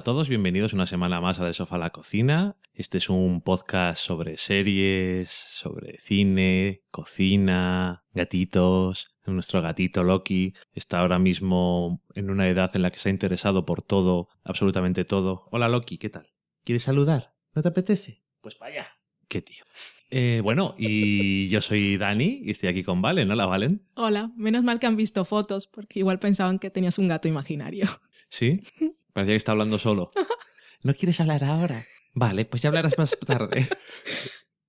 Hola a todos, bienvenidos una semana más a Del Sofá a la Cocina. Este es un podcast sobre series, sobre cine, cocina, gatitos. Nuestro gatito Loki está ahora mismo en una edad en la que está interesado por todo, absolutamente todo. Hola Loki, ¿qué tal? ¿Quieres saludar? ¿No te apetece? Pues vaya. ¿Qué tío? Eh, bueno, y yo soy Dani y estoy aquí con Valen. Hola, Valen. Hola, menos mal que han visto fotos porque igual pensaban que tenías un gato imaginario. ¿Sí? Parecía que está hablando solo. ¿No quieres hablar ahora? Vale, pues ya hablarás más tarde.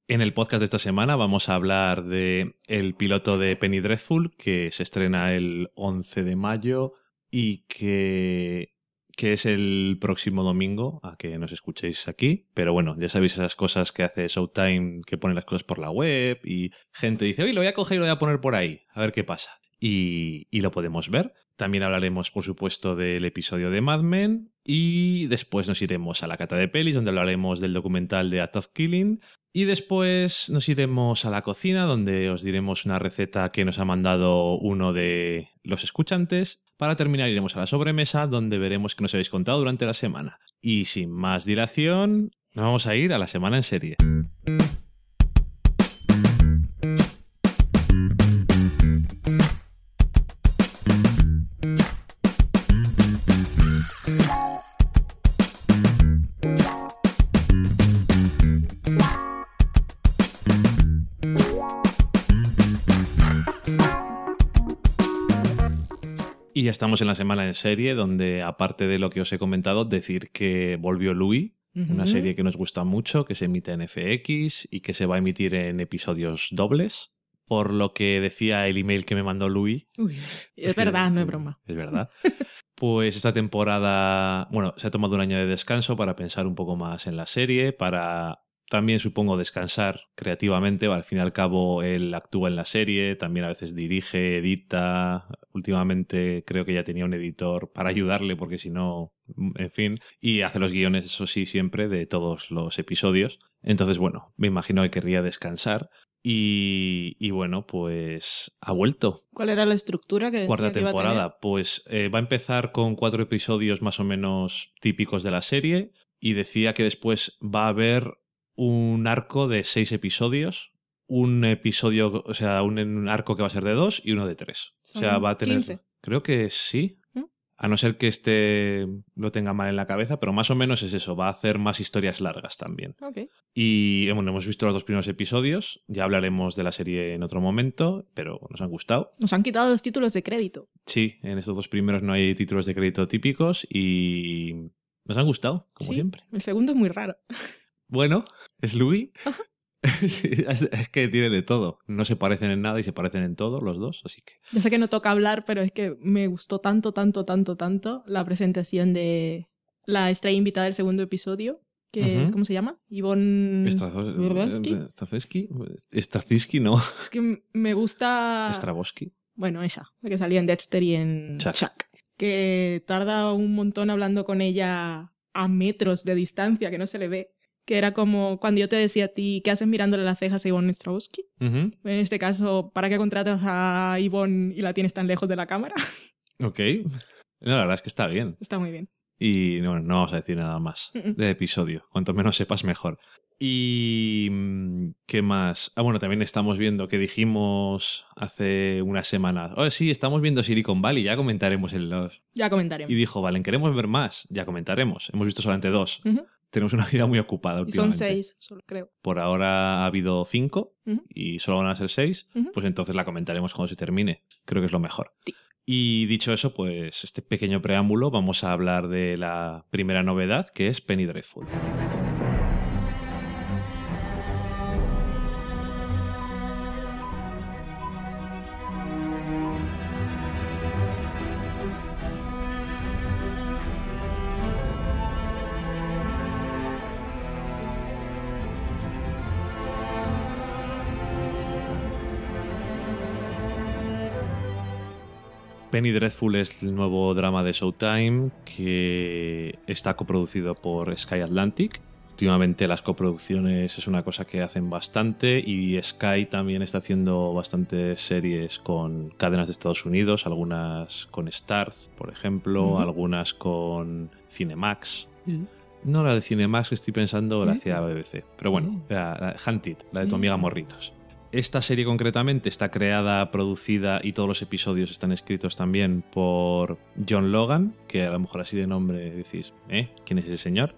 En el podcast de esta semana vamos a hablar de el piloto de Penny Dreadful que se estrena el 11 de mayo y que, que es el próximo domingo a que nos escuchéis aquí. Pero bueno, ya sabéis esas cosas que hace Showtime que pone las cosas por la web y gente dice, oye, lo voy a coger y lo voy a poner por ahí, a ver qué pasa. Y, y lo podemos ver. También hablaremos, por supuesto, del episodio de Mad Men y después nos iremos a la cata de pelis, donde hablaremos del documental de Act of Killing. Y después nos iremos a la cocina, donde os diremos una receta que nos ha mandado uno de los escuchantes. Para terminar iremos a la sobremesa, donde veremos qué nos habéis contado durante la semana. Y sin más dilación, nos vamos a ir a la semana en serie. Ya estamos en la semana en serie, donde aparte de lo que os he comentado, decir que volvió Louis, una serie que nos gusta mucho, que se emite en FX y que se va a emitir en episodios dobles. Por lo que decía el email que me mandó Louis. Uy, es, verdad, no es broma. Es verdad. Pues esta temporada, bueno, se ha tomado un año de descanso para pensar un poco más en la serie, para también supongo descansar creativamente. Al fin y al cabo, él actúa en la serie, también a veces dirige, edita. Últimamente creo que ya tenía un editor para ayudarle, porque si no, en fin, y hace los guiones, eso sí, siempre de todos los episodios. Entonces, bueno, me imagino que querría descansar. Y, y bueno, pues ha vuelto ¿Cuál era la estructura que decía cuarta que iba a tener? temporada. Pues eh, va a empezar con cuatro episodios más o menos típicos de la serie y decía que después va a haber un arco de seis episodios, un episodio, o sea, un, un arco que va a ser de dos y uno de tres. O sea, va a tener... 15. Creo que sí. ¿Mm? A no ser que este lo tenga mal en la cabeza, pero más o menos es eso, va a hacer más historias largas también. Y eh, bueno, hemos visto los dos primeros episodios, ya hablaremos de la serie en otro momento, pero nos han gustado. Nos han quitado los títulos de crédito. Sí, en estos dos primeros no hay títulos de crédito típicos y nos han gustado, como Sí. siempre. El segundo es muy raro. Bueno, es Louis. Sí, es que tiene de todo. No se parecen en nada y se parecen en todo los dos, así que... Ya sé que no toca hablar, pero es que me gustó tanto, tanto, tanto, tanto la presentación de la estrella invitada del segundo episodio, que es, ¿cómo se llama? Ivonne... Stravinsky. Stravinsky, Straczynski, no. Es que me gusta... Stravosky. Bueno, esa, que salía en Dexter y en Chuck. Chuck. Que tarda un montón hablando con ella a metros de distancia, que no se le ve. Que era como cuando yo te decía a ti, ¿qué haces mirándole las cejas a Ivonne? Ujú, En este caso, ¿para qué contratas a Ivonne y la tienes tan lejos de la cámara? Ok. No, la verdad es que está bien. Está muy bien. Y no, no vamos a decir nada más Mm-mm. del episodio. Cuanto menos sepas, mejor. Y. mm, ¿Qué más? Ah, bueno, también estamos viendo que dijimos hace unas semanas. Oh, sí, estamos viendo Silicon Valley, ya comentaremos en los. Ya comentaremos. Y dijo, Valen, queremos ver más, ya comentaremos. Hemos visto solamente dos. Tenemos una vida muy ocupada Y son seis, solo creo. Por ahora ha habido cinco y solo van a ser seis. Pues entonces la comentaremos cuando se termine. Creo que es lo mejor. Sí. Y dicho eso, pues este pequeño preámbulo, vamos a hablar de la primera novedad, que es Penny Dreadful. Penny Dreadful es el nuevo drama de Showtime que está coproducido por Sky Atlantic. últimamente las coproducciones es una cosa que hacen bastante y Sky también está haciendo bastantes series con cadenas de Estados Unidos, algunas con Starz, por ejemplo, algunas con Cinemax. No la de Cinemax, estoy pensando la hacía BBC. Pero bueno, Mm. la, la Hunted, la de tu amiga Morritos. Esta serie concretamente está creada, producida y todos los episodios están escritos también por John Logan, que a lo mejor así de nombre decís, ¿eh? ¿Quién es ese señor?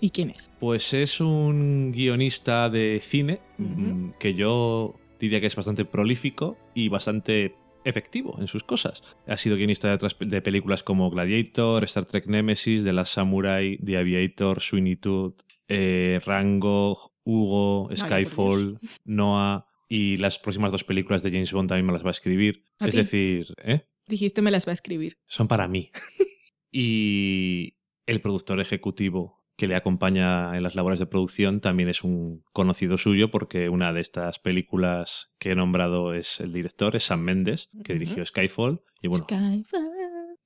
¿Y quién es? Pues es un guionista de cine mm, que yo diría que es bastante prolífico y bastante efectivo en sus cosas. Ha sido guionista de, otras de películas como Gladiator, Star Trek Nemesis, The Last Samurai, The Aviator, Sweeney Todd, eh, Rango, Hugo, Skyfall, Noah y las próximas dos películas de James Bond también me las va a escribir. ¿A es ti? decir, ¿eh? Dijiste me las va a escribir. son para mí. y el productor ejecutivo que le acompaña en las labores de producción también es un conocido suyo porque una de estas películas que he nombrado es el director, es Sam Mendes, que dirigió Skyfall. Y bueno, Skyfall.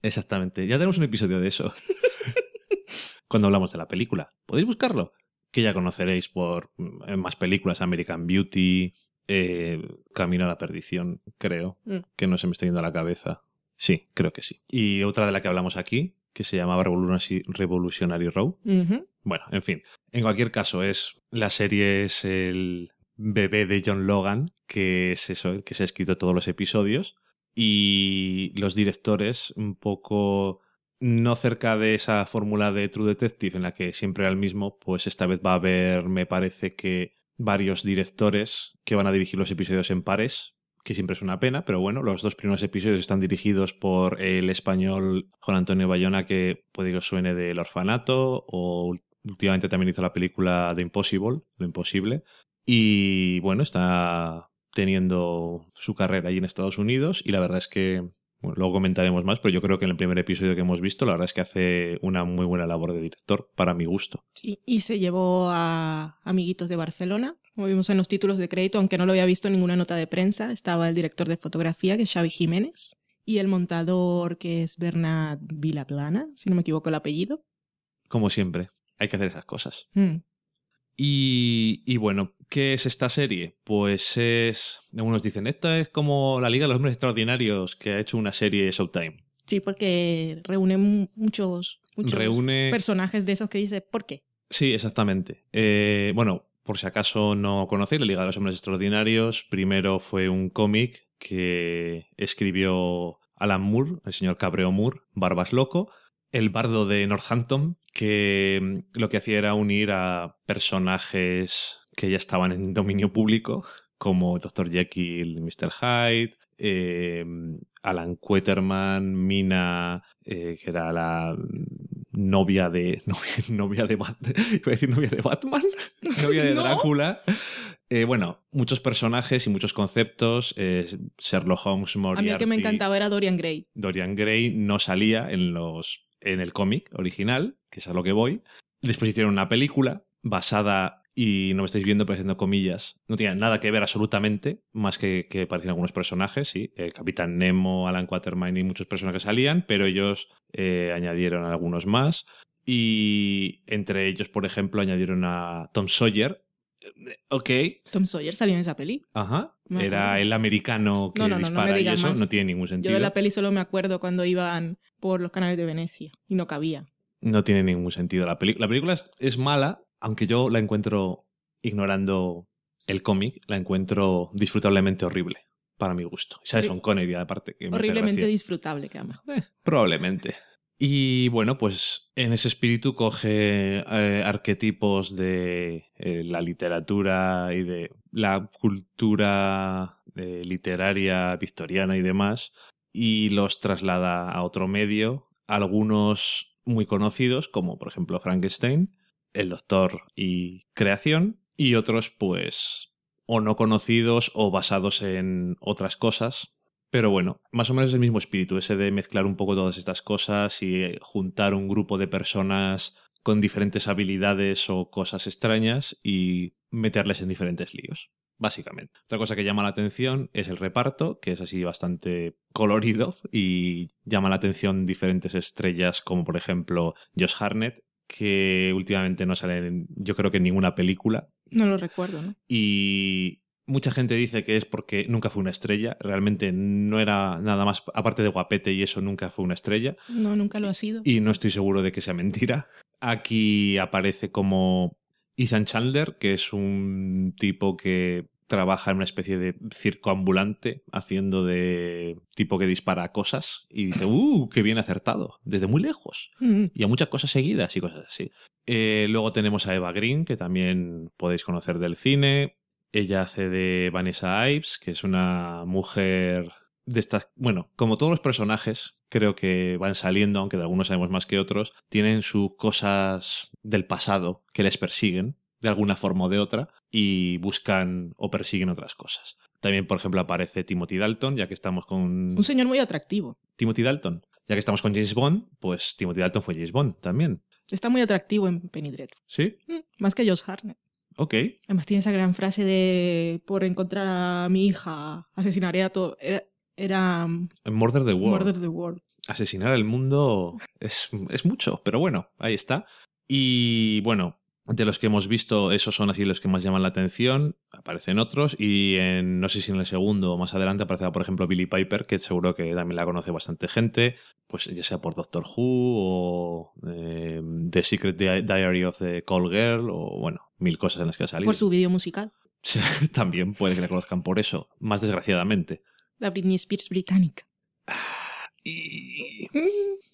exactamente, ya tenemos un episodio de eso. Cuando hablamos de la película. ¿Podéis buscarlo? Que ya conoceréis por mm, más películas, American Beauty, eh, Camino a la Perdición, creo Mm. que no se me está yendo a la cabeza. Sí, creo que sí. Y otra de la que hablamos aquí, que se llamaba Revolutionary. Ujú. Bueno, en fin. En cualquier caso, es la serie es el bebé de John Logan, que es eso, el que se ha escrito todos los episodios. Y los directores, un poco no cerca de esa fórmula de True Detective en la que siempre era el mismo, pues esta vez va a haber, me parece que varios directores que van a dirigir los episodios en pares, que siempre es una pena, pero bueno, los dos primeros episodios están dirigidos por el español Juan Antonio Bayona, que puede que os suene del orfanato, o últimamente también hizo la película The Impossible, Lo Imposible, y bueno, está teniendo su carrera ahí en Estados Unidos, y la verdad es que, bueno, luego comentaremos más, pero yo creo que en el primer episodio que hemos visto, la verdad es que hace una muy buena labor de director, para mi gusto. Sí, y se llevó a amiguitos de Barcelona, como vimos en los títulos de crédito, aunque no lo había visto en ninguna nota de prensa. Estaba el director de fotografía, que es Xavi Jiménez, y el montador, que es Bernat Vilaplana, si no me equivoco el apellido. Como siempre, hay que hacer esas cosas. Mm. Y, y bueno, ¿qué es esta serie? Pues es. Algunos dicen, esta es como la Liga de los Hombres Extraordinarios que ha hecho una serie Showtime. Sí, porque reúne mu- muchos, muchos Reúne. personajes de esos que dice, ¿por qué? Sí, exactamente. Eh, bueno, por si acaso no conocéis, la Liga de los Hombres Extraordinarios, primero fue un cómic que escribió Alan Moore, el señor Cabreo Moore, Barbas Loco, el bardo de Northampton, que mm, lo que hacía era unir a personajes que ya estaban en dominio público, como Dr. Jekyll Mr. Hyde, eh, Alan Quaterman, Mina, eh, que era la novia de. Novia, novia de Bat- Iba a decir novia de Batman. novia de No. Drácula. Eh, bueno, muchos personajes y muchos conceptos. eh, Sherlock Holmes, A mí Moriarty, el que me encantaba era Dorian Gray. Dorian Gray no salía en los en el cómic original, que es a lo que voy. Después hicieron una película basada y no me estáis viendo pero haciendo comillas. No tenía nada que ver absolutamente, más que que aparecían algunos personajes, sí. El Capitán Nemo, Alan Quatermain y muchos personajes salían, pero ellos eh, añadieron algunos más. Y entre ellos, por ejemplo, añadieron a Tom Sawyer. Eh, Ok, Tom Sawyer salió en esa peli. ajá. Era el americano que No, no, dispara y eso más. no tiene ningún sentido. Yo de la peli solo me acuerdo cuando iban por los canales de Venecia y no cabía. No tiene ningún sentido la película. La película es, es mala, aunque yo la encuentro, ignorando el cómic, la encuentro disfrutablemente horrible, para mi gusto. Y Sean Connery, aparte. Que Horriblemente disfrutable, que mejor. Eh, probablemente. Y bueno, pues en ese espíritu coge eh, arquetipos de eh, la literatura y de la cultura eh, literaria victoriana y demás y los traslada a otro medio, algunos muy conocidos como por ejemplo Frankenstein, El Doctor y Creación y otros pues o no conocidos o basados en otras cosas pero bueno, más o menos es el mismo espíritu, ese de mezclar un poco todas estas cosas y eh, juntar un grupo de personas con diferentes habilidades o cosas extrañas y meterles en diferentes líos, básicamente. Otra cosa que llama la atención es el reparto, que es así bastante colorido y llama la atención diferentes estrellas como por ejemplo Josh Harnett, que últimamente no sale, en, yo creo que en ninguna película. No lo recuerdo, ¿no? Y mucha gente dice que es porque nunca fue una estrella. Realmente no era nada más, aparte de guapete y eso, nunca fue una estrella. No, nunca lo ha sido. Y no estoy seguro de que sea mentira. Aquí aparece como Ethan Chandler, que es un tipo que trabaja en una especie de circo ambulante haciendo de tipo que dispara cosas y dice, ¡uh! ¡Qué bien acertado! Desde muy lejos. Mm. Y a muchas cosas seguidas y cosas así. Eh, luego tenemos a Eva Green, que también podéis conocer del cine. Ella hace de Vanessa Ives, que es una mujer de estas. Bueno, como todos los personajes, creo que van saliendo, aunque de algunos sabemos más que otros, tienen sus cosas del pasado que les persiguen, de alguna forma o de otra, y buscan o persiguen otras cosas. También, por ejemplo, aparece Timothy Dalton, ya que estamos con. Un señor muy atractivo. Timothy Dalton. Ya que estamos con James Bond, pues Timothy Dalton fue James Bond también. Está muy atractivo en Penny Dreadful. ¿Sí? Mm, Más que Josh Hartnett. Ok. Además tiene esa gran frase de por encontrar a mi hija, asesinaré a todo. Era, era um, Murder the World. Murder the World. asesinar al mundo es, es mucho, pero bueno, ahí está. Y bueno, de los que hemos visto, esos son así los que más llaman la atención. Aparecen otros y en, no sé si en el segundo o más adelante aparecerá, por ejemplo, Billy Piper, que seguro que también la conoce bastante gente, pues ya sea por Doctor Who o eh, The Secret Di- Diary of the Call Girl o bueno, mil cosas en las que ha salido. Por su vídeo musical. también puede que la conozcan por eso, más desgraciadamente. La Britney Spears británica. Y...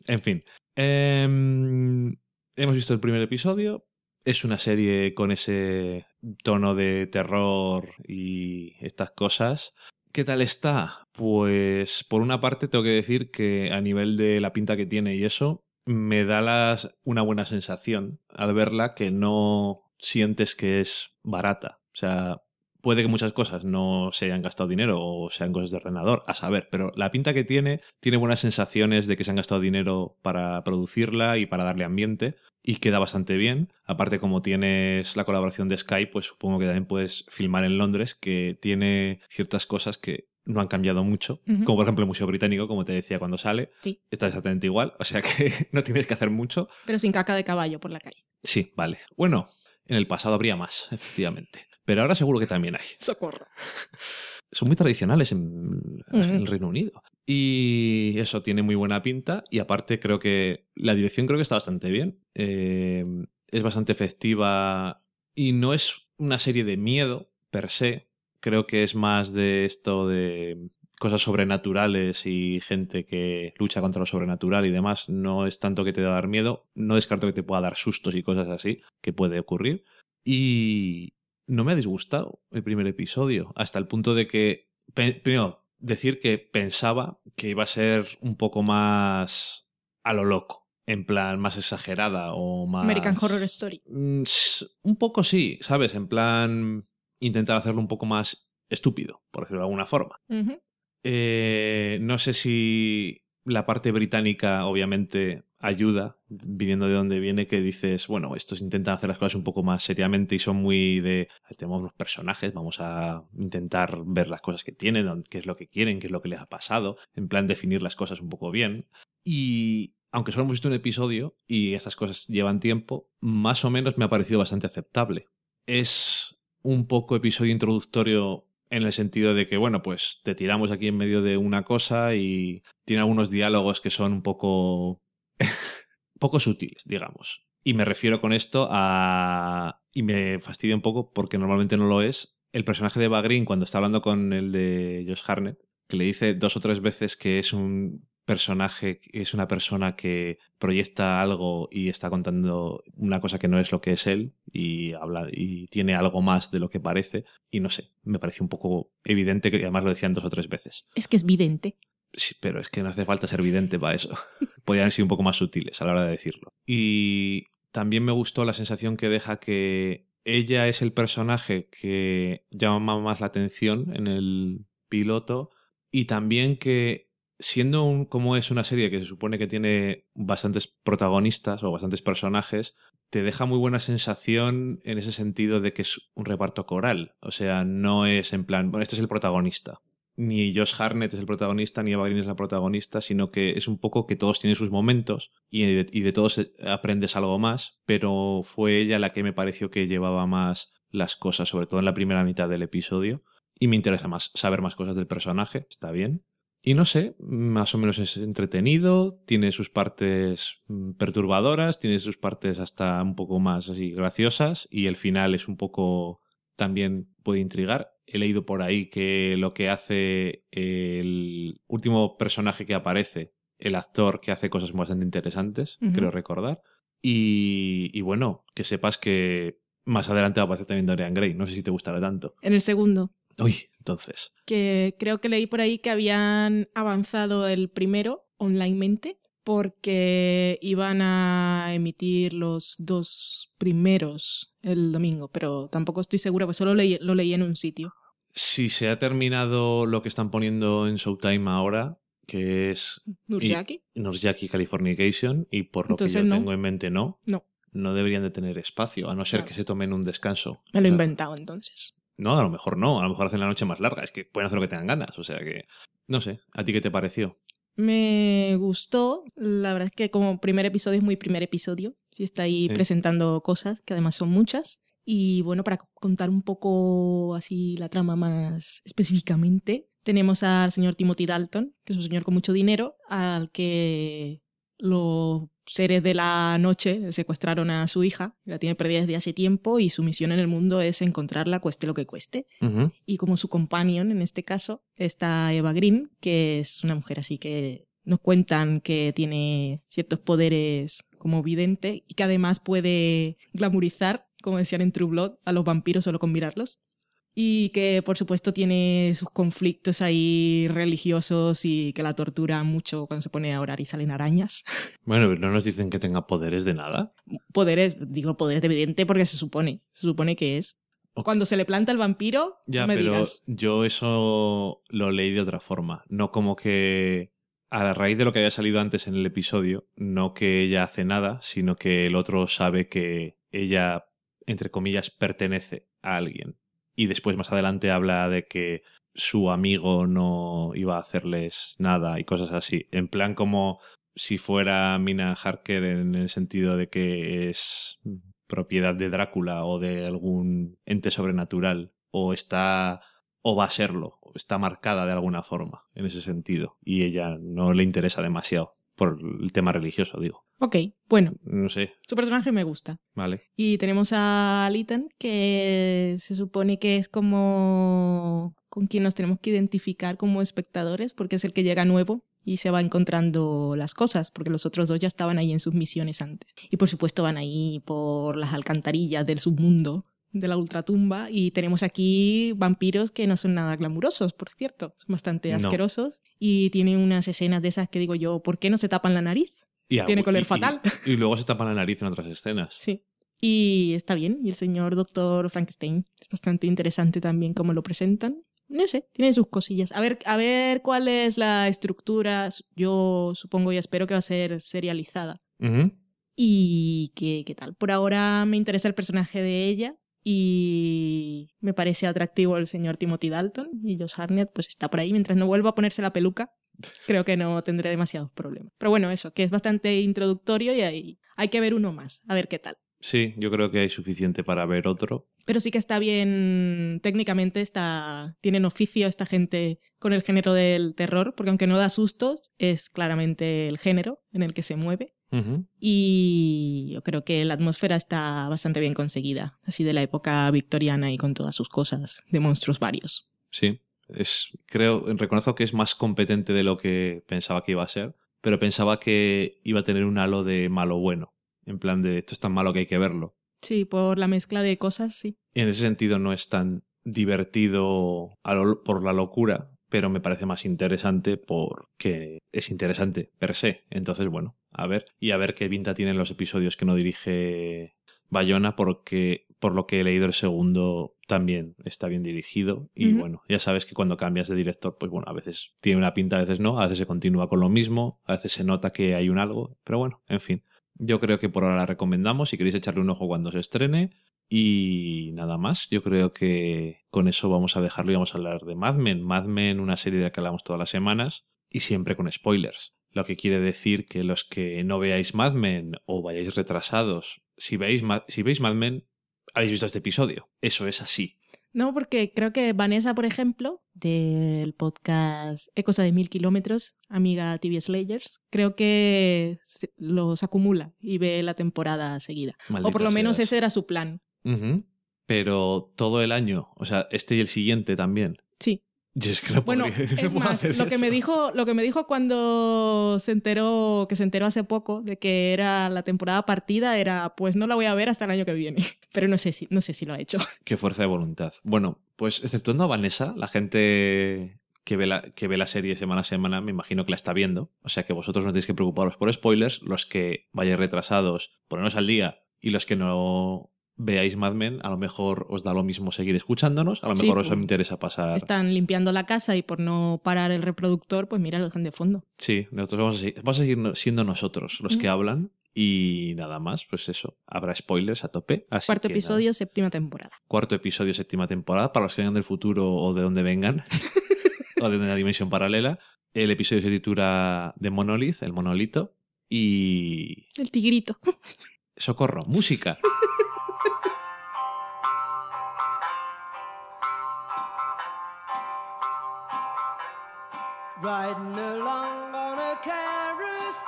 En fin. em, hemos visto el primer episodio. Es una serie con ese tono de terror y estas cosas. ¿Qué tal está? Pues por una parte tengo que decir que a nivel de la pinta que tiene y eso, me da una buena sensación al verla que no sientes que es barata. O sea, puede que muchas cosas no se hayan gastado dinero o sean cosas de ordenador, a saber, pero la pinta que tiene tiene buenas sensaciones de que se han gastado dinero para producirla y para darle ambiente y queda bastante bien. Aparte, como tienes la colaboración de Skype, pues supongo que también puedes filmar en Londres, que tiene ciertas cosas que no han cambiado mucho, como por ejemplo el Museo Británico, como te decía cuando sale, Sí. está exactamente igual, o sea que no tienes que hacer mucho. Pero sin caca de caballo por la calle. Sí, vale. Bueno, en el pasado habría más, efectivamente. Pero ahora seguro que también hay. Socorro. Son muy tradicionales en, en el. Reino Unido. Y eso tiene muy buena pinta. Y aparte creo que la dirección creo que está bastante bien. Eh, es bastante efectiva y no es una serie de miedo per se. Creo que es más de esto de cosas sobrenaturales y gente que lucha contra lo sobrenatural y demás. No es tanto que te da dar miedo. No descarto que te pueda dar sustos y cosas así que puede ocurrir. Y no me ha disgustado el primer episodio, hasta el punto de que, primero, decir que pensaba que iba a ser un poco más a lo loco, en plan más exagerada o más... American Horror Story. Mm, Un poco sí, ¿sabes? En plan intentar hacerlo un poco más estúpido, por decirlo de alguna forma. Eh, no sé si la parte británica obviamente ayuda, viniendo de donde viene, que dices, bueno, estos intentan hacer las cosas un poco más seriamente y son muy de, tenemos unos personajes, vamos a intentar ver las cosas que tienen, qué es lo que quieren, qué es lo que les ha pasado, en plan definir las cosas un poco bien. Y aunque solo hemos visto un episodio y estas cosas llevan tiempo, más o menos me ha parecido bastante aceptable. Es un poco episodio introductorio en el sentido de que, bueno, pues te tiramos aquí en medio de una cosa y tiene algunos diálogos que son un poco. Poco sutiles, digamos. Y me refiero con esto a. Y me fastidia un poco porque normalmente no lo es. El personaje de Eva Green, cuando está hablando con el de Josh Harnett, que le dice dos o tres veces que es un personaje, es una persona que proyecta algo y está contando una cosa que no es lo que es él y habla y tiene algo más de lo que parece y no sé, me pareció un poco evidente que además lo decían dos o tres veces. Es que es vidente. Sí, pero es que no hace falta ser vidente para eso. Podrían ser un poco más sutiles a la hora de decirlo. Y también me gustó la sensación que deja que ella es el personaje que llama más la atención en el piloto y también que siendo un, como es una serie que se supone que tiene bastantes protagonistas o bastantes personajes, te deja muy buena sensación en ese sentido de que es un reparto coral. O sea, no es en plan, bueno, este es el protagonista. Ni Josh Harnett es el protagonista, ni Eva Green es la protagonista, sino que es un poco que todos tienen sus momentos y de, y de todos aprendes algo más, pero fue ella la que me pareció que llevaba más las cosas, sobre todo en la primera mitad del episodio. Y me interesa más saber más cosas del personaje, está bien. Y no sé, más o menos es entretenido, tiene sus partes mm, perturbadoras, tiene sus partes hasta un poco más así graciosas y el final es un poco también puede intrigar. He leído por ahí que lo que hace el último personaje que aparece, el actor que hace cosas bastante interesantes, creo recordar. Y, y bueno, que sepas que más adelante va a aparecer también Dorian Gray. No sé si te gustará tanto. En el segundo, Uy, entonces. que creo que leí por ahí que habían avanzado el primero onlinemente porque iban a emitir los dos primeros el domingo, pero tampoco estoy segura, pues solo leí- lo leí en un sitio. Si se ha terminado lo que están poniendo en Showtime ahora, que es Nurjaki. Nurjaki Californication, y por lo Entonces que yo no. tengo en mente no, No. no deberían de tener espacio, a no ser Claro. que se tomen un descanso. Me lo O he sea, inventado entonces. No, a lo mejor no, a lo mejor hacen la noche más larga, es que pueden hacer lo que tengan ganas, o sea que... No sé, ¿a ti qué te pareció? Me gustó, la verdad es que como primer episodio es muy primer episodio, sí está ahí Sí. presentando cosas, que además son muchas. Y bueno, para contar un poco así la trama más específicamente, tenemos al señor Timothy Dalton, que es un señor con mucho dinero, al que los seres de la noche secuestraron a su hija, la tiene perdida desde hace tiempo y su misión en el mundo es encontrarla cueste lo que cueste. Y como su companion, en este caso, está Eva Green, que es una mujer así que nos cuentan que tiene ciertos poderes como vidente y que además puede glamorizar, como decían en True Blood, a los vampiros solo con mirarlos. Y que por supuesto tiene sus conflictos ahí religiosos y que la tortura mucho cuando se pone a orar y salen arañas. Bueno, pero no nos dicen que tenga poderes de nada. Poderes, digo poderes de vidente porque se supone, se supone que es. Cuando se le planta el vampiro, Ya, no me pero digas. yo eso lo leí de otra forma. No como que a la raíz de lo que había salido antes en el episodio, no que ella hace nada, sino que el otro sabe que ella, entre comillas, pertenece a alguien. Y después más adelante habla de que su amigo no iba a hacerles nada y cosas así. En plan como si fuera Mina Harker en el sentido de que es propiedad de Drácula o de algún ente sobrenatural o está o va a serlo, está marcada de alguna forma en ese sentido y ella no le interesa demasiado por el tema religioso, digo. Ok, bueno, No sé, su personaje me gusta. vale. Y tenemos a Litan, que se supone que es como con quien nos tenemos que identificar como espectadores, porque es el que llega nuevo y se va encontrando las cosas, porque los otros dos ya estaban ahí en sus misiones antes. Y por supuesto van ahí por las alcantarillas del submundo de la ultratumba y tenemos aquí vampiros que no son nada glamurosos, por cierto, son bastante No. asquerosos y tienen unas escenas de esas que digo yo, ¿por qué no se tapan la nariz? Y, Tiene y- fatal. Y, y luego se tapa la nariz en otras escenas. Sí. Y está bien. Y el señor doctor Frankenstein es bastante interesante también como lo presentan. No sé, tiene sus cosillas. A ver, a ver cuál es la estructura. Yo supongo y espero que va a ser serializada. Y qué, qué tal. Por ahora me interesa el personaje de ella. Y me parece atractivo el señor Timothy Dalton. Y Josh Harnett pues está por ahí. Mientras no vuelva a ponerse la peluca, creo que no tendré demasiados problemas. Pero bueno, eso, que es bastante introductorio y hay, hay que ver uno más. A ver qué tal. Sí, yo creo que hay suficiente para ver otro. Pero sí que está bien, técnicamente está, tienen oficio esta gente con el género del terror, porque aunque no da sustos, es claramente el género en el que se mueve. Y yo creo que la atmósfera está bastante bien conseguida, así de la época victoriana y con todas sus cosas de monstruos varios. Sí, es, creo, reconozco que es más competente de lo que pensaba que iba a ser, pero pensaba que iba a tener un halo de malo bueno. En plan de esto es tan malo que hay que verlo. Sí, por la mezcla de cosas, sí. Y en ese sentido no es tan divertido a lo- por la locura, pero me parece más interesante porque es interesante per se. Entonces, bueno, a ver. Y a ver qué pinta tienen los episodios que no dirige Bayona, porque por lo que he leído el segundo también está bien dirigido. Y bueno, ya sabes que cuando cambias de director, pues bueno, a veces tiene una pinta, a veces no, a veces se continúa con lo mismo, a veces se nota que hay un algo, pero bueno, en fin. Yo creo que por ahora la recomendamos. Si queréis echarle un ojo cuando se estrene, Y nada más, yo creo que con eso vamos a dejarlo y vamos a hablar de Mad Men. Mad Men, una serie de la que hablamos todas las semanas y siempre con spoilers. Lo que quiere decir que los que no veáis Mad Men o vayáis retrasados, si veis, si veis Mad Men, habéis visto este episodio. Eso es así. No, porque creo que Vanessa, por ejemplo, del podcast Ecos de Mil Kilómetros, amiga TV Slayers, creo que los acumula y ve la temporada seguida. o por lo menos ese era su plan. Pero todo el año, o sea, este y el siguiente también. Sí. Yo es que no bueno, es más, lo que me dijo, lo que me dijo cuando se enteró, que se enteró hace poco de que era la temporada partida, era pues no la voy a ver hasta el año que viene. Pero no sé si, no sé si lo ha hecho. Qué fuerza de voluntad. Bueno, pues exceptuando a Vanessa, la gente que ve la, que ve la serie semana a semana, me imagino que la está viendo. O sea que vosotros no tenéis que preocuparos por spoilers. Los que vayáis retrasados, ponernos al día. Y los que no veáis Mad Men, a lo mejor os da lo mismo seguir escuchándonos, a lo mejor os pues, interesa pasar. Están limpiando la casa y por no parar el reproductor, pues mira, lo dejan de fondo. Sí, nosotros vamos a seguir, vamos a seguir siendo nosotros los que hablan y nada más, pues eso, habrá spoilers a tope. Cuarto episodio, séptima temporada. Cuarto episodio, séptima temporada, para los que vengan del futuro o de donde vengan, o de una dimensión paralela. El episodio se titula The Monolith, el monolito, y... El tigrito. Socorro, música. Riding along on a carousel,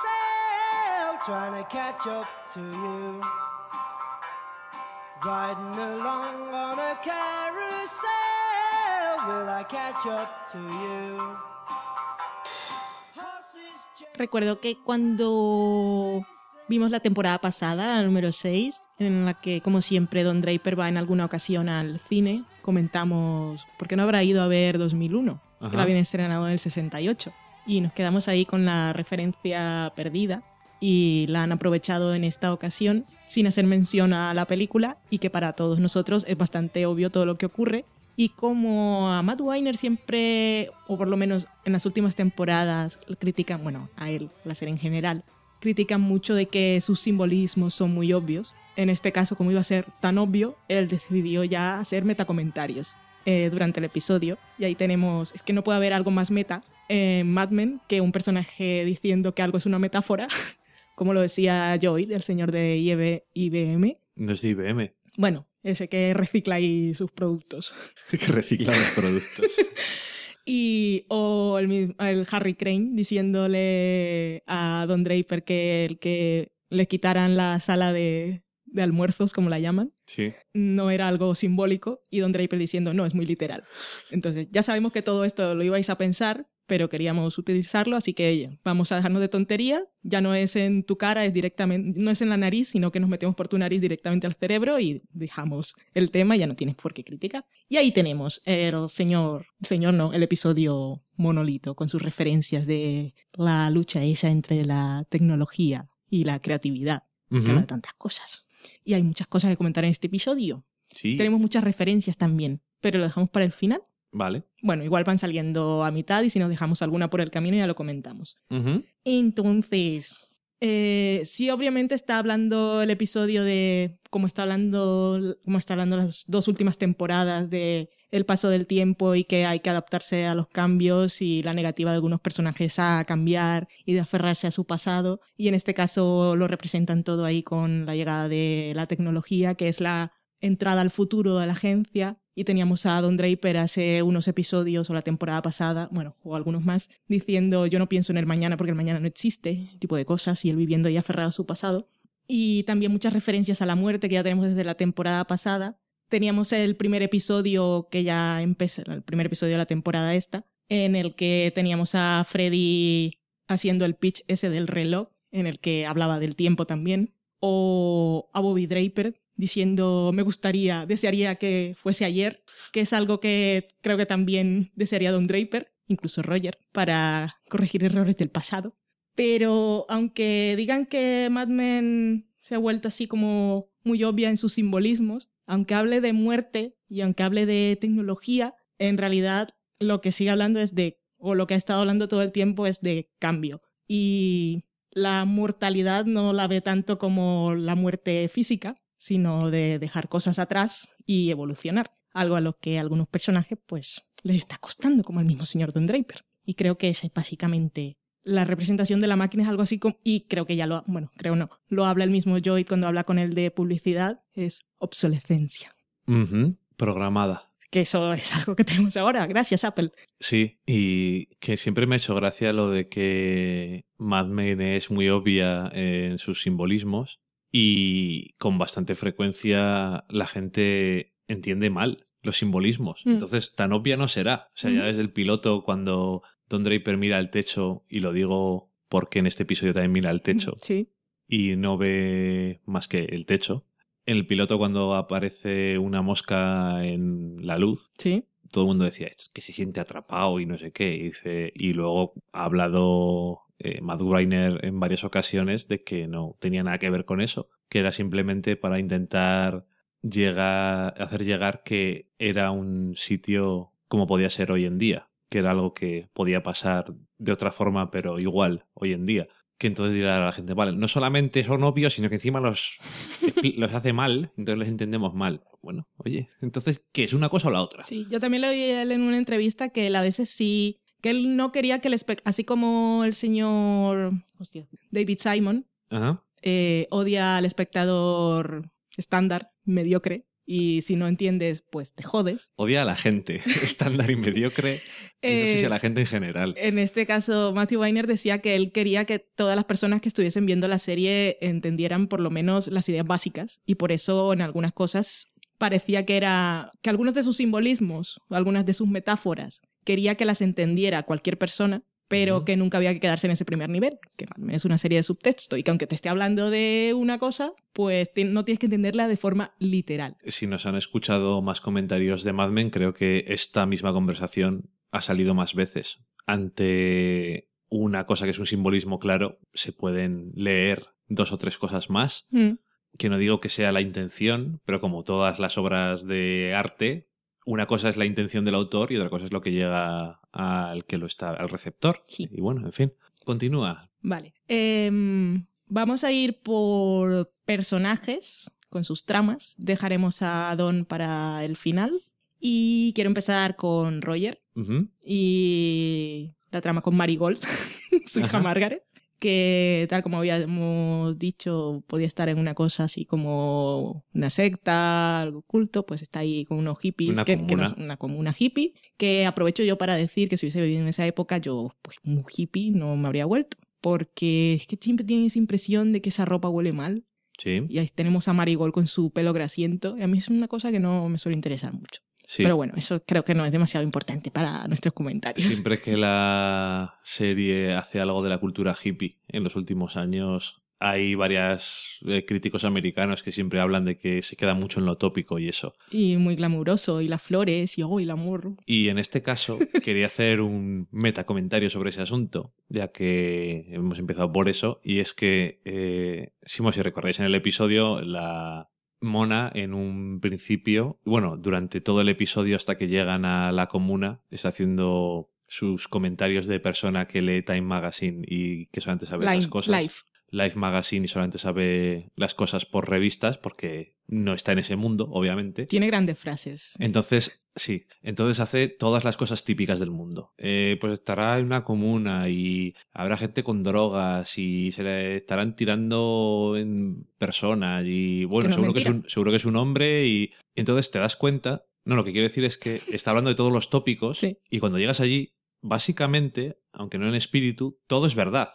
trying to catch up to you. Riding along on a carousel, will I catch up to you? Recuerdo que cuando vimos la temporada pasada, la número 6, en la que, como siempre, Don Draper va en alguna ocasión al cine, comentamos, ¿por qué no habrá ido a ver 2001? Que la habían estrenado en el 68. Y nos quedamos ahí con la referencia perdida y la han aprovechado en esta ocasión sin hacer mención a la película y que para todos nosotros es bastante obvio todo lo que ocurre. Y como a Matt Weiner siempre, o por lo menos en las últimas temporadas, critican, bueno, a él, la serie en general, critican mucho de que sus simbolismos son muy obvios. En este caso, como iba a ser tan obvio, él decidió ya hacer metacomentarios. Eh, durante el episodio. Y ahí tenemos, es que no puede haber algo más meta en Mad Men que un personaje diciendo que algo es una metáfora, como lo decía Joy, del señor de IBM. No es de IBM. Bueno, ese que recicla ahí sus productos. que recicla los productos. y o el, el, Harry Crane diciéndole a Don Draper que el que le quitaran la sala de, de almuerzos, como la llaman, sí. no era algo simbólico y Don Draper diciendo, no, es muy literal. Entonces, ya sabemos que todo esto lo ibais a pensar, pero queríamos utilizarlo, así que vamos a dejarnos de tontería, ya no es en tu cara, es directamente, no es en la nariz, sino que nos metemos por tu nariz directamente al cerebro y dejamos el tema, ya no tienes por qué criticar. Y ahí tenemos el señor, señor no, el episodio monolito, con sus referencias de la lucha esa entre la tecnología y la creatividad, que habla de tantas cosas. Y hay muchas cosas que comentar en este episodio. Sí. Tenemos muchas referencias también, pero lo dejamos para el final. Vale. Bueno, igual van saliendo a mitad y si nos dejamos alguna por el camino ya lo comentamos. Entonces, eh, sí, obviamente está hablando el episodio de cómo está hablando, cómo está hablando las dos últimas temporadas de el paso del tiempo y que hay que adaptarse a los cambios y la negativa de algunos personajes a cambiar y de aferrarse a su pasado. Y en este caso lo representan todo ahí con la llegada de la tecnología, que es la entrada al futuro de la agencia. Y teníamos a Don Draper hace unos episodios o la temporada pasada, bueno, o algunos más, diciendo yo no pienso en el mañana porque el mañana no existe, tipo de cosas, y él viviendo ahí aferrado a su pasado. Y también muchas referencias a la muerte que ya tenemos desde la temporada pasada, teníamos el primer episodio que ya empezó, el primer episodio de la temporada esta, en el que teníamos a Freddy haciendo el pitch ese del reloj, en el que hablaba del tiempo también, o a Bobby Draper diciendo me gustaría, desearía que fuese ayer, que es algo que creo que también desearía Don Draper, incluso Roger, para corregir errores del pasado. Pero aunque digan que Mad Men se ha vuelto así como muy obvia en sus simbolismos, aunque hable de muerte y aunque hable de tecnología, en realidad lo que sigue hablando es de, o lo que ha estado hablando todo el tiempo es de cambio. Y la mortalidad no la ve tanto como la muerte física, sino de dejar cosas atrás y evolucionar. Algo a lo que a algunos personajes pues les está costando, como el mismo señor Don Draper. Y creo que esa es básicamente la representación de la máquina es algo así como, y creo que ya lo, bueno, creo no, lo habla el mismo Joy cuando habla con él de publicidad, es obsolescencia. Programada. Que eso es algo que tenemos ahora, gracias Apple. Sí, y que siempre me ha hecho gracia lo de que Mad Men es muy obvia en sus simbolismos y con bastante frecuencia la gente entiende mal los simbolismos. Mm. Entonces, tan obvia no será. O sea, ya Mm. desde el piloto, cuando Don Draper mira el techo, y lo digo porque en este episodio también mira el techo, Sí. y no ve más que el techo. En el piloto, cuando aparece una mosca en la luz, Sí. todo el mundo decía "Es que se siente atrapado y no sé qué. Y, dice, y luego ha hablado eh, Matt Greiner en varias ocasiones de que no tenía nada que ver con eso, que era simplemente para intentar llegar, hacer llegar que era un sitio como podía ser hoy en día, que era algo que podía pasar de otra forma, pero igual hoy en día. Que entonces dirá a la gente, vale, no solamente son obvios, sino que encima los, los hace mal, entonces les entendemos mal. Bueno, oye, entonces, ¿qué es una cosa o la otra? Sí, yo también le oí a él en una entrevista que él a veces sí, que él no quería que el así como el señor hostia, David Simon Ajá. eh, odia al espectador estándar, mediocre, y si no entiendes, pues te jodes. Odia a la gente estándar y mediocre. Y no sé si Eh, a la gente en general. En este caso, Matthew Weiner decía que él quería que todas las personas que estuviesen viendo la serie entendieran por lo menos las ideas básicas y por eso en algunas cosas parecía que era que algunos de sus simbolismos o algunas de sus metáforas quería que las entendiera cualquier persona, pero que nunca había que quedarse en ese primer nivel, que es una serie de subtexto y que aunque te esté hablando de una cosa, pues no tienes que entenderla de forma literal. Si nos han escuchado más comentarios de Mad Men, creo que esta misma conversación ha salido más veces. Ante una cosa que es un simbolismo claro, se pueden leer dos o tres cosas más, Mm, que no digo que sea la intención, pero como todas las obras de arte, una cosa es la intención del autor y otra cosa es lo que llega al que lo está, al receptor. Sí. Y bueno, en fin. Continúa. Vale. Em, vamos a ir por personajes con sus tramas. Dejaremos a Don para el final. Y quiero empezar con Roger y la trama con Marigold, su hija. Margaret, que tal como habíamos dicho, podía estar en una cosa así como una secta, algo culto, pues está ahí con unos hippies, Una que, que no comuna. es una comuna hippie, que aprovecho yo para decir que si hubiese vivido en esa época, yo, pues un hippie no me habría vuelto, porque es que siempre tienen esa impresión de que esa ropa huele mal, Sí. y ahí tenemos a Marigold con su pelo grasiento, y a mí es una cosa que no me suele interesar mucho. Sí. Pero bueno, eso creo que no es demasiado importante para nuestros comentarios. Siempre que la serie hace algo de la cultura hippie en los últimos años, hay varios críticos americanos que siempre hablan de que se queda mucho en lo tópico y eso. Y muy glamuroso, y las flores, y oh, y el amor. Y en este caso quería hacer un metacomentario sobre ese asunto, ya que hemos empezado por eso, y es que, eh, si, si recordáis en el episodio, la Mona en un principio, bueno, durante todo el episodio hasta que llegan a la comuna, está haciendo sus comentarios de persona que lee Time Magazine y que solamente sabe las Life, cosas. life. Life Magazine y solamente sabe las cosas por revistas porque no está en ese mundo, obviamente. Tiene grandes frases. Entonces, sí, entonces hace todas las cosas típicas del mundo. Eh, pues estará en una comuna y habrá gente con drogas y se le estarán tirando en persona y bueno, no seguro, que es un, seguro que es un hombre y entonces te das cuenta, no, lo que quiero decir es que está hablando de todos los tópicos Sí. y cuando llegas allí, básicamente, aunque no en espíritu, todo es verdad.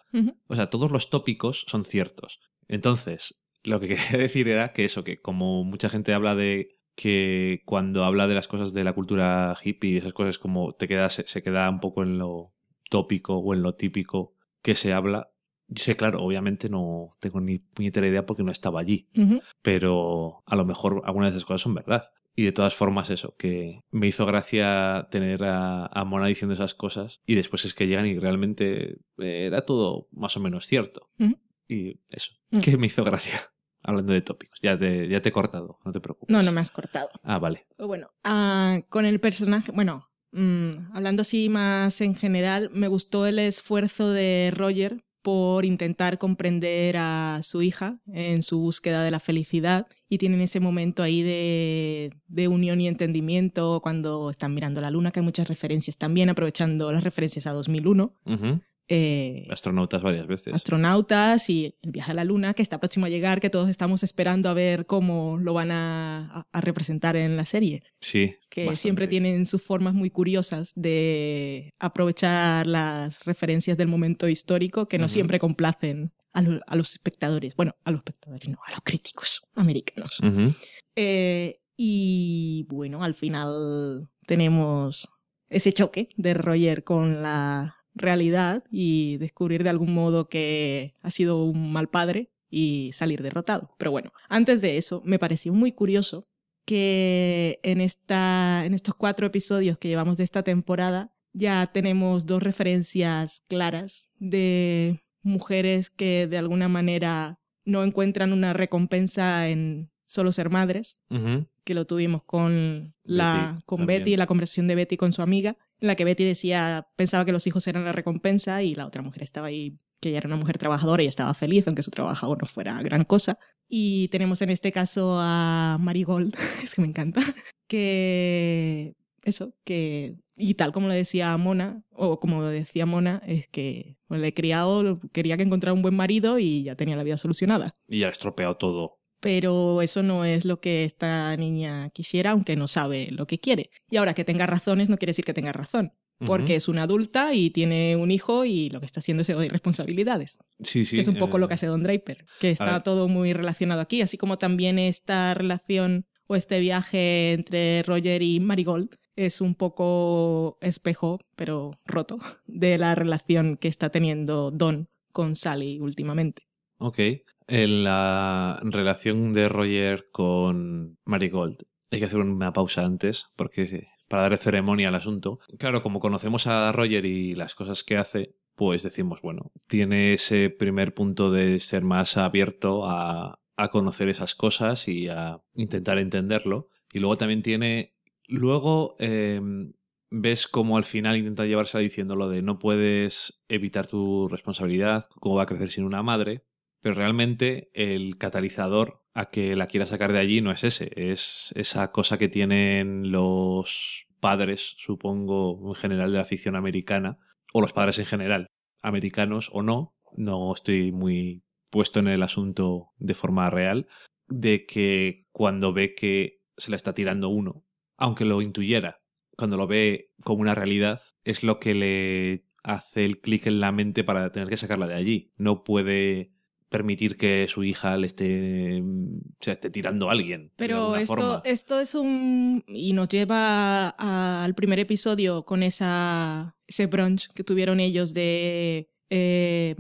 O sea, todos los tópicos son ciertos. Entonces, lo que quería decir era que eso, que como mucha gente habla de que cuando habla de las cosas de la cultura hippie y esas cosas como te queda, se, se queda un poco en lo tópico o en lo típico que se habla. Yo sé, claro, obviamente no tengo ni puñetera idea porque no estaba allí, pero a lo mejor algunas de esas cosas son verdad. Y de todas formas eso, que me hizo gracia tener a, a Mona diciendo esas cosas y después es que llegan y realmente eh, era todo más o menos cierto. Y eso, Mm. que me hizo gracia. Hablando de tópicos. Ya te, ya te he cortado, no te preocupes. No, no me has cortado. Ah, vale. Bueno, ah, con el personaje, bueno, mm, hablando así más en general, me gustó el esfuerzo de Roger por intentar comprender a su hija en su búsqueda de la felicidad y tienen ese momento ahí de, de, unión y entendimiento cuando están mirando la luna, que hay muchas referencias también, aprovechando las referencias a 2001. Ujú. Eh, Astronautas varias veces. astronautas y el viaje a la luna que está próximo a llegar, que todos estamos esperando a ver cómo lo van a, representar en la serie, sí. que bastante. siempre tienen sus formas muy curiosas de aprovechar las referencias del momento histórico que no siempre complacen a, lo- a los espectadores, bueno, a los espectadores, no, a los críticos americanos. Eh, y bueno, al final tenemos ese choque de Roger con la realidad y descubrir de algún modo que ha sido un mal padre y salir derrotado. Pero bueno, antes de eso, me pareció muy curioso que en, esta, en estos cuatro episodios que llevamos de esta temporada ya tenemos dos referencias claras de mujeres que de alguna manera no encuentran una recompensa en solo ser madres, que lo tuvimos con, la, Betty con también. Betty, la conversación de Betty con su amiga, en la que Betty decía, pensaba que los hijos eran la recompensa y la otra mujer estaba ahí, que ella era una mujer trabajadora y estaba feliz, aunque su trabajo no fuera gran cosa. Y tenemos en este caso a Marigold, es que me encanta, que eso, que y tal como lo decía Mona, o como decía Mona, es que le he criado, quería que encontrara un buen marido y ya tenía la vida solucionada Y ya estropeado todo. Pero eso no es lo que esta niña quisiera, aunque no sabe lo que quiere. Y ahora que tenga razones no quiere decir que tenga razón, porque es una adulta y tiene un hijo y lo que está haciendo es evadir responsabilidades, Sí, sí. que es un poco eh, lo que hace Don Draper, que está todo muy relacionado aquí, así como también esta relación o este viaje entre Roger y Marigold es un poco espejo, pero roto, de la relación que está teniendo Don con Sally últimamente. Ok. En la relación de Roger con Marigold, hay que hacer una pausa antes, porque para darle ceremonia al asunto. Claro, como conocemos a Roger y las cosas que hace, pues decimos, bueno, tiene ese primer punto de ser más abierto a, a conocer esas cosas y a intentar entenderlo. Y luego también tiene. Luego eh, ves cómo al final intenta llevarse diciendo lo de no puedes evitar tu responsabilidad, cómo va a crecer sin una madre. Pero realmente el catalizador a que la quiera sacar de allí no es ese, es esa cosa que tienen los padres, supongo, en general de la ficción americana, o los padres en general, americanos o no, no estoy muy puesto en el asunto de forma real, de que cuando ve que se la está tirando uno, aunque lo intuyera, cuando lo ve como una realidad, es lo que le hace el clic en la mente para tener que sacarla de allí. No puede permitir que su hija le esté, se esté tirando a alguien. Pero esto, forma. esto es un... y nos lleva al primer episodio con esa, ese brunch que tuvieron ellos de eh,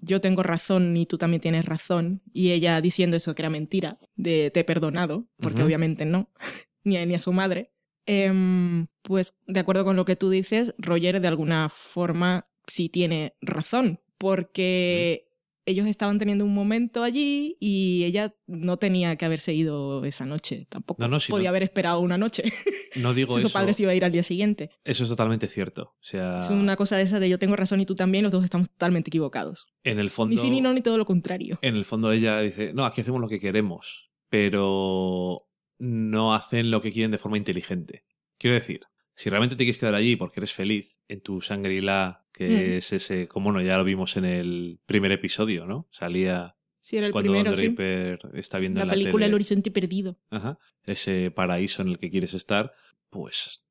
yo tengo razón y tú también tienes razón y ella diciendo eso que era mentira, de te he perdonado, porque obviamente no, ni a, ni a su madre. Em, pues de acuerdo con lo que tú dices, Roger de alguna forma sí tiene razón, porque ellos estaban teniendo un momento allí y ella no tenía que haberse ido esa noche tampoco. No, no, si Podía no- haber esperado una noche. No digo si su eso. padre se iba a ir al día siguiente. Eso es totalmente cierto. O sea, Es una cosa de esa de yo tengo razón y tú también, los dos estamos totalmente equivocados. en el fondo. Ni sí ni no, ni todo lo contrario. En el fondo ella dice, no, aquí hacemos lo que queremos, pero no hacen lo que quieren de forma inteligente. Quiero decir, si realmente te quieres quedar allí porque eres feliz en tu Shangri-La, que Mm. es ese, como no, ya lo vimos en el primer episodio, ¿no? Salía Sí, era el cuando primero, Don sí. Draper está viendo La en la película tele El Horizonte Perdido. Ajá, ese paraíso en el que quieres estar, pues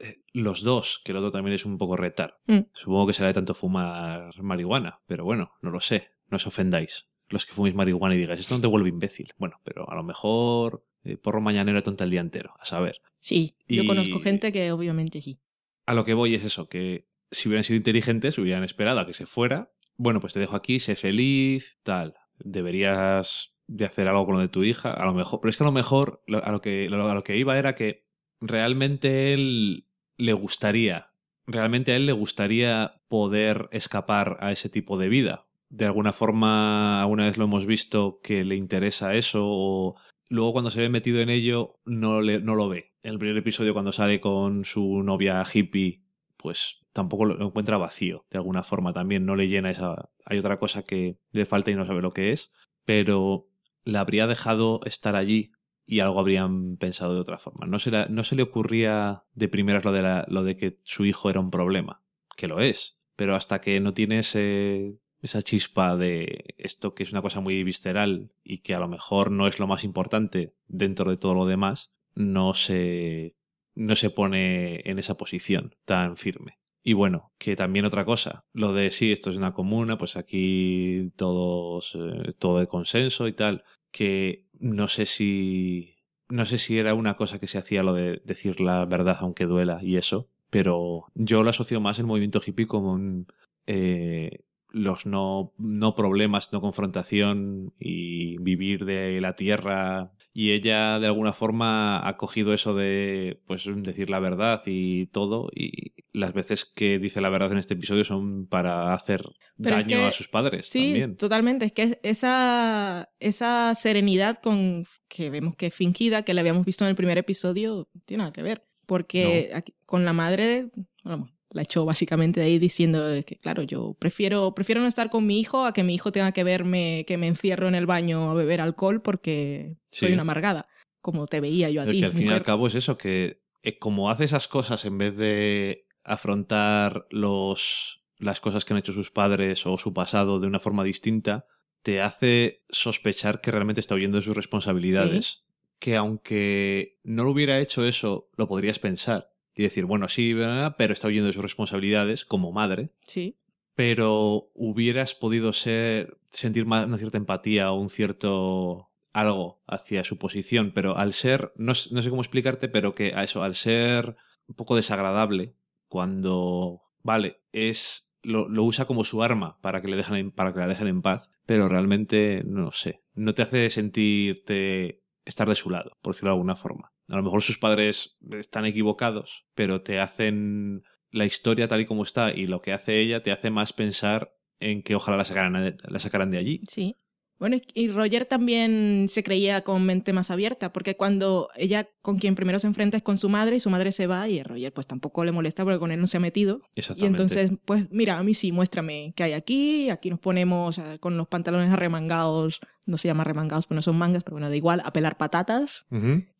eh, los dos, que el otro también es un poco retar. Mm. Supongo que será de tanto fumar marihuana, pero bueno, no lo sé, no os ofendáis. Los que fuméis marihuana y digáis, esto no te vuelve imbécil. Bueno, pero a lo mejor eh, porro mañanero tonta el día entero, a saber. Sí, yo conozco gente que obviamente sí. A lo que voy es eso, que si hubieran sido inteligentes, hubieran esperado a que se fuera. Bueno, pues te dejo aquí, sé feliz, tal. Deberías de hacer algo con lo de tu hija, a lo mejor. Pero es que a lo mejor a lo que, a lo que iba era que realmente él le gustaría, realmente a él le gustaría poder escapar a ese tipo de vida. De alguna forma, alguna vez lo hemos visto que le interesa eso o luego cuando se ve metido en ello no, le, no lo ve. En el primer episodio cuando sale con su novia hippie, pues tampoco lo encuentra vacío, de alguna forma también, no le llena esa... Hay otra cosa que le falta y no sabe lo que es, pero la habría dejado estar allí y algo habrían pensado de otra forma. No se, no se le ocurría de primeras lo de, la, lo de que su hijo era un problema, que lo es, pero hasta que no tiene ese, esa chispa de esto que es una cosa muy visceral y que a lo mejor no es lo más importante dentro de todo lo demás, no se, no se pone en esa posición tan firme. Y bueno, que también otra cosa, lo de sí, esto es una comuna, pues aquí todos, eh, todo de consenso y tal, que no sé si, no sé si era una cosa que se hacía lo de decir la verdad aunque duela y eso, pero yo lo asocio más el movimiento hippie como un, eh, los no, no problemas, no confrontación y vivir de la tierra y ella de alguna forma ha cogido eso de pues decir la verdad y todo y las veces que dice la verdad en este episodio son para hacer daño a sus padres sí totalmente es que esa esa serenidad con que vemos que es fingida que la habíamos visto en el primer episodio tiene nada que ver porque con la madre vamos, la echó básicamente de ahí diciendo que, claro, yo prefiero, prefiero no estar con mi hijo a que mi hijo tenga que verme que me encierro en el baño a beber alcohol porque soy una amargada, como te veía yo a ti. Que al fin y al cabo es eso, que eh, como hace esas cosas en vez de afrontar los, las cosas que han hecho sus padres o su pasado de una forma distinta, te hace sospechar que realmente está huyendo de sus responsabilidades. Que aunque no lo hubiera hecho eso, lo podrías pensar y decir, bueno, sí, pero está huyendo de sus responsabilidades como madre. Sí. Pero hubieras podido ser, sentir una cierta empatía o un cierto algo hacia su posición, pero al ser, no, no sé cómo explicarte, pero que a eso, al ser un poco desagradable, cuando, vale, es lo, lo, usa como su arma para que le dejen para que la dejen en paz, pero realmente no sé, no te hace sentirte estar de su lado, por decirlo de alguna forma. A lo mejor sus padres están equivocados, pero te hacen la historia tal y como está y lo que hace ella te hace más pensar en que ojalá la sacaran, de allí. Sí. Bueno, y Roger también se creía con mente más abierta, porque cuando ella con quien primero se enfrenta es con su madre y su madre se va y a Roger pues tampoco le molesta porque con él no se ha metido. Y entonces, pues mira, a mí sí, muéstrame qué hay aquí, aquí nos ponemos con los pantalones arremangados, no se llama arremangados, pero no son mangas, pero bueno, da igual, a pelar patatas.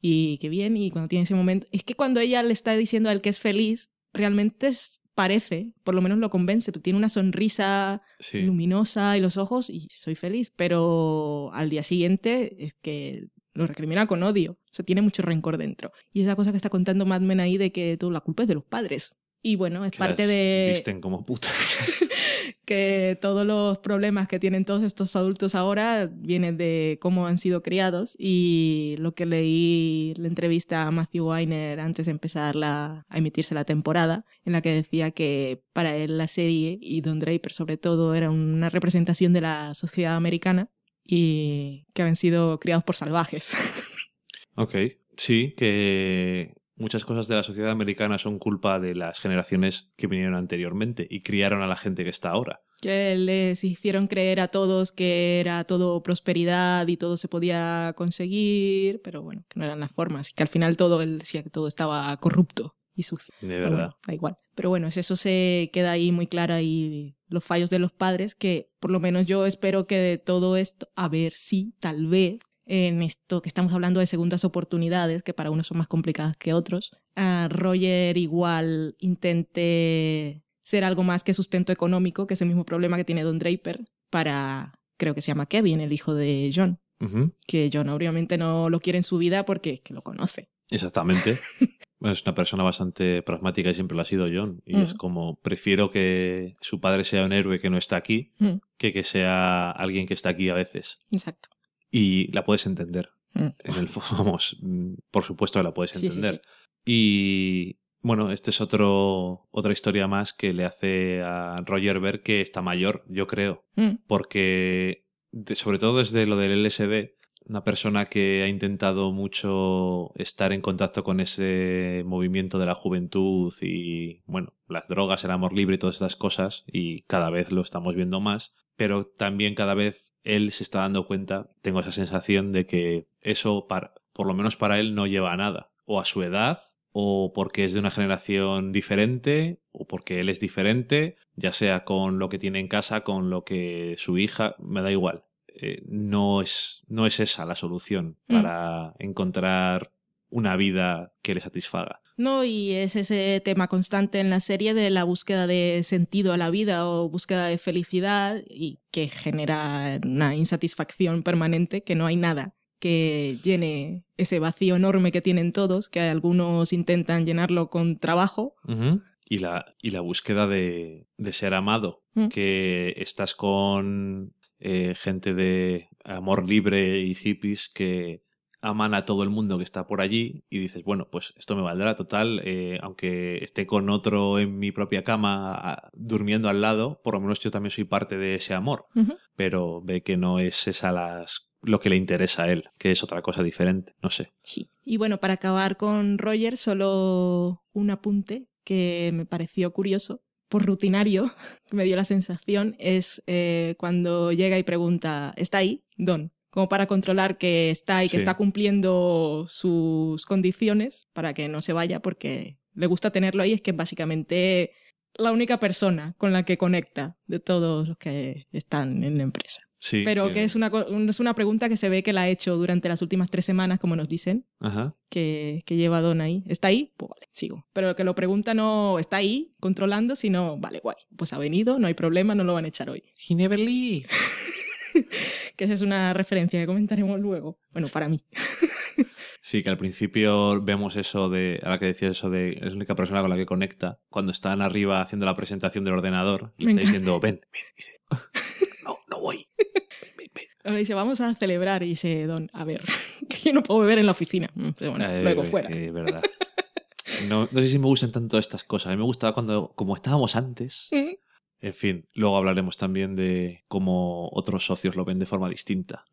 Y qué bien, y cuando tiene ese momento, es que cuando ella le está diciendo a él que es feliz, realmente parece, por lo menos lo convence, tiene una sonrisa luminosa y los ojos y soy feliz, pero al día siguiente es que lo recrimina con odio, o sea, tiene mucho rencor dentro. Y esa cosa que está contando Mad Men ahí de que toda la culpa es de los padres. Y bueno, es parte de... Visten como putas. que todos los problemas que tienen todos estos adultos ahora vienen de cómo han sido criados y lo que leí la entrevista a Matthew Weiner antes de empezar a emitirse la temporada, en la que decía que para él la serie y Don Draper sobre todo era una representación de la sociedad americana y que habían sido criados por salvajes. Ok, sí, que muchas cosas de la sociedad americana son culpa de las generaciones que vinieron anteriormente y criaron a la gente que está ahora. Que les hicieron creer a todos que era todo prosperidad y todo se podía conseguir, pero bueno, que no eran las formas. Que al final todo, él decía que todo estaba corrupto y sucio. De verdad. da igual. Pero bueno, eso se queda ahí muy claro y los fallos de los padres, que por lo menos yo espero que de todo esto, a ver si tal vez en esto que estamos hablando de segundas oportunidades, que para unos son más complicadas que otros, Roger igual intente ser algo más que sustento económico, que es el mismo problema que tiene Don Draper para, creo que se llama Kevin, el hijo de John. Que John obviamente no lo quiere en su vida porque es que lo conoce. Exactamente. es una persona bastante pragmática y siempre lo ha sido John. Y es como, prefiero que su padre sea un héroe que no está aquí, que que sea alguien que está aquí a veces. Exacto y la puedes entender. Mm. En el vamos, mm, por supuesto que la puedes entender. Y bueno, este es otro otra historia más que le hace a Roger ver que está mayor, yo creo, mm. porque sobre todo desde lo del LSD, una persona que ha intentado mucho estar en contacto con ese movimiento de la juventud y, bueno, las drogas, el amor libre y todas estas cosas, y cada vez lo estamos viendo más, pero también cada vez él se está dando cuenta, tengo esa sensación de que eso, para, por lo menos para él, no lleva a nada. O a su edad, o porque es de una generación diferente, o porque él es diferente, ya sea con lo que tiene en casa, con lo que su hija, me da igual. Eh, no, es, no es esa la solución Mm. para encontrar una vida que le satisfaga. No, y es ese tema constante en la serie de la búsqueda de sentido a la vida o búsqueda de felicidad y que genera una insatisfacción permanente, que no hay nada que llene ese vacío enorme que tienen todos, que algunos intentan llenarlo con trabajo. Y, la, y la búsqueda de, de ser amado, Mm. que estás con eh, gente de amor libre y hippies que aman a todo el mundo que está por allí y dices, bueno, pues esto me valdrá total, eh, aunque esté con otro en mi propia cama a- durmiendo al lado, por lo menos yo también soy parte de ese amor, pero ve que no es esa las, lo que le interesa a él, que es otra cosa diferente, no sé. Sí. Y bueno, para acabar con Roger, solo un apunte que me pareció curioso, por rutinario, me dio la sensación, es eh, cuando llega y pregunta, ¿está ahí? Don. Como para controlar que está ahí, que Sí. está cumpliendo sus condiciones para que no se vaya, porque le gusta tenerlo ahí, es que es básicamente la única persona con la que conecta de todos los que están en la empresa. Sí, Pero eh, que es una, es una pregunta que se ve que la ha hecho durante las últimas tres semanas, como nos dicen, Ajá. que, que lleva Don ahí. ¿Está ahí? Pues vale, sigo. Pero que lo pregunta no está ahí controlando, sino, vale, guay, pues ha venido, no hay problema, no lo van a echar hoy. He never leaves. Que esa es una referencia que comentaremos luego. Bueno, para mí. Sí, que al principio vemos eso de, ahora que decías eso de, es la única persona con la que conecta, cuando están arriba haciendo la presentación del ordenador, y Me está encanta. diciendo, ven, ven, y dice, no, no voy. Ven, ven, ven. Ahora dice, vamos a celebrar. Y dice Don, a ver, que yo no puedo beber en la oficina. Mm, Pero bueno, Eh, luego eh, fuera. eh, verdad. No, no sé si me gustan tanto estas cosas. A mí me gustaba cuando, como estábamos antes. Mm, En fin, luego hablaremos también de cómo otros socios lo ven de forma distinta.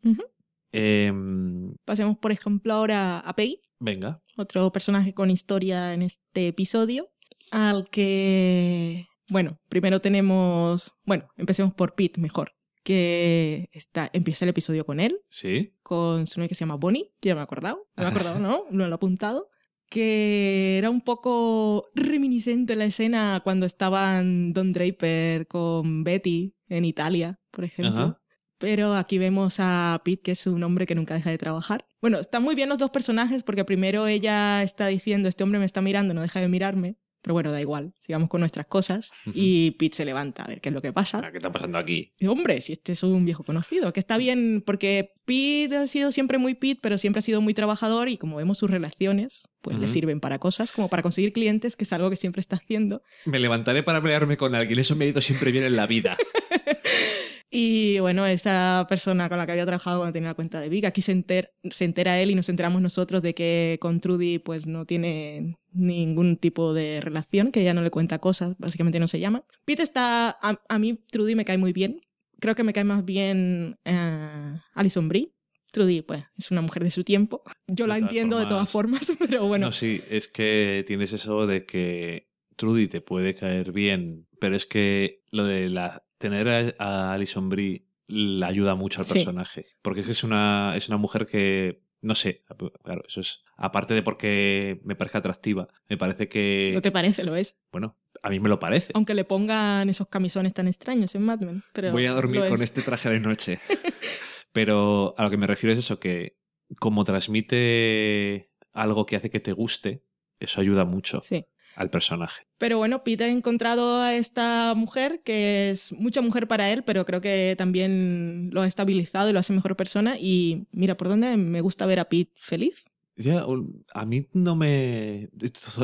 Em, Pasemos, por ejemplo, ahora a Peggy. venga. otro personaje con historia en este episodio, al que, bueno, primero tenemos, bueno, empecemos por Pete mejor, que está, empieza el episodio con él, Sí. con su novia que se llama Bonnie, ya me he acordado, no me he acordado, ¿no? No lo he apuntado, que era un poco reminiscente la escena cuando estaban Don Draper con Betty en Italia, por ejemplo. Ajá. Pero aquí vemos a Pete, que es un hombre que nunca deja de trabajar. Bueno, están muy bien los dos personajes porque primero ella está diciendo, este hombre me está mirando, no deja de mirarme. Pero bueno, da igual, sigamos con nuestras cosas. Y Pete se levanta a ver qué es lo que pasa. ¿Qué está pasando aquí? Y, hombre, si este es un viejo conocido, que está bien, porque Pete ha sido siempre muy Pete, pero siempre ha sido muy trabajador y como vemos sus relaciones, pues le sirven para cosas, como para conseguir clientes, que es algo que siempre está haciendo. Me levantaré para pelearme con alguien. Eso me ha ido siempre bien en la vida. Y bueno, esa persona con la que había trabajado cuando tenía la cuenta de Vic, aquí se, enter- se entera él y nos enteramos nosotros de que con Trudy pues no tiene ningún tipo de relación, que ella no le cuenta cosas, básicamente no se llama. Pete está, a, a mí Trudy me cae muy bien, creo que me cae más bien eh, Alison Brie. Trudy, pues, es una mujer de su tiempo. Yo la entiendo de todas formas, pero bueno. No, sí, es que tienes eso de que Trudy te puede caer bien, pero es que lo de la tener a, a Alison Brie le ayuda mucho al Sí. personaje. Porque es que es una, es una mujer que, no sé, claro, eso es, aparte de porque me parezca atractiva, me parece que, ¿No te parece? Lo es. bueno, a mí me lo parece. Aunque le pongan esos camisones tan extraños en Mad Men. Pero Voy a dormir con es. este traje de noche. Pero a lo que me refiero es eso, que como transmite algo que hace que te guste, eso ayuda mucho Sí. Al personaje. Pero bueno, Pete ha encontrado a esta mujer que es mucha mujer para él, pero creo que también lo ha estabilizado y lo hace mejor persona. Y mira, por dónde me gusta ver a Pete feliz. Ya, a mí no me...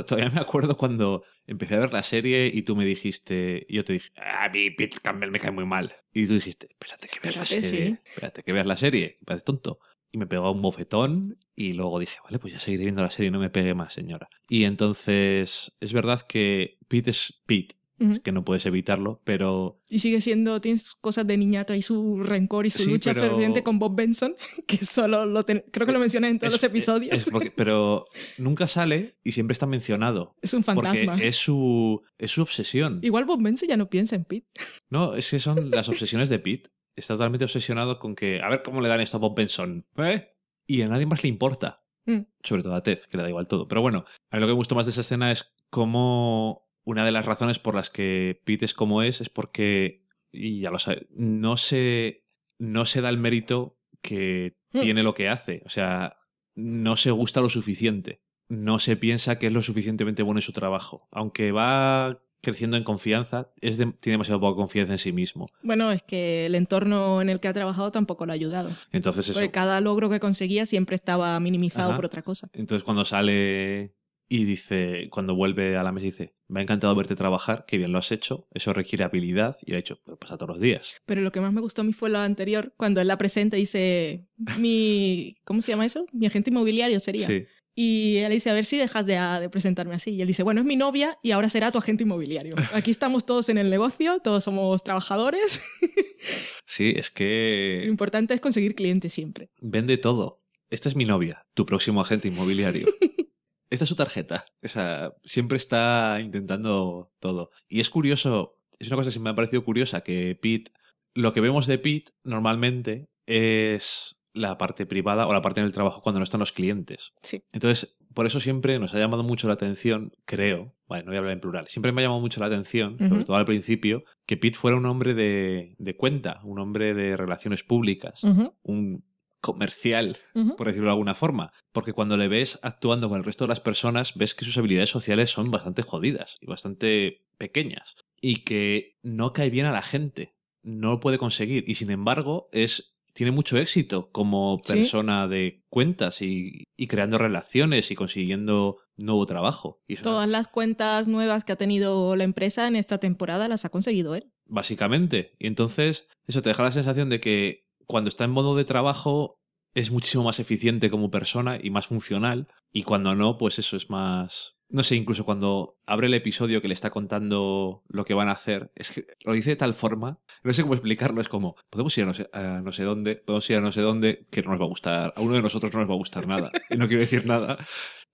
Todavía me acuerdo cuando empecé a ver la serie y tú me dijiste... Yo te dije, a mí Pete Campbell me cae muy mal. Y tú dijiste, espérate que veas la serie. sí. Espérate que veas la serie. Parece tonto. Y me pegó un bofetón y luego dije, vale, pues ya seguiré viendo la serie, no me pegue más, señora. Y entonces es verdad que Pete es Pete, es que no puedes evitarlo, pero Y sigue siendo, tienes cosas de niñato y su rencor y su Sí, lucha pero- ferviente con Bob Benson, que solo lo ten- creo que lo mencioné en todos es- los episodios. es porque- pero nunca sale y siempre está mencionado. Es un fantasma. Porque es su, es su obsesión. Igual Bob Benson ya no piensa en Pete. No, es que son las obsesiones de Pete. Está totalmente obsesionado con que, a ver cómo le dan esto a Bob Benson. ¿Eh? Y a nadie más le importa. Mm. Sobre todo a Tez, que le da igual todo. Pero bueno, a mí lo que me gustó más de esa escena es cómo una de las razones por las que Pete es como es es porque, y ya lo sabes, no se, no se da el mérito que Mm. tiene lo que hace. O sea, no se gusta lo suficiente. No se piensa que es lo suficientemente bueno en su trabajo. Aunque va creciendo en confianza, es de- tiene demasiado poca confianza en sí mismo. Bueno, es que el entorno en el que ha trabajado tampoco lo ha ayudado. Entonces eso. Porque cada logro que conseguía siempre estaba minimizado Ajá. por otra cosa. Entonces cuando sale y dice, cuando vuelve a la mesa dice, me ha encantado verte trabajar, qué bien lo has hecho, eso requiere habilidad y lo ha hecho, pues pasa todos los días. Pero lo que más me gustó a mí fue lo anterior, cuando él la presenta y dice, mi, ¿cómo se llama eso? Mi agente inmobiliario sería. Sí. Y él dice, a ver si dejas de, de presentarme así. Y él dice, bueno, es mi novia y ahora será tu agente inmobiliario. Aquí estamos todos en el negocio, todos somos trabajadores. Sí, es Lo que importante es conseguir clientes siempre. vende todo. Esta es mi novia, tu próximo agente inmobiliario. Esta es su tarjeta. O sea, siempre está intentando todo. Y es curioso, es una cosa que me ha parecido curiosa, que Pete, lo que vemos de Pete normalmente es la parte privada o la parte en el trabajo cuando no están los clientes. Sí. Entonces, por eso siempre nos ha llamado mucho la atención, creo, bueno, no voy a hablar en plural, siempre me ha llamado mucho la atención, sobre todo al principio, que Pete fuera un hombre de, de cuenta, un hombre de relaciones públicas, un comercial, por decirlo de alguna forma. Porque cuando le ves actuando con el resto de las personas, ves que sus habilidades sociales son bastante jodidas y bastante pequeñas. Y que no cae bien a la gente. No lo puede conseguir. Y sin embargo, es. Tiene mucho éxito como Sí. persona de cuentas y, y creando relaciones y consiguiendo nuevo trabajo. Y Todas las cuentas nuevas que ha tenido la empresa en esta temporada las ha conseguido él. básicamente. Y entonces, eso te deja la sensación de que cuando está en modo de trabajo es muchísimo más eficiente como persona y más funcional. Y cuando no, pues eso es más. No sé, incluso cuando abre el episodio que le está contando lo que van a hacer, es que lo dice de tal forma, no sé cómo explicarlo, es como, podemos ir a no sé, no sé dónde, podemos ir a no sé dónde, que no nos va a gustar, a uno de nosotros no nos va a gustar nada. Y no quiero decir nada,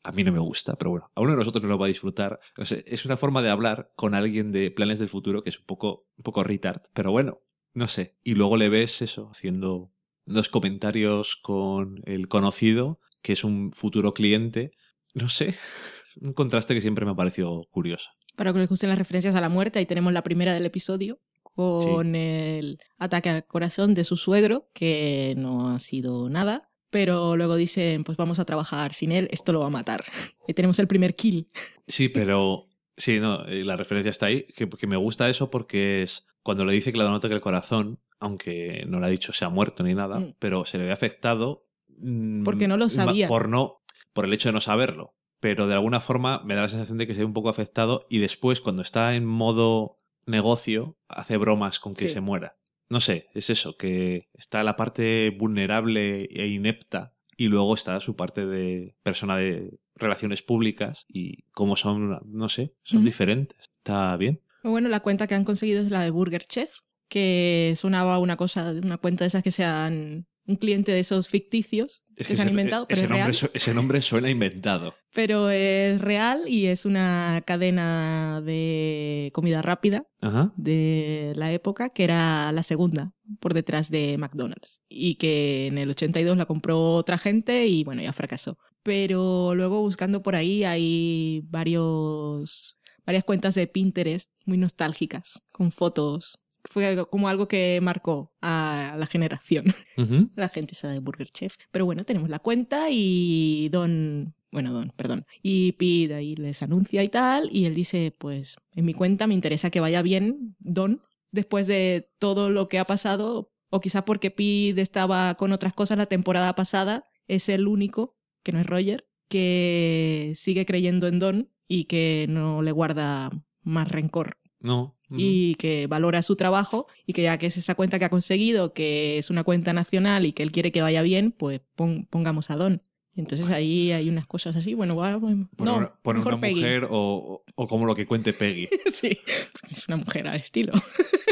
a mí no me gusta, pero bueno, a uno de nosotros no lo va a disfrutar. No sé, es una forma de hablar con alguien de planes del futuro que es un poco, un poco retard, pero bueno, no sé. Y luego le ves eso, haciendo dos comentarios con el conocido, que es un futuro cliente. No sé, un contraste que siempre me ha parecido curioso. Para que les gusten las referencias a la muerte, ahí tenemos la primera del episodio con el ataque al corazón de su suegro, que no ha sido nada. Pero luego dicen, pues vamos a trabajar sin él, esto lo va a matar. Y tenemos el primer kill. Sí, pero sí, no, eh, la referencia está ahí, que, que me gusta eso porque es cuando le dice que le da un ataque al corazón, aunque no le ha dicho se ha muerto ni nada, Mm. pero se le ve afectado. mm, Porque no lo sabía. Por no, por el hecho de no saberlo. Pero de alguna forma me da la sensación de que se ve un poco afectado y después, cuando está en modo negocio, hace bromas con que Sí. se muera. No sé, es eso, que está la parte vulnerable e inepta y luego está su parte de persona de relaciones públicas y como son, no sé, son diferentes. Está bien. Bueno, la cuenta que han conseguido es la de Burger Chef, que sonaba una cosa, una cuenta de esas que sean un cliente de esos ficticios Es que, se han ese- inventado, pero ese es real. su- ese nombre suena inventado. Pero es real y es una cadena de comida rápida Ajá. de la época, que era la segunda por detrás de McDonald's. Y que en el 82 la compró otra gente y bueno, ya fracasó. Pero luego buscando por ahí hay varios, varias cuentas de Pinterest muy nostálgicas, con fotos. Fue como algo que marcó a la generación, la gente esa de Burger Chef. Pero bueno, tenemos la cuenta y Don, bueno, Don, perdón, y Pete ahí les anuncia y tal, y él dice, pues en mi cuenta me interesa que vaya bien, Don, después de todo lo que ha pasado, o quizá porque Pete estaba con otras cosas la temporada pasada, es el único, que no es Roger, que sigue creyendo en Don y que no le guarda más rencor No. Y que valora su trabajo y que ya que es esa cuenta que ha conseguido, que es una cuenta nacional y que él quiere que vaya bien, pues pon- pongamos a Don. Entonces ahí hay unas cosas así, bueno, va- bueno, Pone no, una, pone mejor una Peggy. mujer o, o como lo que cuente Peggy. sí, porque es una mujer al estilo.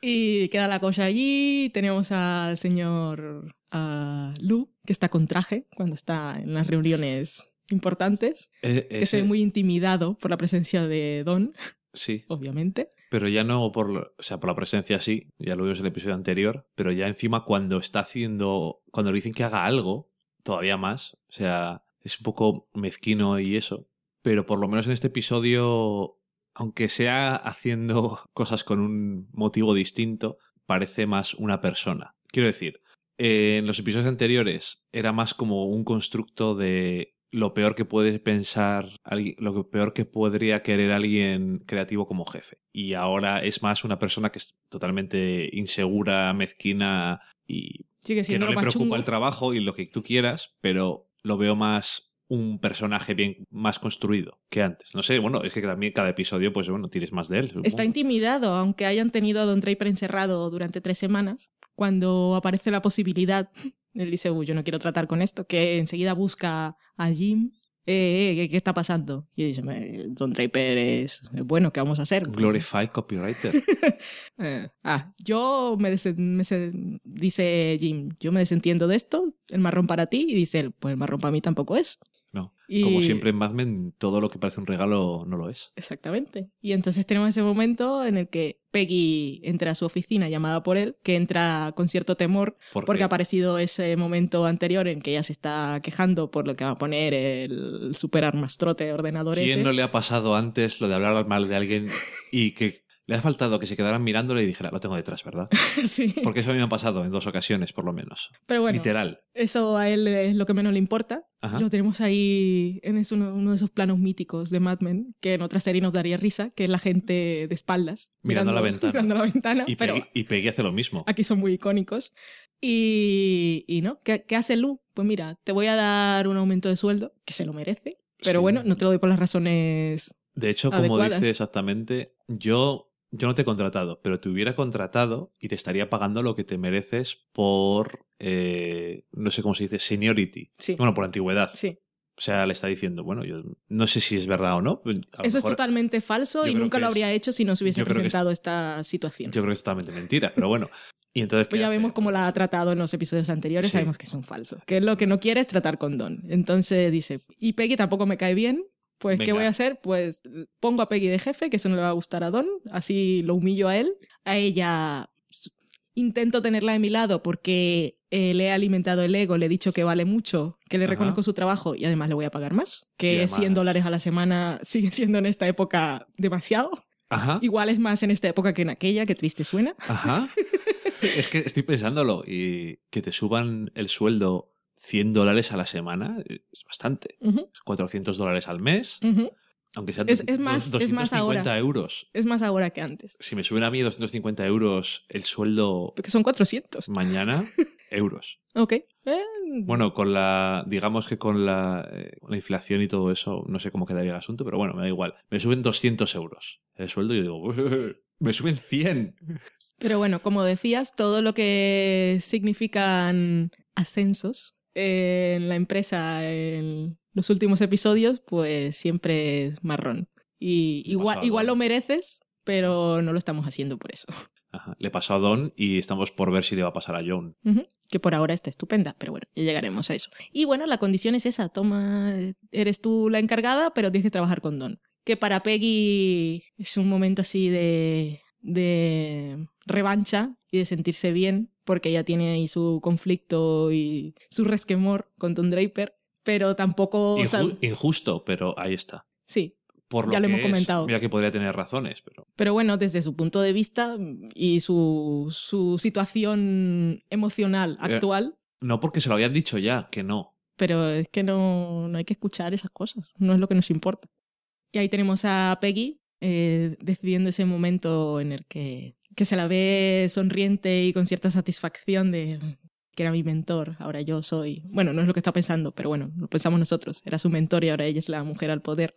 y queda la cosa allí, tenemos al señor Lu, que está con traje cuando está en las reuniones importantes, Eh, que se ve ese- muy intimidado por la presencia de Don, Sí, obviamente. pero ya no por, lo- o sea, por la presencia sí, ya lo vimos en el episodio anterior, pero ya encima cuando está haciendo, cuando le dicen que haga algo, todavía más. O sea, es un poco mezquino y eso. Pero por lo menos en este episodio, aunque sea haciendo cosas con un motivo distinto, parece más una persona. Quiero decir, en los episodios anteriores era más como un constructo de lo peor que puede pensar, lo peor que podría querer alguien creativo como jefe. Y ahora es más una persona que es totalmente insegura, mezquina y que no le preocupa el trabajo y lo que tú quieras, pero lo veo más un personaje bien más construido que antes. No sé, bueno, es que también cada episodio, pues bueno, tienes más de él. Está intimidado, aunque hayan tenido a Don Draper encerrado durante tres semanas. Cuando aparece la posibilidad, él dice, uy, yo no quiero tratar con esto, que enseguida busca a Jim. Eh, eh, ¿qué, está pasando? Y dice, Don Draper es bueno, ¿qué vamos a hacer? Glorify copywriter. Eh, ah, yo me, me dice Jim, yo me desentiendo de esto, el marrón para ti, y dice él, pues el marrón para mí tampoco es. No. Como siempre en Mad Men, todo lo que parece un regalo no lo es. Exactamente. Y entonces tenemos ese momento en el que Peggy entra a su oficina llamada por él, que entra con cierto temor porque ha aparecido ese momento anterior en que ella se está quejando por lo que va a poner el super armastrote de ordenadores. ¿Quién no le ha pasado antes lo de hablar mal de alguien y que le ha faltado que se quedaran mirándole y dijera, lo tengo detrás, ¿verdad? sí. Porque eso a mí me ha pasado en dos ocasiones, por lo menos. Pero bueno. Literal. Eso a él es lo que menos le importa. Lo tenemos ahí en uno, de esos planos míticos de Mad Men, que en otra serie nos daría risa, que es la gente de espaldas. Mirando, la ventana. Mirando la ventana. Y, pero Peggy, hace lo mismo. Aquí son muy icónicos. Y, y ¿no? ¿Qué, ¿Qué hace Lu? Pues mira, te voy a dar un aumento de sueldo, que se lo merece. Pero bueno, no te lo doy por las razones de hecho, como dice exactamente, yo yo no te he contratado, pero te hubiera contratado y te estaría pagando lo que te mereces por, eh, no sé cómo se dice, seniority. Sí. Bueno, por antigüedad. Sí. O sea, le está diciendo, bueno, yo no sé si es verdad o no. Eso es totalmente falso y nunca lo habría hecho si no se hubiese presentado esta situación. Yo creo que es totalmente mentira, pero bueno. Y entonces, pues ya vemos cómo la ha tratado en los episodios anteriores, sabemos que es un falso. Que es lo que no quiere es tratar con Don. Entonces dice, y Peggy tampoco me cae bien, pues, ¿qué voy a hacer? Pues pongo a Peggy de jefe, que eso no le va a gustar a Don, así lo humillo a él. A ella intento tenerla de mi lado porque eh, le he alimentado el ego, le he dicho que vale mucho, que le reconozco su trabajo y además le voy a pagar más. Que 100 dólares a la semana sigue siendo en esta época demasiado. Ajá. Igual es más en esta época que en aquella, que triste suena. Ajá. es que estoy pensándolo y que te suban el sueldo 100 dólares a la semana es bastante. 400 dólares al mes. Aunque sean es, más, 250 euros. Es más ahora que antes. Si me suben a mí 250 euros el sueldo. Porque son 400. Mañana, euros. Ok. Eh, bueno, con la. Digamos que con la, eh, la, inflación y todo eso, no sé cómo quedaría el asunto, pero bueno, me da igual. Me suben 200 euros el sueldo y yo digo, me suben 100. Pero bueno, como decías, todo lo que significan ascensos en la empresa en los últimos episodios, pues siempre es marrón. Y igual, igual lo mereces, pero no lo estamos haciendo por eso. Le pasó a Don y estamos por ver si le va a pasar a John. Que por ahora está estupenda, pero bueno, ya llegaremos a eso. Y bueno, la condición es esa, toma, eres tú la encargada, pero tienes que trabajar con Don. Que para Peggy es un momento así de, de revancha y de sentirse bien, porque ella tiene ahí su conflicto y su resquemor con Tom Draper, pero tampoco... injusto, pero ahí está. Sí. Por ya lo hemos comentado. Mira que podría tener razones, pero... Pero bueno, desde su punto de vista y su, su situación emocional eh, actual... no porque se lo habían dicho ya, que no. Pero es que no, no hay que escuchar esas cosas, no es lo que nos importa. Y ahí tenemos a Peggy eh, decidiendo ese momento en el que que se la ve sonriente y con cierta satisfacción de que era mi mentor, ahora yo soy, bueno, no es lo que está pensando, pero bueno, lo pensamos nosotros, era su mentor y ahora ella es la mujer al poder.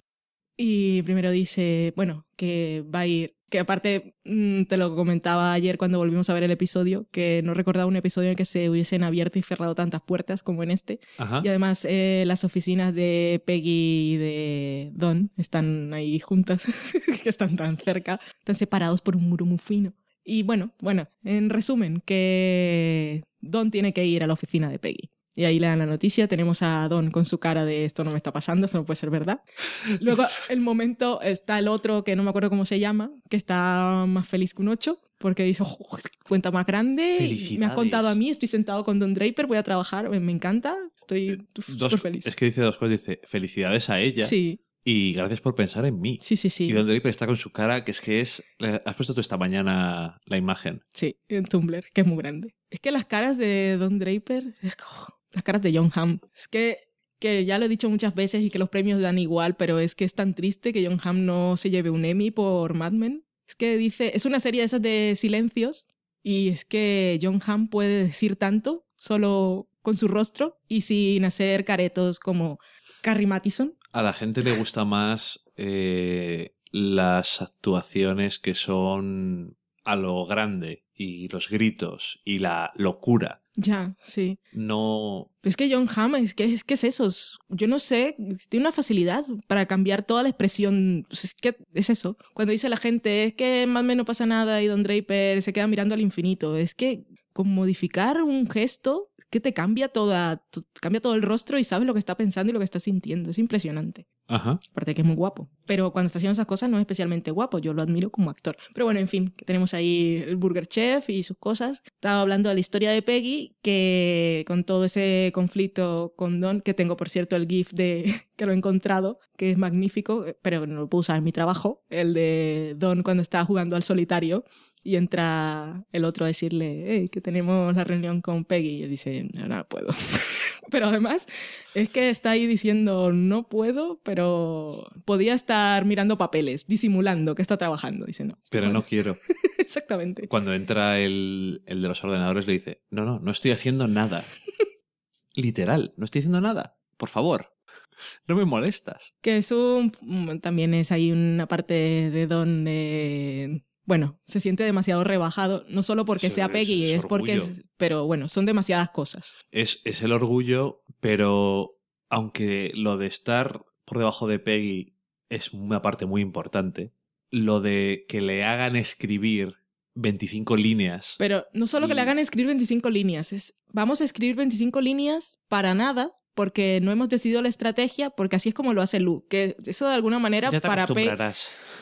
Y primero dice, bueno, que va a ir, que aparte mm, te lo comentaba ayer cuando volvimos a ver el episodio, que no recordaba un episodio en que se hubiesen abierto y cerrado tantas puertas como en este. Y además eh, las oficinas de Peggy y de Don están ahí juntas, que están tan cerca, están separados por un muro muy fino. Y bueno, bueno, en resumen, que Don tiene que ir a la oficina de Peggy. Y ahí le dan la noticia. Tenemos a Don con su cara de esto no me está pasando, esto no puede ser verdad. Luego, el momento, está el otro que no me acuerdo cómo se llama, que está más feliz que un 8, porque dice, "Oh, cuenta más grande. Me has contado a mí, estoy sentado con Don Draper, voy a trabajar, me, me encanta, estoy Dos- súper feliz. Es que dice dos cosas. Dice, felicidades a ella Sí, y gracias por pensar en mí. sí, sí, sí. Y Don Draper está con su cara, que es que es... Has puesto tú esta mañana la imagen. Sí, en Tumblr, que es muy grande. Es que las caras de Don Draper, es como las caras de John Hamm. Es que, que ya lo he dicho muchas veces y que los premios dan igual, pero es que es tan triste que John Hamm no se lleve un Emmy por Mad Men. Es que dice, es una serie de esas de silencios y es que John Hamm puede decir tanto solo con su rostro y sin hacer caretos como Carrie Mathison. A la gente le gusta más eh, las actuaciones que son a lo grande y los gritos y la locura. Ya, sí. No... Es que John Hamm, es que, es que es eso. es- Yo no sé, tiene una facilidad para cambiar toda la expresión. Pues es que es eso. Cuando dice la gente, es que más o menos no pasa nada y Don Draper se queda mirando al infinito. Es que con modificar un gesto, es que te cambia toda, cambia todo el rostro y sabes lo que está pensando y lo que está sintiendo. Es impresionante. Ajá. Aparte que es muy guapo. Pero cuando está haciendo esas cosas no es especialmente guapo. Yo lo admiro como actor. Pero bueno, en fin, tenemos ahí el Burger Chef y sus cosas. Estaba hablando de la historia de Peggy, que con todo ese conflicto con Don, que tengo por cierto el GIF de que lo he encontrado, que es magnífico, pero no lo puedo usar en mi trabajo. El de Don cuando está jugando al solitario. Y entra el otro a decirle, hey, que tenemos la reunión con Peggy. Y él dice, no, no puedo. pero además, es que está ahí diciendo, no puedo, pero podía estar mirando papeles, disimulando que está trabajando. Dice, no. Pero bueno, no quiero. Exactamente. Cuando entra el, el de los ordenadores le dice, no, no, no estoy haciendo nada. Literal, no estoy haciendo nada. Por favor, no me molestas. Que es un... mm, También es ahí una parte de Don de... Bueno, se siente demasiado rebajado, no solo porque sea Peggy, es es, porque es... Pero bueno, son demasiadas cosas. Es, es el orgullo, pero aunque lo de estar por debajo de Peggy es una parte muy importante, lo de que le hagan escribir 25 líneas. Pero no solo que le hagan escribir 25 líneas, es vamos a escribir 25 líneas para nada, porque no hemos decidido la estrategia, porque así es como lo hace Lu. Que eso de alguna manera ya te para Peggy...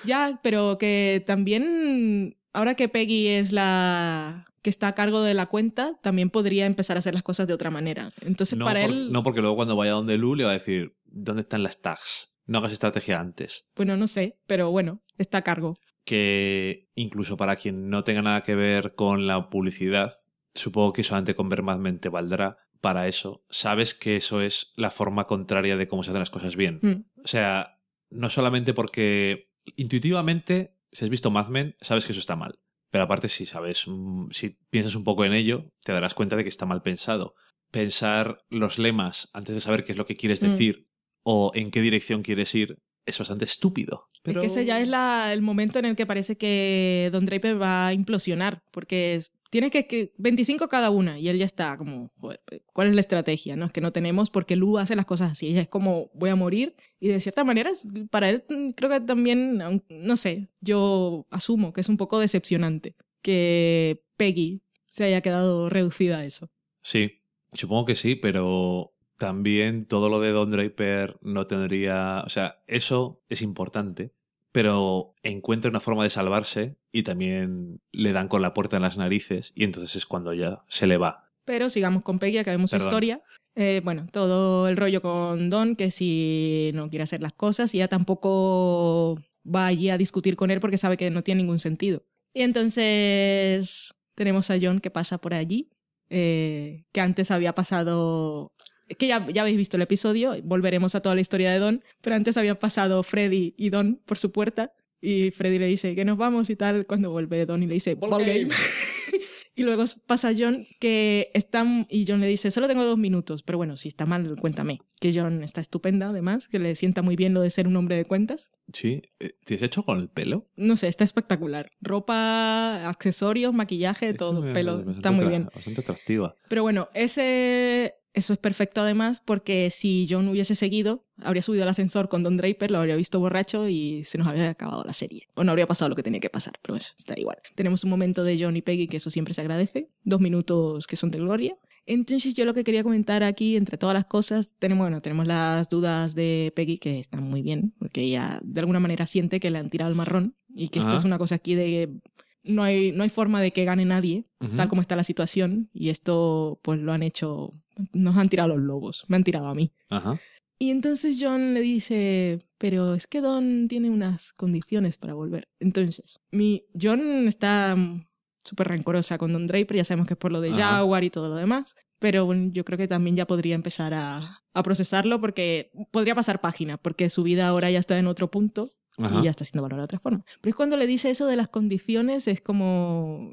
Ya, pero que también, ahora que Peggy es la que está a cargo de la cuenta, también podría empezar a hacer las cosas de otra manera. Entonces, No, para por- él, no, porque luego cuando vaya donde Lu le va a decir, ¿dónde están las tags? No hagas estrategia antes. bueno, no sé, pero bueno, está a cargo. que incluso para quien no tenga nada que ver con la publicidad, supongo que solamente con ver Mad Men te valdrá para eso. Sabes que eso es la forma contraria de cómo se hacen las cosas bien. Mm. O sea, no solamente porque intuitivamente, si has visto Mad Men, sabes que eso está mal. Pero aparte, si sabes, mm, si piensas un poco en ello, te darás cuenta de que está mal pensado. Pensar los lemas antes de saber qué es lo que quieres Mm. decir o en qué dirección quieres ir es bastante estúpido. Pero... Es que ese ya es la- el momento en el que parece que Don Draper va a implosionar, porque es, tiene que, que 25 cada una y él ya está como, "Joder, ¿cuál es la estrategia? No es que no tenemos porque Lu hace las cosas así, ella es como voy a morir y de cierta manera es- para él mm, creo que también, no sé, yo asumo que es un poco decepcionante que Peggy se haya quedado reducida a eso. Sí, supongo que sí, pero también todo lo de Don Draper no tendría. O sea, eso es importante, pero encuentra una forma de salvarse y también le dan con la puerta en las narices y entonces es cuando ya se le va. Pero sigamos con Peggy, acabemos su historia. Eh, bueno, todo el rollo con Don, que si no quiere hacer las cosas, y ella tampoco va allí a discutir con él porque sabe que no tiene ningún sentido. Y entonces tenemos a John que pasa por allí, eh, que antes había pasado... Que ya, ya habéis visto el episodio, volveremos a toda la historia de Don, pero antes habían pasado Freddy y Don por su puerta, y Freddy le dice que nos vamos y tal, cuando vuelve Don y le dice, Ball "Ball game". game". Y luego pasa John que está y John le dice, solo tengo dos minutos, pero bueno, si está mal, cuéntame. Que John está estupenda además, que le sienta muy bien lo de ser un hombre de cuentas. Sí, eh, ¿te has hecho con el pelo? No sé, está espectacular. Ropa, accesorios, maquillaje, Es que todo, pelo, está muy bien. Bastante atractiva. Pero bueno, ese eso es perfecto además porque si John hubiese seguido, habría subido al ascensor con Don Draper, lo habría visto borracho y se nos habría acabado la serie. O no habría pasado lo que tenía que pasar, pero eso está igual. Tenemos un momento de John y Peggy que eso siempre se agradece, dos minutos que son de gloria. Entonces yo lo que quería comentar aquí, entre todas las cosas, tenemos, bueno, tenemos las dudas de Peggy que están muy bien, porque ella de alguna manera siente que le han tirado el marrón y que esto Ajá. es una cosa aquí de no hay, no hay forma de que gane nadie, Ujú. tal como está la situación, y esto pues lo han hecho, nos han tirado los lobos, me han tirado a mí. Ajá. Y entonces John le dice, pero es que Don tiene unas condiciones para volver. Entonces, mi John está súper rencorosa con Don Draper, ya sabemos que es por lo de Ajá. Jaguar y todo lo demás, pero bueno, yo creo que también ya podría empezar a, a procesarlo porque podría pasar página, porque su vida ahora ya está en otro punto Ajá. y ya está siendo valorada de otra forma. Pero es cuando le dice eso de las condiciones, es como...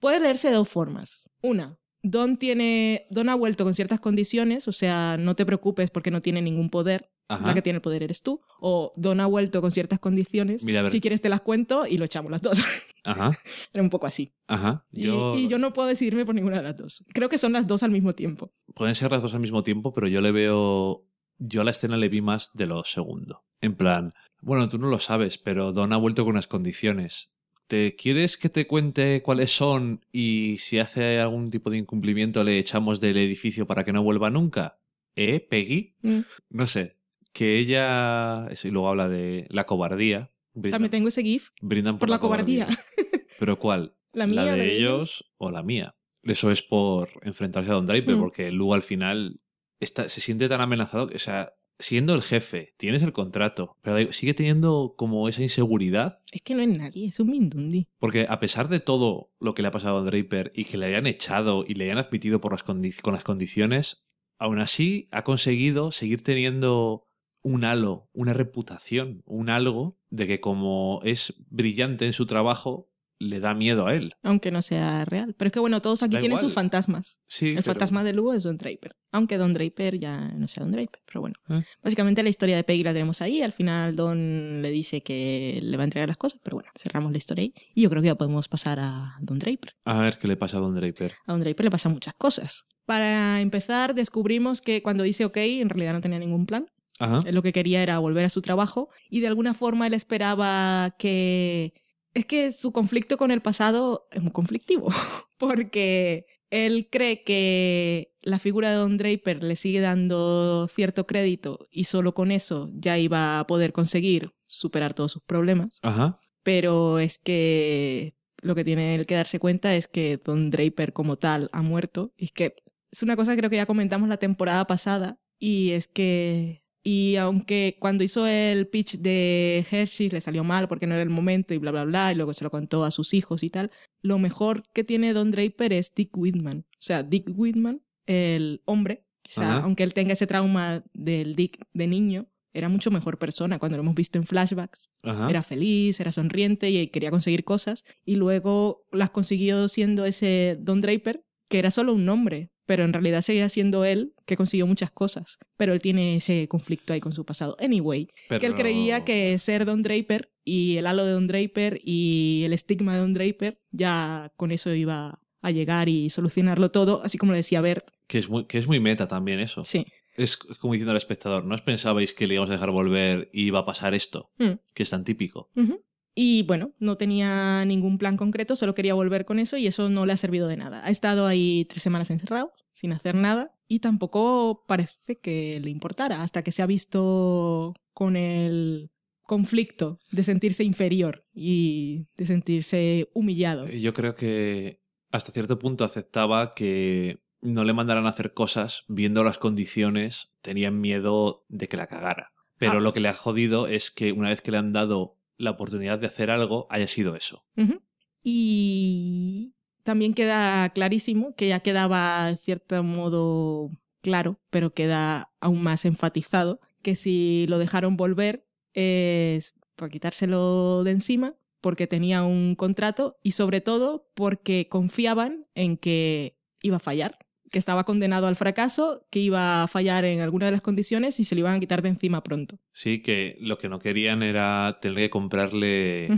Puede leerse de dos formas. Una, Don tiene... Don ha vuelto con ciertas condiciones, o sea, no te preocupes porque no tiene ningún poder. Ajá. La que tiene el poder eres tú. O Don ha vuelto con ciertas condiciones. Mira. Si quieres te las cuento y lo echamos las dos. Ajá. Era un poco así. Ajá. Y- Yo... Y, yo no puedo decidirme por ninguna de las dos. Creo que son las dos al mismo tiempo. Pueden ser las dos al mismo tiempo, pero yo le veo. Yo a la escena le vi más de lo segundo. En plan, bueno, tú no lo sabes, pero Don ha vuelto con unas condiciones. ¿Te quieres que te cuente cuáles son y si hace algún tipo de incumplimiento le echamos del edificio para que no vuelva nunca? ¿Eh, Peggy? Mm. No sé. Que ella. eso, Y luego habla de la cobardía. Brindan, También tengo ese GIF brindan por, por la cobardía. ¿Pero cuál? La mía, ¿La de, la de ellos, o la mía? Eso es por enfrentarse a Don Draper, Mm. porque luego al final está, se siente tan amenazado que, o sea, siendo el jefe, tienes el contrato, pero sigue teniendo como esa inseguridad, Es que no es nadie, es un Mindundi. porque a pesar de todo lo que le ha pasado a Draper y que le hayan echado y le hayan admitido por las con las condiciones, aún así ha conseguido seguir teniendo un halo, una reputación, un algo de que como es brillante en su trabajo, le da miedo a él. Aunque no sea real. Pero es que bueno, todos aquí Da tienen igual. sus fantasmas. Sí, El pero- fantasma de Lugo es Don Draper. Aunque Don Draper ya no sea Don Draper, pero bueno. Eh. Básicamente la historia de Peggy la tenemos ahí. Al final Don le dice que le va a entregar las cosas, pero bueno, cerramos la historia ahí. Y yo creo que ya podemos pasar a Don Draper. A ver qué le pasa a Don Draper. A Don Draper le pasan muchas cosas. Para empezar, descubrimos que cuando dice ok, en realidad no tenía ningún plan. Ajá. Él lo que quería era volver a su trabajo y de alguna forma él esperaba que... Es que su conflicto con el pasado es muy conflictivo, porque él cree que la figura de Don Draper le sigue dando cierto crédito y solo con eso ya iba a poder conseguir superar todos sus problemas, Ajá. pero es que lo que tiene él que darse cuenta es que Don Draper como tal ha muerto. Y es que es una cosa que creo que ya comentamos la temporada pasada y es que y aunque cuando hizo el pitch de Hershey le salió mal porque no era el momento y bla bla bla y luego se lo contó a sus hijos y tal, lo mejor que tiene Don Draper es Dick Whitman. O sea, Dick Whitman, el hombre, quizá, Ajá. aunque él tenga ese trauma del Dick de niño, era mucho mejor persona cuando lo hemos visto en flashbacks Ajá. era feliz, era sonriente y quería conseguir cosas. Y luego las consiguió siendo ese Don Draper, que era solo un nombre, pero en realidad seguía siendo él que consiguió muchas cosas. Pero él tiene ese conflicto ahí con su pasado. Anyway, Pero- que él creía que ser Don Draper y el halo de Don Draper y el estigma de Don Draper ya con eso iba a llegar y solucionarlo todo, así como le decía Bert. Que es muy, que es muy meta también eso. Sí. Es como diciendo al espectador, ¿no os pensabais que le íbamos a dejar volver y iba a pasar esto? Mm. Que es tan típico. Y bueno, no tenía ningún plan concreto, solo quería volver con eso y eso no le ha servido de nada. Ha estado ahí tres semanas encerrado, sin hacer nada, y tampoco parece que le importara, hasta que se ha visto con el conflicto de sentirse inferior y de sentirse humillado. Yo creo que hasta cierto punto aceptaba que no le mandaran a hacer cosas viendo las condiciones, tenían miedo de que la cagara. Pero Ah. lo que le ha jodido es que una vez que le han dado la oportunidad de hacer algo, haya sido eso. Y también queda clarísimo, que ya quedaba en cierto modo claro, pero queda aún más enfatizado, que si lo dejaron volver es para quitárselo de encima, porque tenía un contrato y sobre todo porque confiaban en que iba a fallar, que estaba condenado al fracaso, que iba a fallar en alguna de las condiciones y se lo iban a quitar de encima pronto. Sí, que lo que no querían era tener que comprarle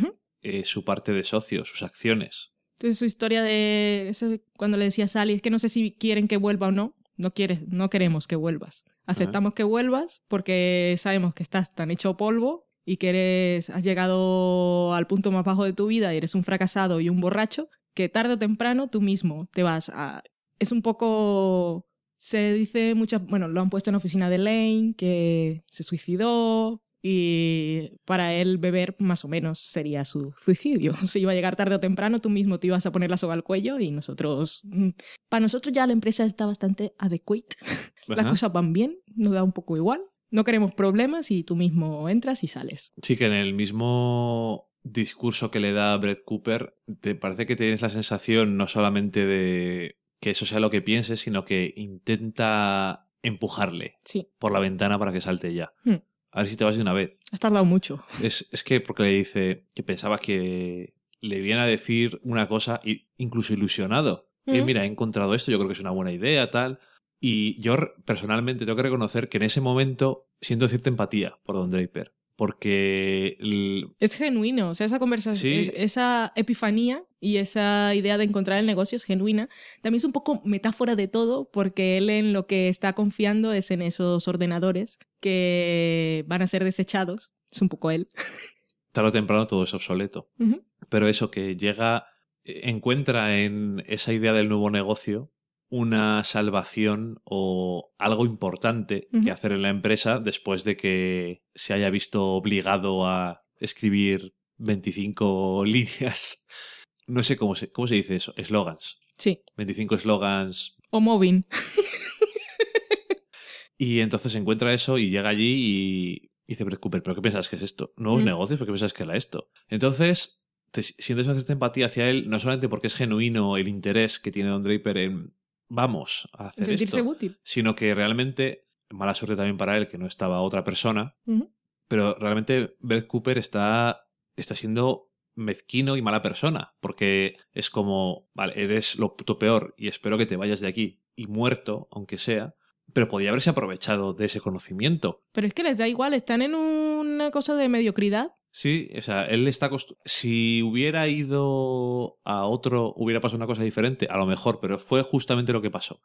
eh, su parte de socio, sus acciones. Entonces su historia de eso, cuando le decía a Sally, es que no sé si quieren que vuelva o no. No quieres, no queremos que vuelvas. Aceptamos que vuelvas porque sabemos que estás tan hecho polvo y que eres, has llegado al punto más bajo de tu vida y eres un fracasado y un borracho que tarde o temprano tú mismo te vas a es un poco... Se dice muchas... Bueno, lo han puesto en la oficina de Lane, que se suicidó, y para él beber más o menos sería su suicidio. Si iba a llegar tarde o temprano, tú mismo te ibas a poner la soga al cuello y nosotros... mm, Para nosotros ya la empresa está bastante adequate. Las cosas van bien, nos da un poco igual. No queremos problemas y tú mismo entras y sales. Sí, que en el mismo discurso que le da Brett Cooper, te parece que tienes la sensación no solamente de que eso sea lo que pienses, sino que intenta empujarle Sí, por la ventana para que salte ya. Hmm. A ver si te vas de una vez. has tardado mucho. Es, es que porque le dice que pensaba que le viene a decir una cosa, incluso ilusionado. Eh, Mm. mira, he encontrado esto, yo creo que es una buena idea, tal. Y yo personalmente tengo que reconocer que en ese momento siento cierta empatía por Don Draper. Porque l- Es genuino, o sea, esa conversación, Sí. esa epifanía y esa idea de encontrar el negocio es genuina. También es un poco metáfora de todo, porque él en lo que está confiando es en esos ordenadores que van a ser desechados. Es un poco él. tarde o temprano todo es obsoleto. Pero eso que llega, eh, encuentra en esa idea del nuevo negocio una salvación o algo importante que hacer en la empresa después de que se haya visto obligado a escribir 25 líneas. No sé cómo se, cómo se dice eso, eslogans. Sí. 25 eslogans. O Movin. Y entonces encuentra eso y llega allí y dice, pero Cooper, ¿pero qué piensas que es esto? ¿Nuevos Mm. negocios? ¿Por qué piensas que era esto? Entonces, te sientes una cierta empatía hacia él, no solamente porque es genuino el interés que tiene Don Draper en vamos a hacer Sentirse esto, útil. sino que realmente, mala suerte también para él que no estaba otra persona, pero realmente Brett Cooper está, está siendo mezquino y mala persona, porque es como, vale, eres lo puto peor y espero que te vayas de aquí y muerto, aunque sea, pero podía haberse aprovechado de ese conocimiento. Pero es que les da igual, están en una cosa de mediocridad. Sí, o sea, él está Si hubiera ido a otro, hubiera pasado una cosa diferente, a lo mejor, pero fue justamente lo que pasó.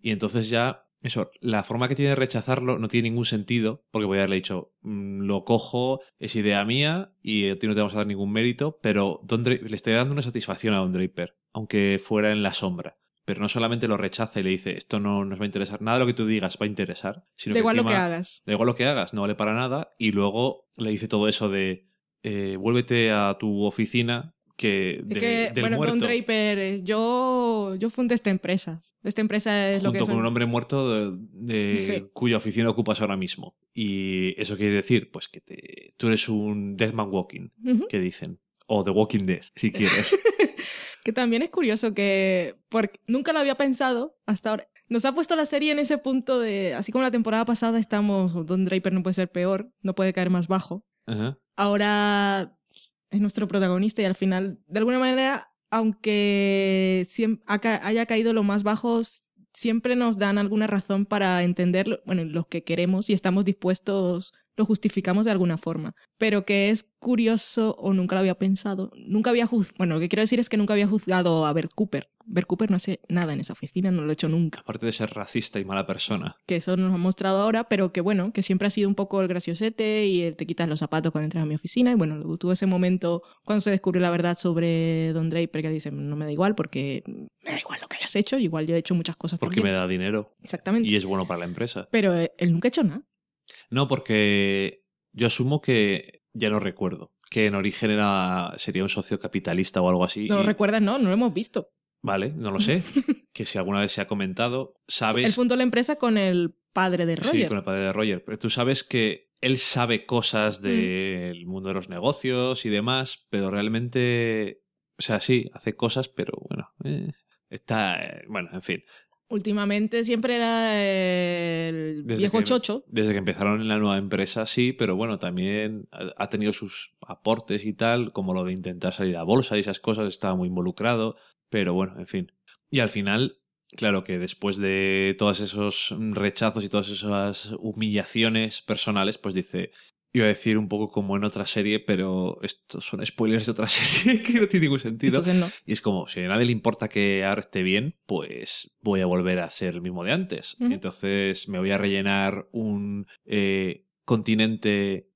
Y entonces ya, eso, la forma que tiene de rechazarlo no tiene ningún sentido, porque voy a haberle dicho, "Mm, lo cojo, es idea mía y a ti no te vamos a dar ningún mérito, pero Don Dra- le estoy dando una satisfacción a Don Draper, aunque fuera en la sombra. Pero no solamente lo rechaza y le dice, esto no nos va a interesar, nada de lo que tú digas va a interesar, sino Da que igual lo que hagas. Da igual lo que hagas, no vale para nada. Y luego le dice todo eso de eh, vuélvete a tu oficina que, de- que, del bueno, muerto. Don Draper, eh, yo, yo fundé esta empresa. Esta empresa es lo que junto con un hombre muerto de, de- Sí. cuya oficina ocupas ahora mismo. Y eso quiere decir, pues que te- tú eres un Deathman Walking, que dicen. O The Walking Dead, si quieres. Que también es curioso que porque nunca lo había pensado hasta ahora. Nos ha puesto la serie en ese punto de, así como la temporada pasada estamos, Don Draper no puede ser peor, no puede caer más bajo. Ajá. Ahora es nuestro protagonista y al final, de alguna manera, aunque haya caído lo más bajos, siempre nos dan alguna razón para entender, bueno, lo que queremos y estamos dispuestos, lo justificamos de alguna forma. Pero que es curioso o nunca lo había pensado, nunca había juzgado, bueno, lo que quiero decir es que nunca había juzgado a Bert Cooper. Bert Cooper no hace nada en esa oficina, no lo ha hecho nunca. Aparte de ser racista y mala persona. Que eso nos ha mostrado ahora, pero que bueno, que siempre ha sido un poco el graciosete y el te quitas los zapatos cuando entras a mi oficina. Y bueno, luego tuvo ese momento cuando se descubrió la verdad sobre Don Draper que dice, no me da igual porque me da igual lo que hayas hecho, igual yo he hecho muchas cosas Porque me da dinero Exactamente. y es bueno para la empresa. Pero eh, él nunca ha hecho nada. No, porque yo asumo que ya no recuerdo. Que en origen era, sería un socio capitalista o algo así. ¿No lo recuerdas? No, no lo hemos visto. Vale, no lo sé. que si alguna vez se ha comentado, Él sabes. fundó la empresa con el padre de Roger. Sí, con el padre de Roger. Pero tú sabes que él sabe cosas Mm. del mundo de los negocios y demás, pero realmente. O sea, sí, hace cosas, pero bueno. eh, está. eh, bueno, en fin. Últimamente siempre era el Desde viejo que- chocho. Desde que empezaron en la nueva empresa, sí, pero bueno, también ha ha tenido sus aportes y tal, como lo de intentar salir a bolsa y esas cosas, estaba muy involucrado, pero bueno, en fin. Y al final, claro que después de todos esos rechazos y todas esas humillaciones personales, pues dice, iba a decir un poco como en otra serie, pero estos son spoilers de otra serie que no tiene ningún sentido. Entonces no. Y es como, si a nadie le importa que ahora esté bien, pues voy a volver a ser el mismo de antes. Entonces me voy a rellenar un eh, continente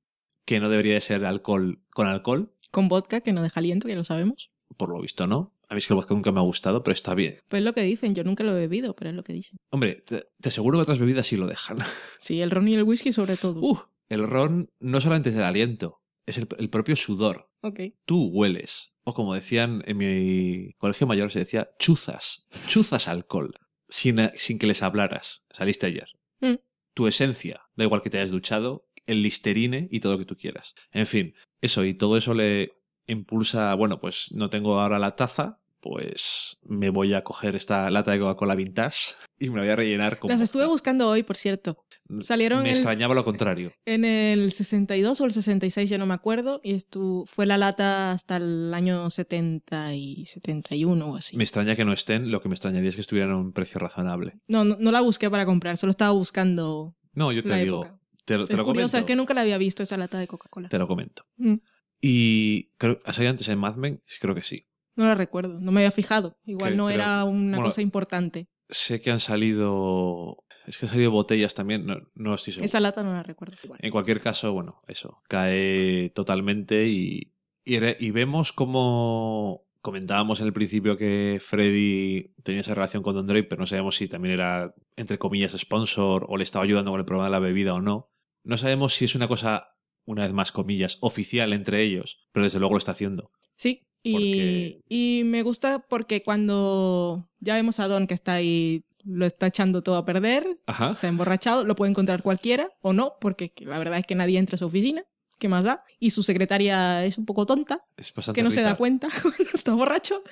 que no debería de ser alcohol con alcohol. Con vodka, que no deja aliento, que lo sabemos. Por lo visto, no. A mí es que el vodka nunca me ha gustado, pero está bien. Pues es lo que dicen, yo nunca lo he bebido, pero es lo que dicen. Hombre, te, te aseguro que otras bebidas sí lo dejan. Sí, el ron y el whisky sobre todo. Uh, el ron no solamente es el aliento, es el, el propio sudor. Ok. Tú hueles. O como decían en mi colegio mayor, se decía chuzas. Chuzas alcohol. Sin, sin que les hablaras. Saliste ayer. Mm. Tu esencia. Da igual que te hayas duchado, el listerine y todo lo que tú quieras. En fin, eso y todo eso le impulsa, bueno, pues no tengo ahora la taza, pues me voy a coger esta lata de Coca-Cola vintage y me la voy a rellenar con Las estuve buscando hoy, por cierto. salieron Me el- extrañaba lo contrario. En el 62 o el 66, ya no me acuerdo, y estu fue la lata hasta el año 70 y 71 o así. Me extraña que no estén, lo que me extrañaría es que estuvieran a un precio razonable. No, no, no la busqué para comprar, solo estaba buscando No, yo te la digo, época. te, lo- te es lo curioso, comento. es que nunca la había visto esa lata de Coca-Cola. Te lo comento. Mm, Y creo, ¿has salido antes en Mad Men? Creo que sí. No la recuerdo, no me había fijado. Igual Que- no era una bueno, cosa importante. Sé que han salido. Es que han salido botellas también, no, no estoy seguro. Esa lata no la recuerdo. Igual. En cualquier caso, bueno, eso. Cae totalmente y, y, re- y vemos como comentábamos en el principio que Freddy tenía esa relación con Don Draper, no sabemos si también era, entre comillas, sponsor o le estaba ayudando con el problema de la bebida o no. No sabemos si es una cosa, una vez más, comillas, oficial entre ellos, pero desde luego lo está haciendo. Sí, y, me gusta porque cuando ya vemos a Don que está ahí, lo está echando todo a perder, Ajá. se ha emborrachado, lo puede encontrar cualquiera o no, porque la verdad es que nadie entra a su oficina, ¿qué más da? Y su secretaria es un poco tonta, Es que no se da cuenta cuando está borracho.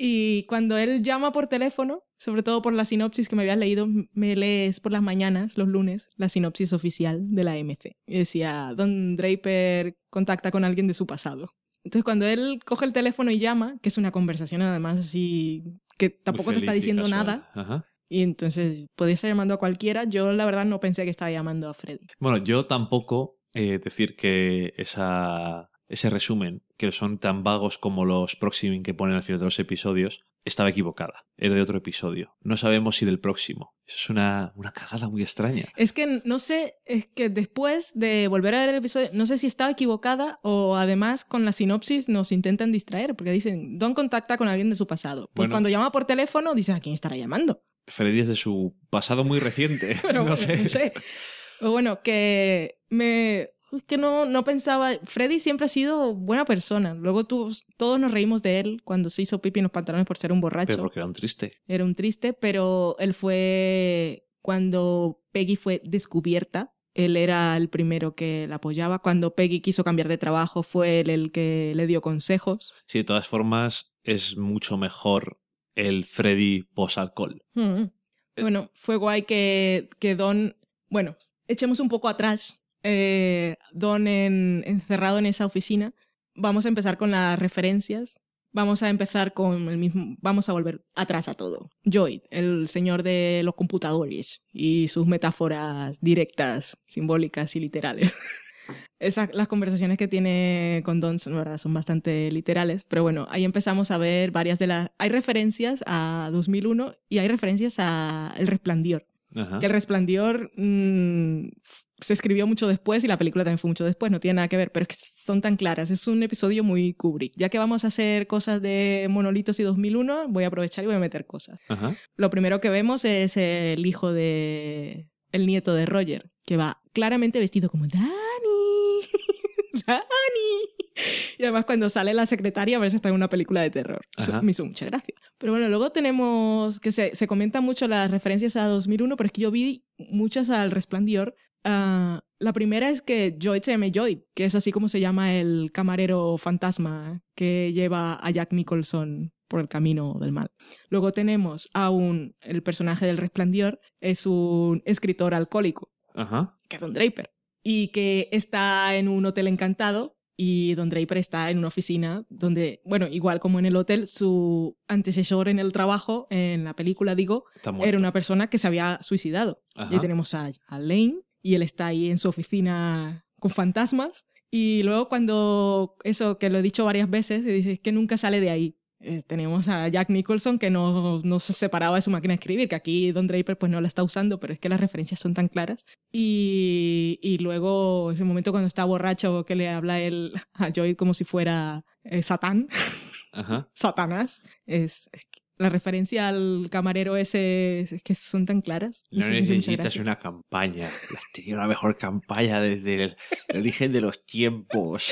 Y cuando él llama por teléfono, sobre todo por la sinopsis que me habías leído, me lees por las mañanas, los lunes, la sinopsis oficial de la MC. Y decía, Don Draper contacta con alguien de su pasado. Entonces cuando él coge el teléfono y llama, que es una conversación además así que tampoco te está diciendo casual. nada, Ajá. y entonces podía estar llamando a cualquiera, yo la verdad no pensé que estaba llamando a Freddy. Bueno, yo tampoco eh, decir que esa, ese resumen, que son tan vagos como los proximing que ponen al final de los episodios, estaba equivocada. Era de otro episodio. No sabemos si del próximo. Eso es una, una cagada muy extraña. Es que no sé, es que después de volver a ver el episodio, no sé si estaba equivocada o además con la sinopsis nos intentan distraer, porque dicen, Don contacta con alguien de su pasado. Pues Bueno. cuando llama por teléfono, dice, ¿a quién estará llamando? Freddy es de su pasado muy reciente. Pero no bueno, sé. no sé. O bueno, que me... es que no, no pensaba... Freddy siempre ha sido buena persona. Luego tú, todos nos reímos de él cuando se hizo pipi en los pantalones por ser un borracho. Pero porque era un triste. Era un triste, pero él fue cuando Peggy fue descubierta. Él era el primero que la apoyaba. Cuando Peggy quiso cambiar de trabajo, fue él el que le dio consejos. Sí, de todas formas, es mucho mejor el Freddy post-alcohol. Mm. Bueno, fue guay que, que Don. Bueno, echemos un poco atrás. Eh, Don en- encerrado en esa oficina. Vamos a empezar con las referencias. Vamos a empezar con el mismo. Vamos a volver atrás a todo. Joy, el señor de los computadores y sus metáforas directas, simbólicas y literales. Esas, las conversaciones que tiene con Don son, ¿verdad? son bastante literales, pero bueno, ahí empezamos a ver varias de las... Hay referencias a 2001 y hay referencias a El Resplandor. Que El Resplandor mm, se escribió mucho después y la película también fue mucho después, no tiene nada que ver, pero es que son tan claras. Es un episodio muy Kubrick. Ya que vamos a hacer cosas de Monolitos y 2001, voy a aprovechar y voy a meter cosas. Ajá. Lo primero que vemos es el hijo de... el nieto de Roger, que va claramente vestido como Dani. Dani. Y además cuando sale la secretaria parece estar en una película de terror. Eso me hizo mucha gracia. Pero bueno, luego tenemos que se, se comentan mucho las referencias a 2001, pero es que yo vi muchas al Resplandor. Ah, la primera es que Lloyd se llama Lloyd, que es así como se llama el camarero fantasma que lleva a Jack Nicholson por el camino del mal. Luego tenemos a un, el personaje del Resplandor, es un escritor alcohólico, Ajá. que es Don Draper, y que está en un hotel encantado y Don Draper está en una oficina donde, bueno, igual como en el hotel, su antecesor en el trabajo, en la película digo, era una persona que se había suicidado. Ajá. Y ahí tenemos a, a Lane y él está ahí en su oficina con fantasmas. Y luego cuando, eso que lo he dicho varias veces, se dice que nunca sale de ahí. Eh, tenemos a Jack Nicholson que no, no se separaba de su máquina de escribir, que aquí Don Draper pues no la está usando, pero es que las referencias son tan claras. Y, y luego ese momento cuando está borracho que le habla él a Joy como si fuera eh, Satán. Ajá. Satanás. Es, la referencia al camarero ese es que son tan claras. No necesitas una campaña. Has tenido la mejor campaña desde el, el origen de los tiempos.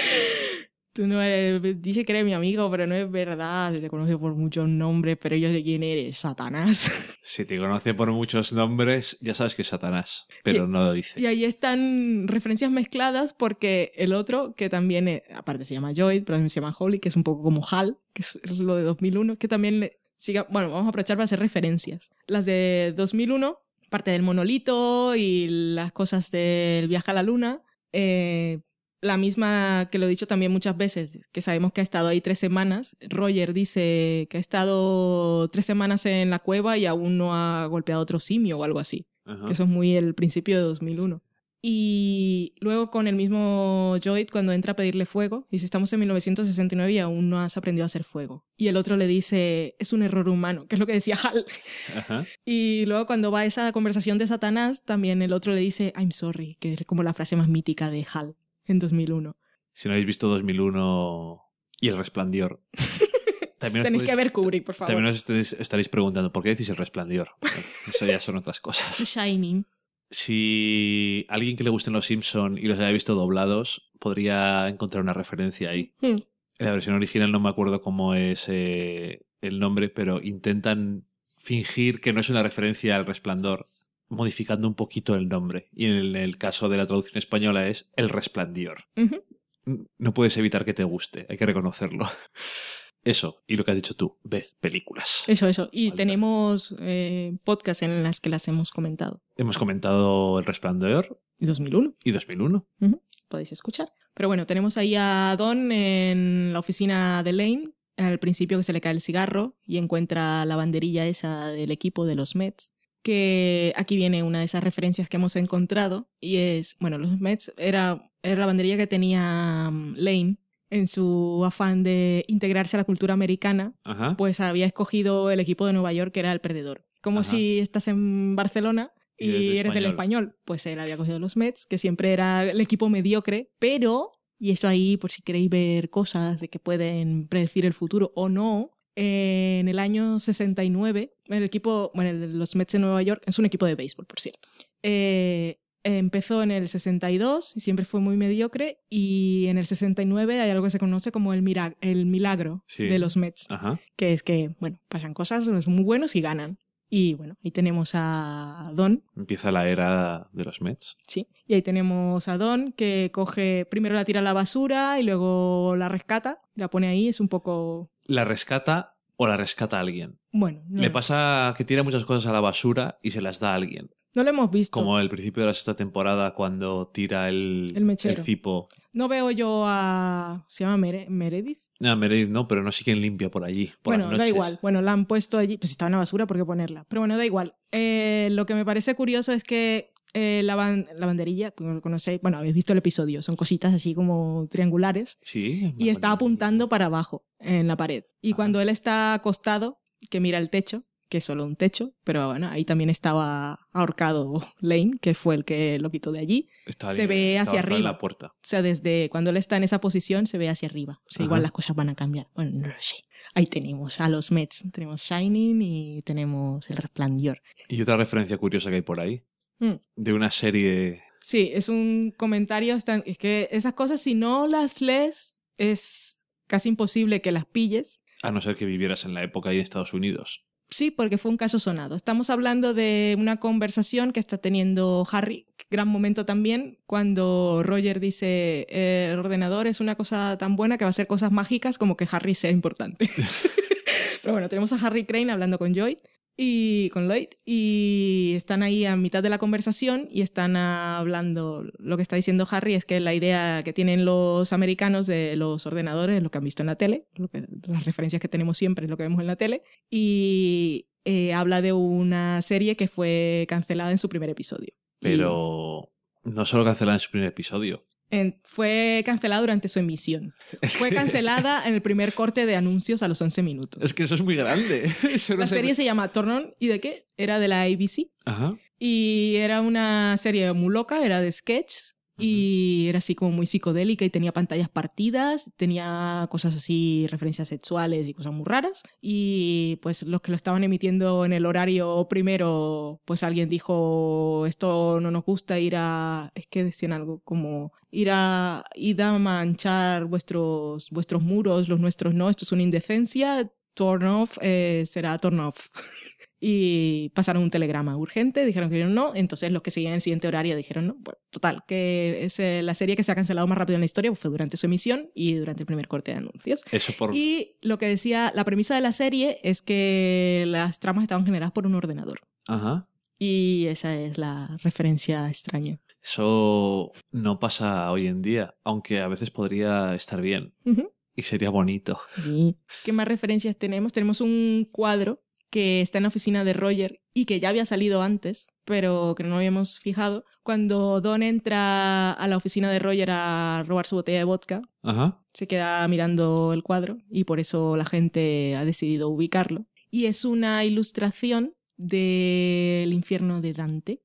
Tú no eres, dice que eres mi amigo, pero no es verdad. Te conoce por muchos nombres, pero yo sé quién eres, Satanás. Si te conoce por muchos nombres, ya sabes que es Satanás, pero Y- no lo dice. Y ahí están referencias mezcladas porque el otro, que también, eh, aparte se llama Joy, pero también se llama Holly, que es un poco como Hal, que es, lo de 2001, que también siga, bueno, vamos a aprovechar para hacer referencias. Las de 2001, parte del monolito y las cosas del viaje a la luna, eh, la misma que lo he dicho también muchas veces, que sabemos que ha estado ahí tres semanas. Roger dice que ha estado tres semanas en la cueva y aún no ha golpeado otro simio o algo así Ajá. que eso es muy el principio de 2001. Y luego con el mismo Joyd cuando entra a pedirle fuego, dice, estamos en 1969 y aún no has aprendido a hacer fuego. Y el otro le dice, es un error humano, que es lo que decía Hal. Ajá. Y luego cuando va a esa conversación de Satanás, también el otro le dice, I'm sorry, que es como la frase más mítica de Hal en 2001. Si no habéis visto 2001 y El Resplandor, también Tenéis que ver Kubrick, por favor. también os estaréis, estaréis preguntando, ¿por qué decís El Resplandor? Eso ya son otras cosas. Shining. Si alguien que le gusten los Simpson y los haya visto doblados, podría encontrar una referencia ahí. Hmm. En la versión original no me acuerdo cómo es eh, el nombre, pero intentan fingir que no es una referencia al resplandor, modificando un poquito el nombre. Y en el, el caso de la traducción española es El Resplandor. No puedes evitar que te guste, hay que reconocerlo. Eso, y lo que has dicho tú, ved películas. Eso, eso. Y Falta. tenemos eh, podcasts en las que las hemos comentado. Hemos comentado El Resplandor 2001. y 2001. podéis escuchar. Pero bueno, tenemos ahí a Don en la oficina de Lane, al principio que se le cae el cigarro y encuentra la banderilla esa del equipo de los Mets, que aquí viene una de esas referencias que hemos encontrado y es, bueno, los Mets era, era la banderilla que tenía um, Lane en su afán de integrarse a la cultura americana, Ajá. pues había escogido el equipo de Nueva York que era el perdedor. Como Ajá. si estás en Barcelona Y y, eres de eres del español. Pues él había cogido los Mets, que siempre era el equipo mediocre, pero, y eso ahí por si queréis ver cosas de que pueden predecir el futuro o no, eh, en el año 69, el equipo, bueno, los Mets de Nueva York, es un equipo de béisbol, por cierto. Eh, empezó en el 62 y siempre fue muy mediocre y en el 69 hay algo que se conoce como el, mira- el milagro Sí. de los Mets Ajá. que es que, bueno, pasan cosas, son muy buenos y ganan. Y bueno, ahí tenemos a Don, Empieza la era de los Mets. sí. Y ahí tenemos a Don que coge, primero la tira a la basura y luego la rescata, la pone ahí, es un poco... ¿La rescata o la rescata alguien? Bueno, no, Le pasa que tira muchas cosas a la basura y se las da a alguien. No lo hemos visto. Como el principio de la sexta temporada cuando tira el, El mechero. cipo. No veo yo a... ¿Se llama Mere- Meredith? No, Meredith no, pero no sé quién limpia por allí. Por bueno, las da igual. Bueno, la han puesto allí. Pues si estaba en la basura, ¿por qué ponerla? Pero bueno, da igual. Eh, lo que me parece curioso es que eh, la, ban- la banderilla, como lo conocéis, bueno, habéis visto el episodio, son cositas así como triangulares. Sí. y está apuntando para abajo en la pared. Y Ajá. cuando él está acostado, que mira el techo, que es solo un techo, pero bueno, ahí también estaba ahorcado Lane, que fue el que lo quitó de allí. Está se bien, ve hacia arriba. la puerta. O sea, desde cuando él está en esa posición, se ve hacia arriba. O sea, igual las cosas van a cambiar. Bueno, no lo sé. Ahí tenemos a los Mets. Tenemos Shining y tenemos El Resplandor. Y otra referencia curiosa que hay por ahí. Mm. De una serie. Sí, es un comentario. Es que esas cosas, si no las lees, es casi imposible que las pilles. A no ser que vivieras en la época ahí en Estados Unidos. Sí, porque fue un caso sonado. Estamos hablando de una conversación que está teniendo Harry, gran momento también, cuando Roger dice el ordenador es una cosa tan buena que va a hacer cosas mágicas como que Harry sea importante. Pero bueno, tenemos a Harry Crane hablando con Joy y con Lloyd y están ahí a mitad de la conversación y están hablando lo que está diciendo Harry es que la idea que tienen los americanos de los ordenadores lo que han visto en la tele las referencias que tenemos siempre es lo que vemos en la tele y eh, habla de una serie que fue cancelada en su primer episodio Pero no solo cancelan en su primer episodio. En- fue cancelada durante su emisión. Es fue que- cancelada en el primer corte de anuncios a los 11 minutos. Es que eso es muy grande. Eso no la se- serie se llama Turn On y de qué era de la ABC Ajá. Y era una serie muy loca, era de sketches y era así como muy psicodélica y tenía pantallas partidas, tenía cosas así, referencias sexuales y cosas muy raras. Y pues los que lo estaban emitiendo en el horario primero, pues alguien dijo, esto no nos gusta ir a, es que decían algo como ir a, ir a manchar vuestros, vuestros muros, los nuestros no, esto es una indecencia, turn off eh, será turn off. y pasaron un telegrama urgente, dijeron que no, entonces los que seguían el siguiente horario dijeron no. Bueno, total, que es la serie que se ha cancelado más rápido en la historia fue durante su emisión y durante el primer corte de anuncios. Eso por... Y lo que decía, la premisa de la serie es que las tramas estaban generadas por un ordenador. Ajá. Y esa es la referencia extraña. Eso no pasa hoy en día, aunque a veces podría estar bien. Y sería bonito. ¿Qué más referencias tenemos? Tenemos un cuadro que está en la oficina de Roger y que ya había salido antes, pero que no habíamos fijado. Cuando Don entra a la oficina de Roger a robar su botella de vodka, Ajá. se queda mirando el cuadro y por eso la gente ha decidido ubicarlo. Y es una ilustración del infierno de Dante,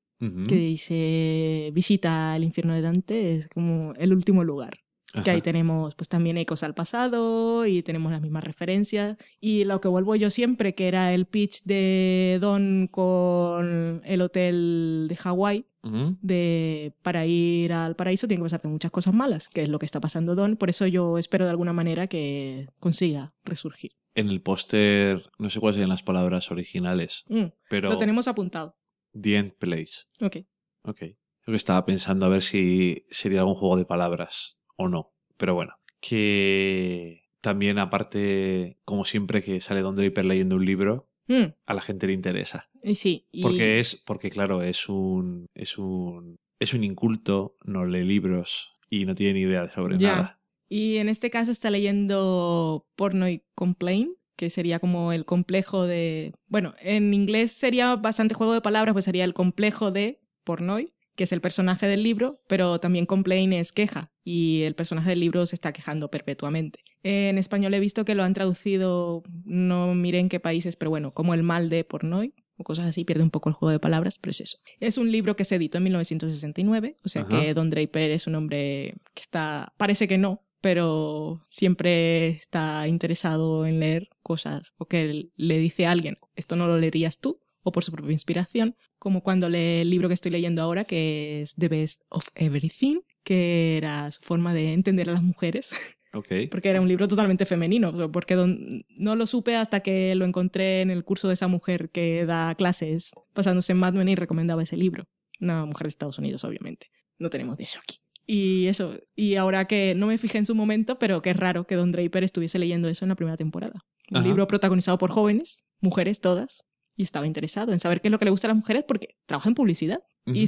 que dice visita el infierno de Dante, es como el último lugar. Que ahí tenemos pues también ecos al pasado y tenemos las mismas referencias. Y lo que vuelvo yo siempre, que era el pitch de Don con el hotel de Hawái, de para ir al paraíso tiene que pasarte muchas cosas malas, que es lo que está pasando Don. Por eso yo espero de alguna manera que consiga resurgir. En el póster, no sé cuáles serían las palabras originales, Mm, pero Lo tenemos apuntado. The End Place. Ok. Ok. Creo que estaba pensando a ver si sería algún juego de palabras o no. Pero bueno. Que también, aparte, como siempre que sale Don Draper leyendo un libro, Mm, a la gente le interesa. sí. y- Porque es, porque claro, es un, es un, es un inculto, no lee libros y no tiene ni idea sobre Ya. nada. Y en este caso está leyendo Porno y Complain, que sería como el complejo de... Bueno, en inglés sería bastante juego de palabras, pues sería el complejo de Pornoy, que es el personaje del libro, pero también Complain es queja, y el personaje del libro se está quejando perpetuamente. En español he visto que lo han traducido, no miré en qué países, pero bueno, como el mal de Pornoy, o cosas así, pierde un poco el juego de palabras, pero es eso. Es un libro que se editó en 1969, o sea Ajá. que Don Draper es un hombre que está, parece que no, pero siempre está interesado en leer cosas o que le dice a alguien, esto no lo leerías tú, o por su propia inspiración, como cuando lee el libro que estoy leyendo ahora, que es The Best of Everything, que era su forma de entender a las mujeres, Ok. porque era un libro totalmente femenino, porque don- no lo supe hasta que lo encontré en el curso de esa mujer que da clases basándose en Mad Men y recomendaba ese libro. Una mujer de Estados Unidos, obviamente. No tenemos de eso aquí. Y eso, y ahora que no me fijé en su momento, pero que es raro que Don Draper estuviese leyendo eso en la primera temporada. Un Ajá. libro protagonizado por jóvenes, mujeres todas, y estaba interesado en saber qué es lo que le gusta a las mujeres porque trabaja en publicidad y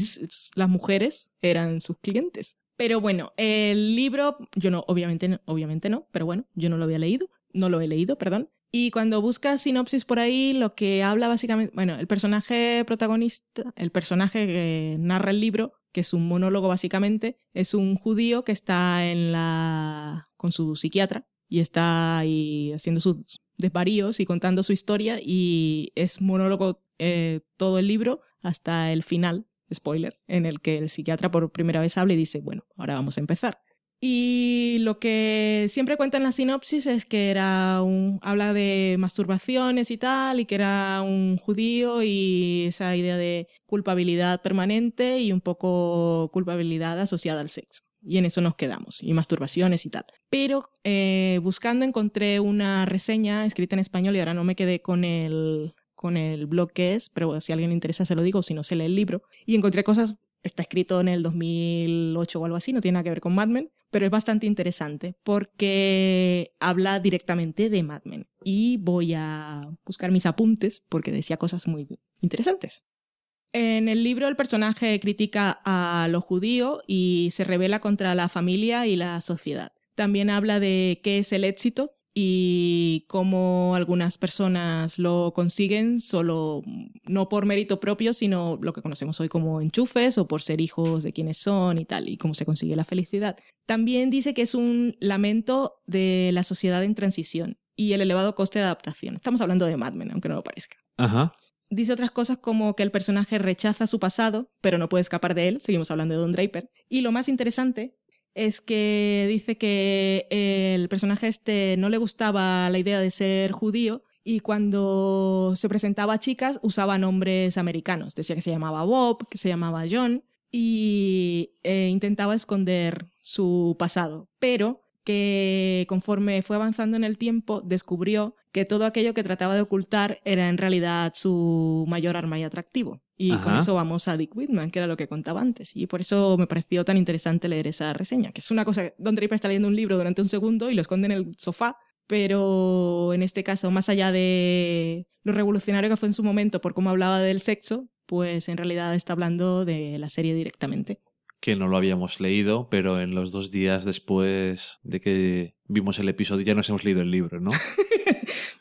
las mujeres eran sus clientes. Pero bueno, el libro, yo no, obviamente no, obviamente no, pero bueno, yo no lo había leído, no lo he leído, perdón. Y cuando buscas sinopsis por ahí, lo que habla básicamente, bueno, el personaje protagonista, el personaje que narra el libro, que es un monólogo básicamente, es un judío que está en la con su psiquiatra y está ahí haciendo sus desvaríos y contando su historia y es monólogo eh, todo el libro hasta el final, spoiler, en el que el psiquiatra por primera vez habla y dice, bueno, ahora vamos a empezar. Y lo que siempre cuenta en la sinopsis es que era un. habla de masturbaciones y tal, y que era un judío y esa idea de culpabilidad permanente y un poco culpabilidad asociada al sexo. Y en eso nos quedamos, y masturbaciones y tal. Pero eh, buscando encontré una reseña escrita en español y ahora no me quedé con el, con el blog que es, pero si a alguien le interesa se lo digo, si no se lee el libro. Y encontré cosas, está escrito en el 2008 o algo así, no tiene nada que ver con Mad Men, pero es bastante interesante porque habla directamente de Mad Men. Y voy a buscar mis apuntes porque decía cosas muy interesantes. En el libro el personaje critica a lo judío y se revela contra la familia y la sociedad. También habla de qué es el éxito y cómo algunas personas lo consiguen solo no por mérito propio, sino lo que conocemos hoy como enchufes o por ser hijos de quienes son y tal, y cómo se consigue la felicidad. También dice que es un lamento de la sociedad en transición y el elevado coste de adaptación. Estamos hablando de Mad Men, aunque no lo parezca. Ajá. Dice otras cosas como que el personaje rechaza su pasado, pero no puede escapar de él. Seguimos hablando de Don Draper. Y lo más interesante es que dice que el personaje este no le gustaba la idea de ser judío y cuando se presentaba a chicas usaba nombres americanos. Decía que se llamaba Bob, que se llamaba John y eh, intentaba esconder su pasado, pero que conforme fue avanzando en el tiempo descubrió que todo aquello que trataba de ocultar era en realidad su mayor arma y atractivo. Y con eso vamos a Dick Whitman, que era lo que contaba antes. Y por eso me pareció tan interesante leer esa reseña, que es una cosa, Don Draper está leyendo un libro durante un segundo y lo esconde en el sofá, pero en este caso, más allá de lo revolucionario que fue en su momento por cómo hablaba del sexo, pues en realidad está hablando de la serie directamente. Que no lo habíamos leído, pero en los dos días después de que vimos el episodio ya nos hemos leído el libro, ¿no?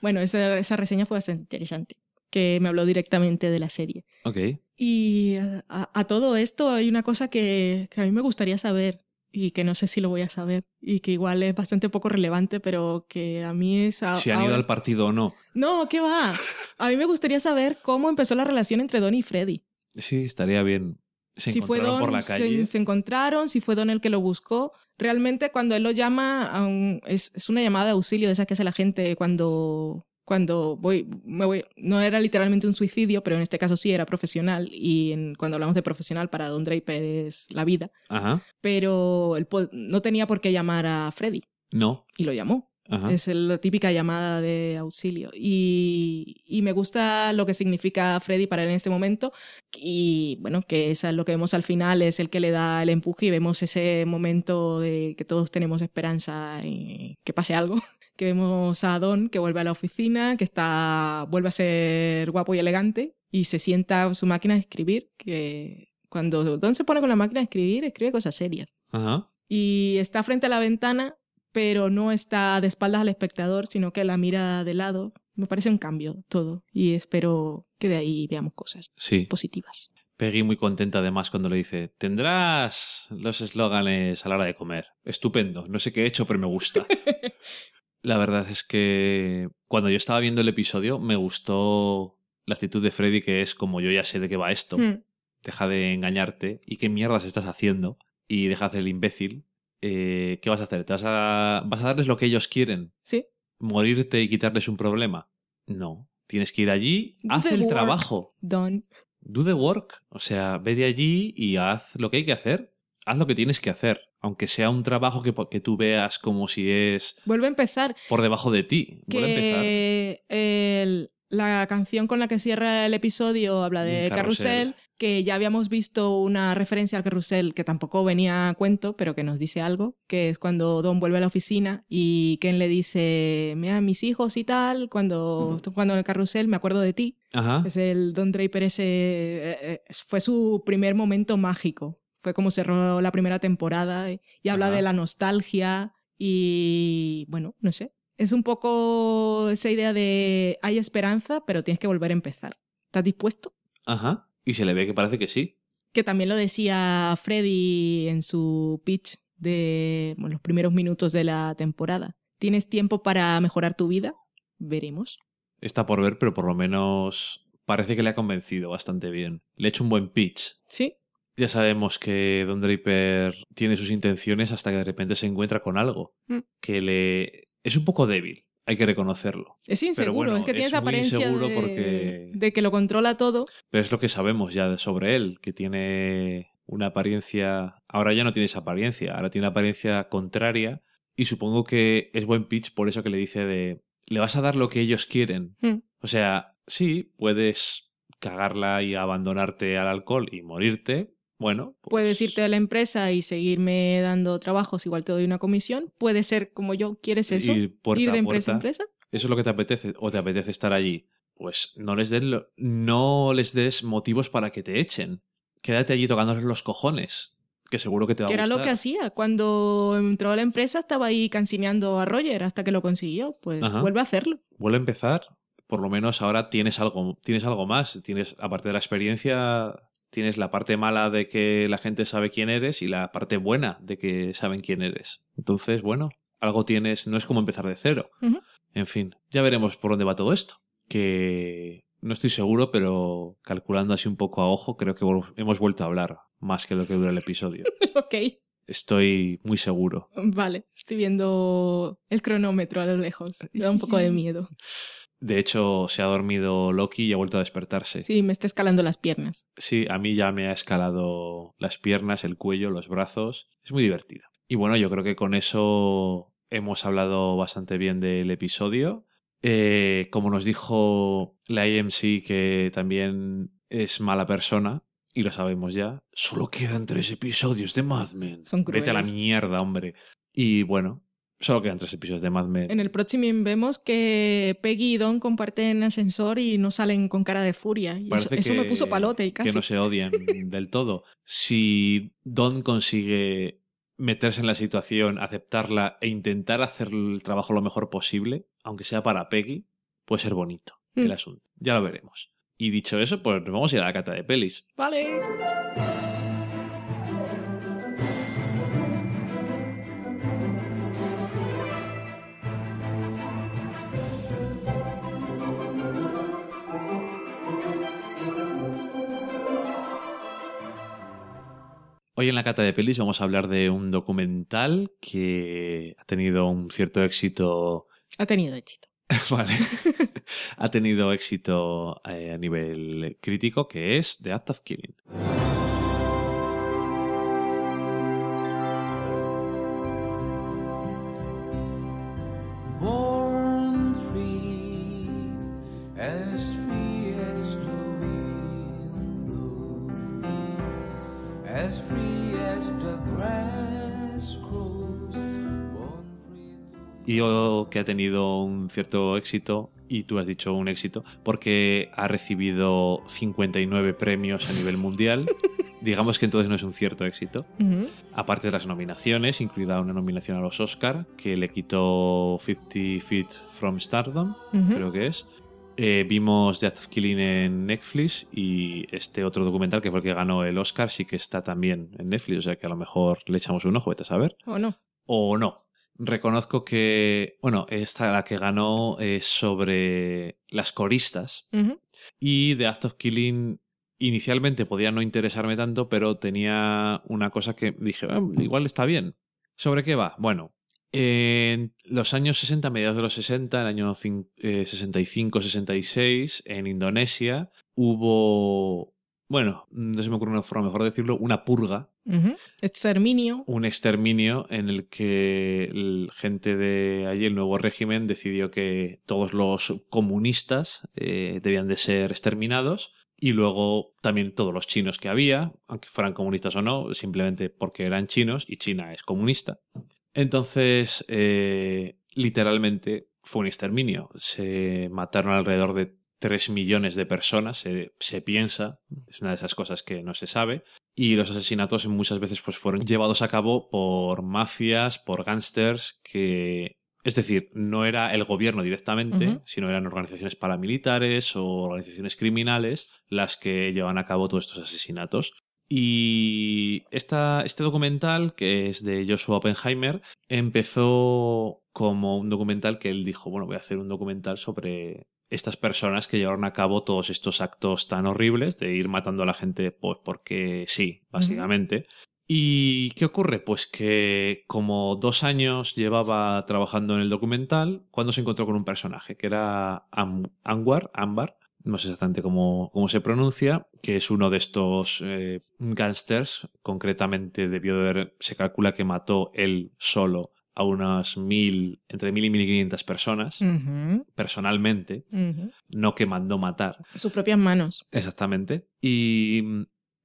Bueno, esa, esa reseña fue bastante interesante, que me habló directamente de la serie. ok. Y a, a todo esto hay una cosa que, que a mí me gustaría saber y que no sé si lo voy a saber y que igual es bastante poco relevante, pero que a mí es... a- Si han ido al partido o no. No, ¿qué va? A mí me gustaría saber cómo empezó la relación entre Don y Freddy. Sí, estaría bien. Se si fue encontraron Don, por la se- calle. Se, encontraron, si fue Don el que lo buscó. Realmente cuando él lo llama, es, es una llamada de auxilio de esa que hace la gente cuando, cuando voy, me voy. No era literalmente un suicidio, pero en este caso sí era profesional. Y en- cuando hablamos de profesional, para Don Draper es la vida. Ajá. Pero él no tenía por qué llamar a Freddy. No. Y lo llamó. Ajá. Es la típica llamada de auxilio. Y, y me gusta lo que significa Freddy para él en este momento. Y bueno, que eso es lo que vemos al final, es el que le da el empuje y vemos ese momento de que todos tenemos esperanza y que pase algo. Que vemos a Don que vuelve a la oficina, que está, vuelve a ser guapo y elegante y se sienta en su máquina de escribir. Que cuando Don se pone con la máquina de escribir, escribe cosas serias Ajá. y está frente a la ventana, pero no está de espaldas al espectador, sino que la mira de lado. Me parece un cambio todo y espero que de ahí veamos cosas Sí. positivas. Peggy muy contenta además cuando le dice, tendrás los eslóganes a la hora de comer. Estupendo. No sé qué he hecho, pero me gusta. la verdad es que cuando yo estaba viendo el episodio me gustó la actitud de Freddy que es como yo ya sé de qué va esto. Hmm. Deja de engañarte. ¿Y qué mierdas estás haciendo? Y deja de el imbécil. Eh, ¿Qué vas a hacer? ¿Te vas a, ¿Vas a darles lo que ellos quieren? Sí, ¿Morirte y quitarles un problema? No. Tienes que ir allí, Do haz el work. trabajo. Don. Do the work. O sea, ve de allí y haz lo que hay que hacer. Haz lo que tienes que hacer. Aunque sea un trabajo que, que tú veas como si es Vuelve a empezar. por debajo de ti. Vuelve a empezar. El- la canción con la que cierra el episodio habla de carrusel. carrusel, que ya habíamos visto una referencia al carrusel que tampoco venía a cuento, pero que nos dice algo, que es cuando Don vuelve a la oficina y Ken le dice, mira, mis hijos y tal, cuando estoy jugando en el carrusel, me acuerdo de ti. Ajá. Es el Don Draper ese, eh, eh, fue su primer momento mágico. Fue como cerró la primera temporada y, y habla Ajá. de la nostalgia y bueno, no sé. Es un poco esa idea de hay esperanza, pero tienes que volver a empezar. ¿Estás dispuesto? Ajá. Y se le ve que parece que sí. Que también lo decía Freddy en su pitch de bueno, los primeros minutos de la temporada. ¿Tienes tiempo para mejorar tu vida? Veremos. Está por ver, pero por lo menos parece que le ha convencido bastante bien. Le ha hecho un buen pitch. Sí, Ya sabemos que Don Draper tiene sus intenciones hasta que de repente se encuentra con algo Mm. que le es un poco débil, hay que reconocerlo. es inseguro. bueno, es que tiene es esa apariencia inseguro de, porque- de que lo controla todo. Pero es lo que sabemos ya sobre él, que tiene una apariencia, ahora ya no tiene esa apariencia, ahora tiene una apariencia contraria y supongo que es buen pitch por eso que le dice de le vas a dar lo que ellos quieren. Mm. O sea, sí, puedes cagarla y abandonarte al alcohol y morirte. Bueno, pues- Puedes irte a la empresa y seguirme dando trabajos, igual te doy una comisión. Puede ser como yo, ¿quieres eso? ir puerta Ir de empresa a empresa. ¿Eso es lo que te apetece? ¿O te apetece estar allí? Pues no les, den lo- no les des motivos para que te echen. Quédate allí tocándoles los cojones, que seguro que te va Que a era gustar. lo que hacía. Cuando entró a la empresa estaba ahí cansineando a Roger hasta que lo consiguió. Pues Ajá. vuelve a hacerlo. Vuelve a empezar. Por lo menos ahora tienes algo, tienes algo más. Tienes, aparte de la experiencia, tienes la parte mala de que la gente sabe quién eres y la parte buena de que saben quién eres. Entonces, bueno, algo tienes, no es como empezar de cero. En fin, ya veremos por dónde va todo esto. Que no estoy seguro, pero calculando así un poco a ojo, creo que hemos vuelto a hablar más que lo que dura el episodio. ok, Estoy muy seguro. vale. Estoy viendo el cronómetro a lo lejos. Me da un poco de miedo. De hecho, se ha dormido Loki y ha vuelto a despertarse. Sí, me está escalando las piernas. Sí, a mí ya me ha escalado las piernas, el cuello, los brazos. Es muy divertido. Y bueno, yo creo que con eso hemos hablado bastante bien del episodio. Eh, como nos dijo la AMC, que también es mala persona, y lo sabemos ya, solo quedan tres episodios de Mad Men. Son Vete a la crueles. mierda, hombre. Y bueno, solo quedan tres episodios de Mad Men. En el próximo vemos que Peggy y Don comparten ascensor y no salen con cara de furia. Y eso, me puso palote y casi. que no se odian del todo. Si Don consigue meterse en la situación, aceptarla e intentar hacer el trabajo lo mejor posible, aunque sea para Peggy, puede ser bonito el Mm. asunto. Ya lo veremos. Y dicho eso, pues nos vamos a ir a la cata de pelis. Vale. Hoy en la cata de pelis vamos a hablar de un documental que ha tenido un cierto éxito Ha tenido éxito. Vale. ha tenido éxito eh, a nivel crítico, que es The Act of Killing. Y que ha tenido un cierto éxito, y tú has dicho un éxito, porque ha recibido 59 premios a nivel mundial. Digamos que entonces no es un cierto éxito. Aparte de las nominaciones, incluida una nominación a los Oscar, que le quitó 50 Feet from Stardom, creo que es. Eh, vimos The Act of Killing en Netflix y este otro documental que fue el que ganó el Oscar sí que está también en Netflix, o sea que a lo mejor le echamos un ojo, vete a saber. ¿O no? O no. Reconozco que, bueno, esta la que ganó es sobre las coristas y The Act of Killing inicialmente podía no interesarme tanto, pero tenía una cosa que dije, "Ah, igual está bien. ¿Sobre qué va? Bueno, en los años 60, mediados de los 60, el año cin- eh, 65-66, en Indonesia hubo, bueno, no se me ocurre una forma mejor de decirlo, una purga. Exterminio. un exterminio en el que el gente de allí, el nuevo régimen, decidió que todos los comunistas eh, debían de ser exterminados y luego también todos los chinos que había, aunque fueran comunistas o no, simplemente porque eran chinos y China es comunista. Entonces, eh, literalmente fue un exterminio. Se mataron alrededor de 3 millones de personas, se, se piensa, es una de esas cosas que no se sabe, y los asesinatos muchas veces pues, fueron llevados a cabo por mafias, por gángsters, que... Es decir, no era el gobierno directamente, sino eran organizaciones paramilitares o organizaciones criminales las que llevan a cabo todos estos asesinatos. Y esta, este documental, que es de Joshua Oppenheimer, empezó como un documental que él dijo, bueno, voy a hacer un documental sobre estas personas que llevaron a cabo todos estos actos tan horribles de ir matando a la gente pues porque sí, básicamente. ¿Y qué ocurre? Pues que como dos años llevaba trabajando en el documental, cuando se encontró con un personaje que era Am- Anwar, Ambar, no sé exactamente cómo, cómo se pronuncia, que es uno de estos eh, gángsters, concretamente debió de haber, se calcula que mató él solo a unas mil, entre mil y mil quinientas personas, personalmente, no que mandó matar. Sus propias manos. Exactamente. Y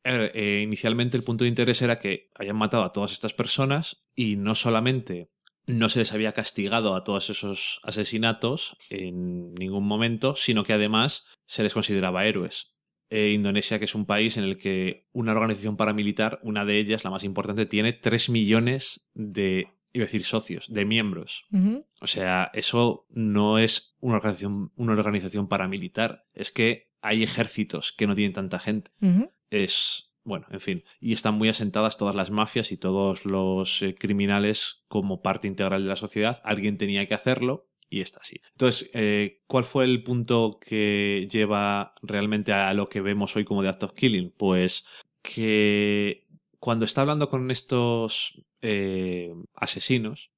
ver, eh, inicialmente el punto de interés era que habían matado a todas estas personas y no solamente no se les había castigado a todos esos asesinatos en ningún momento, sino que además se les consideraba héroes. Eh, Indonesia, que es un país en el que una organización paramilitar, una de ellas, la más importante, tiene 3 millones de, iba a decir socios, de miembros. O sea, eso no es una organización, una organización paramilitar. Es que hay ejércitos que no tienen tanta gente. Es, bueno, en fin. Y están muy asentadas todas las mafias y todos los eh, criminales como parte integral de la sociedad. Alguien tenía que hacerlo y está así. Entonces, eh, ¿cuál fue el punto que lleva realmente a lo que vemos hoy como de Act of Killing? Pues que cuando está hablando con estos eh, asesinos,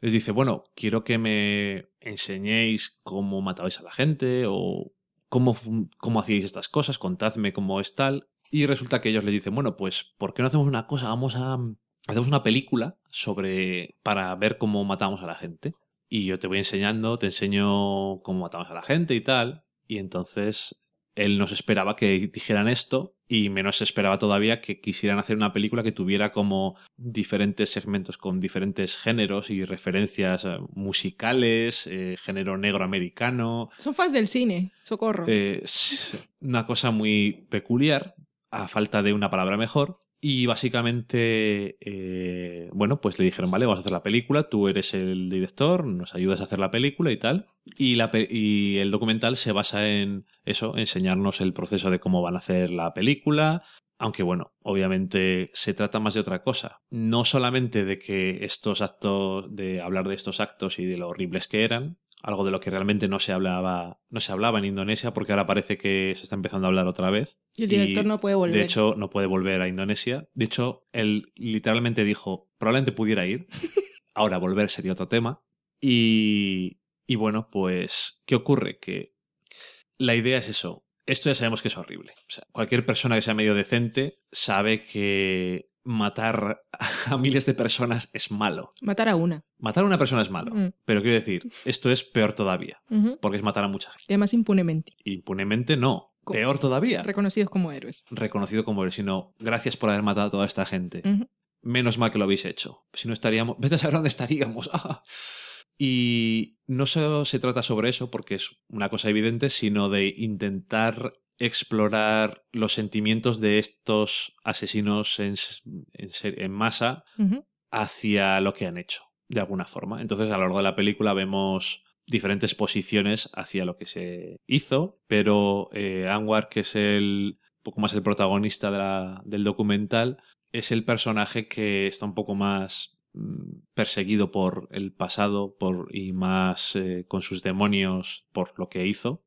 les dice, bueno, quiero que me enseñéis cómo matabais a la gente o cómo, cómo hacíais estas cosas, contadme cómo es tal. Y resulta que ellos les dicen, bueno, pues, ¿por qué no hacemos una cosa? Vamos a... Hacemos una película sobre... para ver cómo matamos a la gente. Y yo te voy enseñando, te enseño cómo matamos a la gente y tal. Y entonces él no se esperaba que dijeran esto y menos esperaba todavía que quisieran hacer una película que tuviera como diferentes segmentos con diferentes géneros y referencias eh, musicales, eh, género negro americano. Son fans del cine, socorro. Eh, es una cosa muy peculiar, a falta de una palabra mejor. Y básicamente, eh, bueno, pues le dijeron, vale, vamos a hacer la película, tú eres el director, nos ayudas a hacer la película y tal. Y, y el documental se basa en eso, enseñarnos el proceso de cómo van a hacer la película. Aunque bueno, obviamente se trata más de otra cosa. No solamente de que estos actos, de hablar de estos actos y de lo horribles que eran, algo de lo que realmente no se hablaba, no se hablaba en Indonesia, porque ahora parece que se está empezando a hablar otra vez. y el director y, no puede volver. De hecho, no puede volver a Indonesia. De hecho, él literalmente dijo, probablemente pudiera ir. Ahora volver sería otro tema. Y, y bueno, pues, ¿qué ocurre? Que la idea es eso. Esto ya sabemos que es horrible. O sea, cualquier persona que sea medio decente sabe que matar a miles de personas es malo. Matar a una. Matar a una persona es malo. Mm. Pero quiero decir, esto es peor todavía. Porque es matar a mucha gente. Y además impunemente. Impunemente no. Co- Peor todavía. Reconocidos como héroes. reconocido como héroe, sino gracias por haber matado a toda esta gente. Menos mal que lo habéis hecho. Si no estaríamos. Vete a saber dónde estaríamos. y no solo se trata sobre eso, porque es una cosa evidente, sino de intentar explorar los sentimientos de estos asesinos en, en masa hacia lo que han hecho, de alguna forma. Entonces, a lo largo de la película vemos diferentes posiciones hacia lo que se hizo, pero eh, Anwar, que es el un poco más el protagonista de la- del documental, es el personaje que está un poco más perseguido por el pasado por, y más eh, con sus demonios por lo que hizo.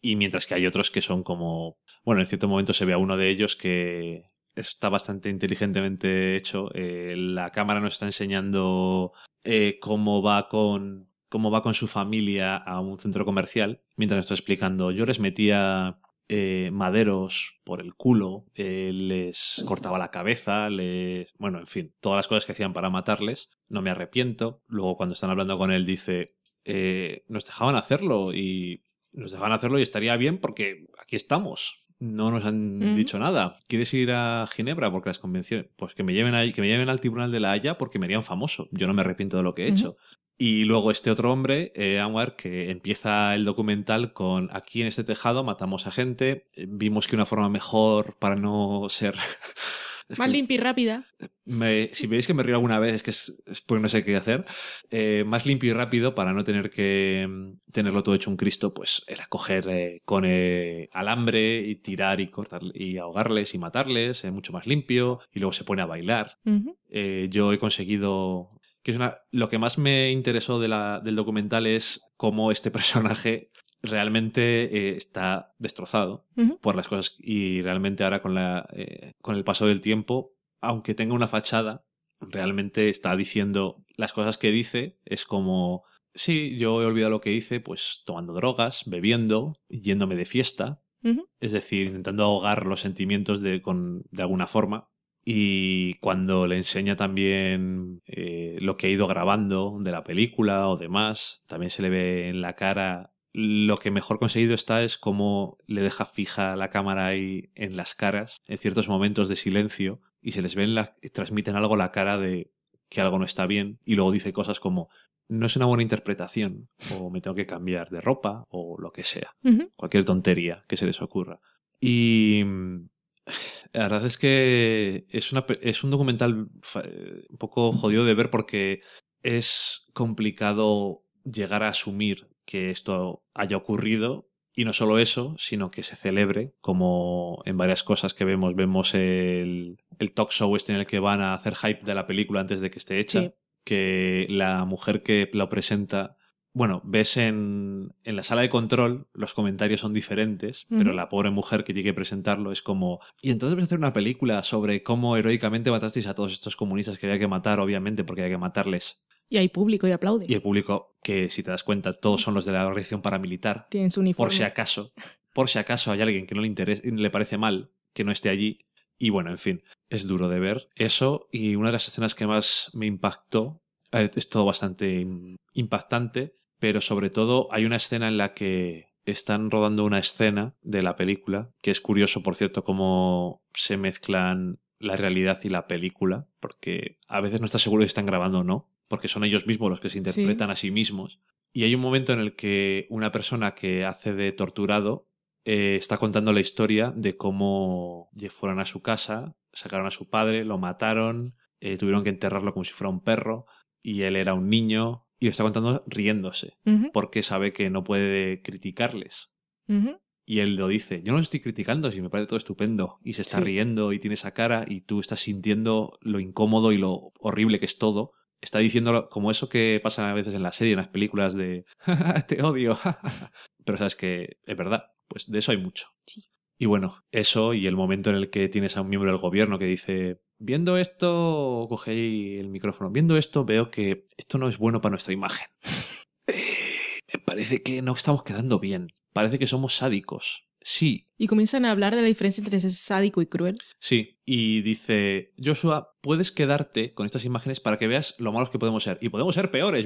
Y mientras que hay otros que son como... Bueno, en cierto momento se ve a uno de ellos que está bastante inteligentemente hecho. Eh, la cámara nos está enseñando eh, cómo va con cómo va con su familia a un centro comercial, mientras nos está explicando, yo les metía eh, maderos por el culo, eh, les cortaba la cabeza, les... Bueno, en fin, todas las cosas que hacían para matarles, no me arrepiento. Luego cuando están hablando con él dice, eh, nos dejaban hacerlo y nos dejaban hacerlo y estaría bien porque aquí estamos. No nos han dicho nada. ¿Quieres ir a Ginebra? Porque las convenciones. Pues que me lleven ahí, que me lleven al tribunal de la Haya porque me harían famoso. Yo no me arrepiento de lo que he hecho. Y luego este otro hombre, eh, Anwar, que empieza el documental con aquí en este tejado matamos a gente, vimos que una forma mejor para no ser... Es Más limpia y rápida. me- si veis que me río alguna vez es que es, es porque no sé qué hacer. Eh, más limpio y rápido para no tener que mm, tenerlo todo hecho un Cristo, pues era coger eh, con eh, alambre y tirar y cortar y ahogarles y matarles, eh, mucho más limpio, y luego se pone a bailar yo he conseguido que es una lo que más me interesó de la, del documental es cómo este personaje realmente eh, está destrozado por las cosas y realmente ahora con la eh, con el paso del tiempo aunque tenga una fachada realmente está diciendo las cosas que dice. Es como sí yo he olvidado lo que hice pues tomando drogas bebiendo yéndome de fiesta es decir, intentando ahogar los sentimientos de, con, de alguna forma. Y cuando le enseña también eh, lo que ha ido grabando de la película o demás, también se le ve en la cara. Lo que mejor conseguido está es cómo le deja fija la cámara ahí en las caras, en ciertos momentos de silencio, y se les ve en la, transmiten algo la cara de que algo no está bien, y luego dice cosas como no es una buena interpretación, o me tengo que cambiar de ropa, o lo que sea cualquier tontería que se les ocurra. Y mm, la verdad es que es, una, es un documental eh, un poco jodido de ver porque es complicado llegar a asumir que esto haya ocurrido y no solo eso, sino que se celebre, como en varias cosas que vemos. Vemos el, el talk show este en el que van a hacer hype de la película antes de que esté hecha, Sí. que la mujer que lo presenta bueno, ves en, en la sala de control, los comentarios son diferentes, pero la pobre mujer que tiene que presentarlo es como, y entonces vas a hacer una película sobre cómo heroicamente matasteis a todos estos comunistas que había que matar, obviamente, porque había que matarles. Y hay público y aplaude. Y el público, que si te das cuenta, todos son los de la organización paramilitar, Tienen su uniforme. por si acaso, por si acaso hay alguien que no le interesa, le parece mal que no esté allí. Y bueno, en fin, es duro de ver eso. Y una de las escenas que más me impactó, eh, es todo bastante im- impactante, pero sobre todo hay una escena en la que están rodando una escena de la película, que es curioso, por cierto, cómo se mezclan la realidad y la película, porque a veces no estás seguro si están grabando o no, porque son ellos mismos los que se interpretan a sí mismos. Y hay un momento en el que una persona que hace de torturado eh, está contando la historia de cómo fueron a su casa, sacaron a su padre, lo mataron, eh, tuvieron que enterrarlo como si fuera un perro, y él era un niño, y lo está contando riéndose, porque sabe que no puede criticarles. Y él lo dice, yo no lo estoy criticando, si me parece todo estupendo. Y se está Sí. riendo y tiene esa cara y tú estás sintiendo lo incómodo y lo horrible que es todo. Está diciendo como eso que pasa a veces en la serie, en las películas de te odio. Pero sabes que es verdad, pues de eso hay mucho. Sí. Y bueno, eso y el momento en el que tienes a un miembro del gobierno que dice, viendo esto, coge ahí el micrófono, viendo esto veo que esto no es bueno para nuestra imagen. Eh, me parece que no estamos quedando bien. Parece que somos sádicos. Sí, Y comienzan a hablar de la diferencia entre ser sádico y cruel. sí. Y dice, Joshua, puedes quedarte con estas imágenes para que veas lo malos que podemos ser. Y podemos ser peores.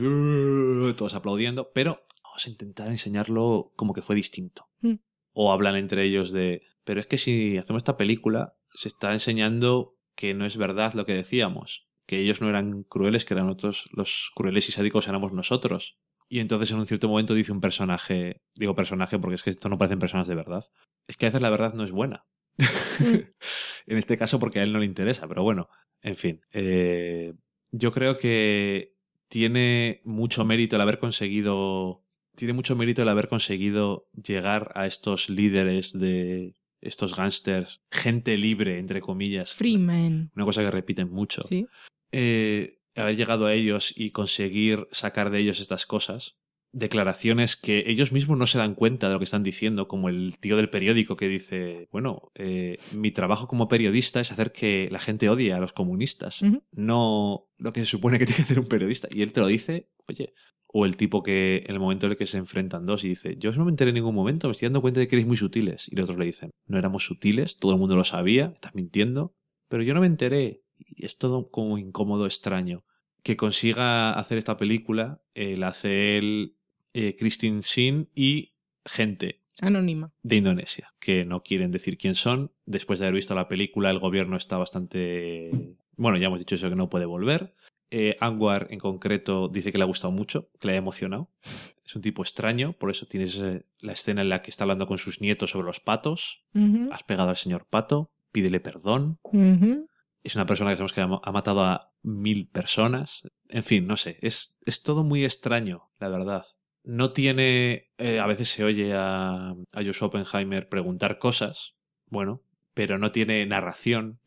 Todos aplaudiendo, pero vamos a intentar enseñarlo como que fue distinto. Mm. O hablan entre ellos de, pero es que si hacemos esta película, se está enseñando que no es verdad lo que decíamos. Que ellos no eran crueles, que eran otros, los crueles y sádicos éramos nosotros. Y entonces en un cierto momento dice un personaje, digo personaje porque es que esto no parecen personas de verdad, es que a veces la verdad no es buena. en este caso porque a él no le interesa, pero bueno, en fin. eh, yo creo que tiene mucho mérito el haber conseguido, tiene mucho mérito el haber conseguido llegar a estos líderes de estos gángsters, gente libre, entre comillas. Freeman. Una cosa que repiten mucho Sí. eh, haber llegado a ellos y conseguir sacar de ellos estas cosas, declaraciones que ellos mismos no se dan cuenta de lo que están diciendo, como el tío del periódico que dice, bueno, eh, mi trabajo como periodista es hacer que la gente odie a los comunistas, no lo que se supone que tiene que hacer un periodista. Y él te lo dice, oye, o el tipo que en el momento en el que se enfrentan dos y dice, yo no me enteré en ningún momento, me estoy dando cuenta de que eres muy sutiles. Y los otros le dicen, no éramos sutiles, todo el mundo lo sabía, estás mintiendo, pero yo no me enteré. Y es todo como incómodo, extraño. Que consiga hacer esta película, eh, la hace él, eh, Christine Sin y gente Anónima. de Indonesia, que no quieren decir quién son. Después de haber visto la película, el gobierno está bastante... Bueno, ya hemos dicho eso, que no puede volver. Eh, Anwar, en concreto, dice que le ha gustado mucho, que le ha emocionado. Es un tipo extraño, por eso tienes eh, la escena en la que está hablando con sus nietos sobre los patos. Has pegado al señor pato, pídele perdón. Es una persona que sabemos que ha ha matado a mil personas. En fin, no sé, es, es todo muy extraño, la verdad. No tiene... eh, a veces se oye a, a Joshua Oppenheimer preguntar cosas, bueno, pero no tiene narración,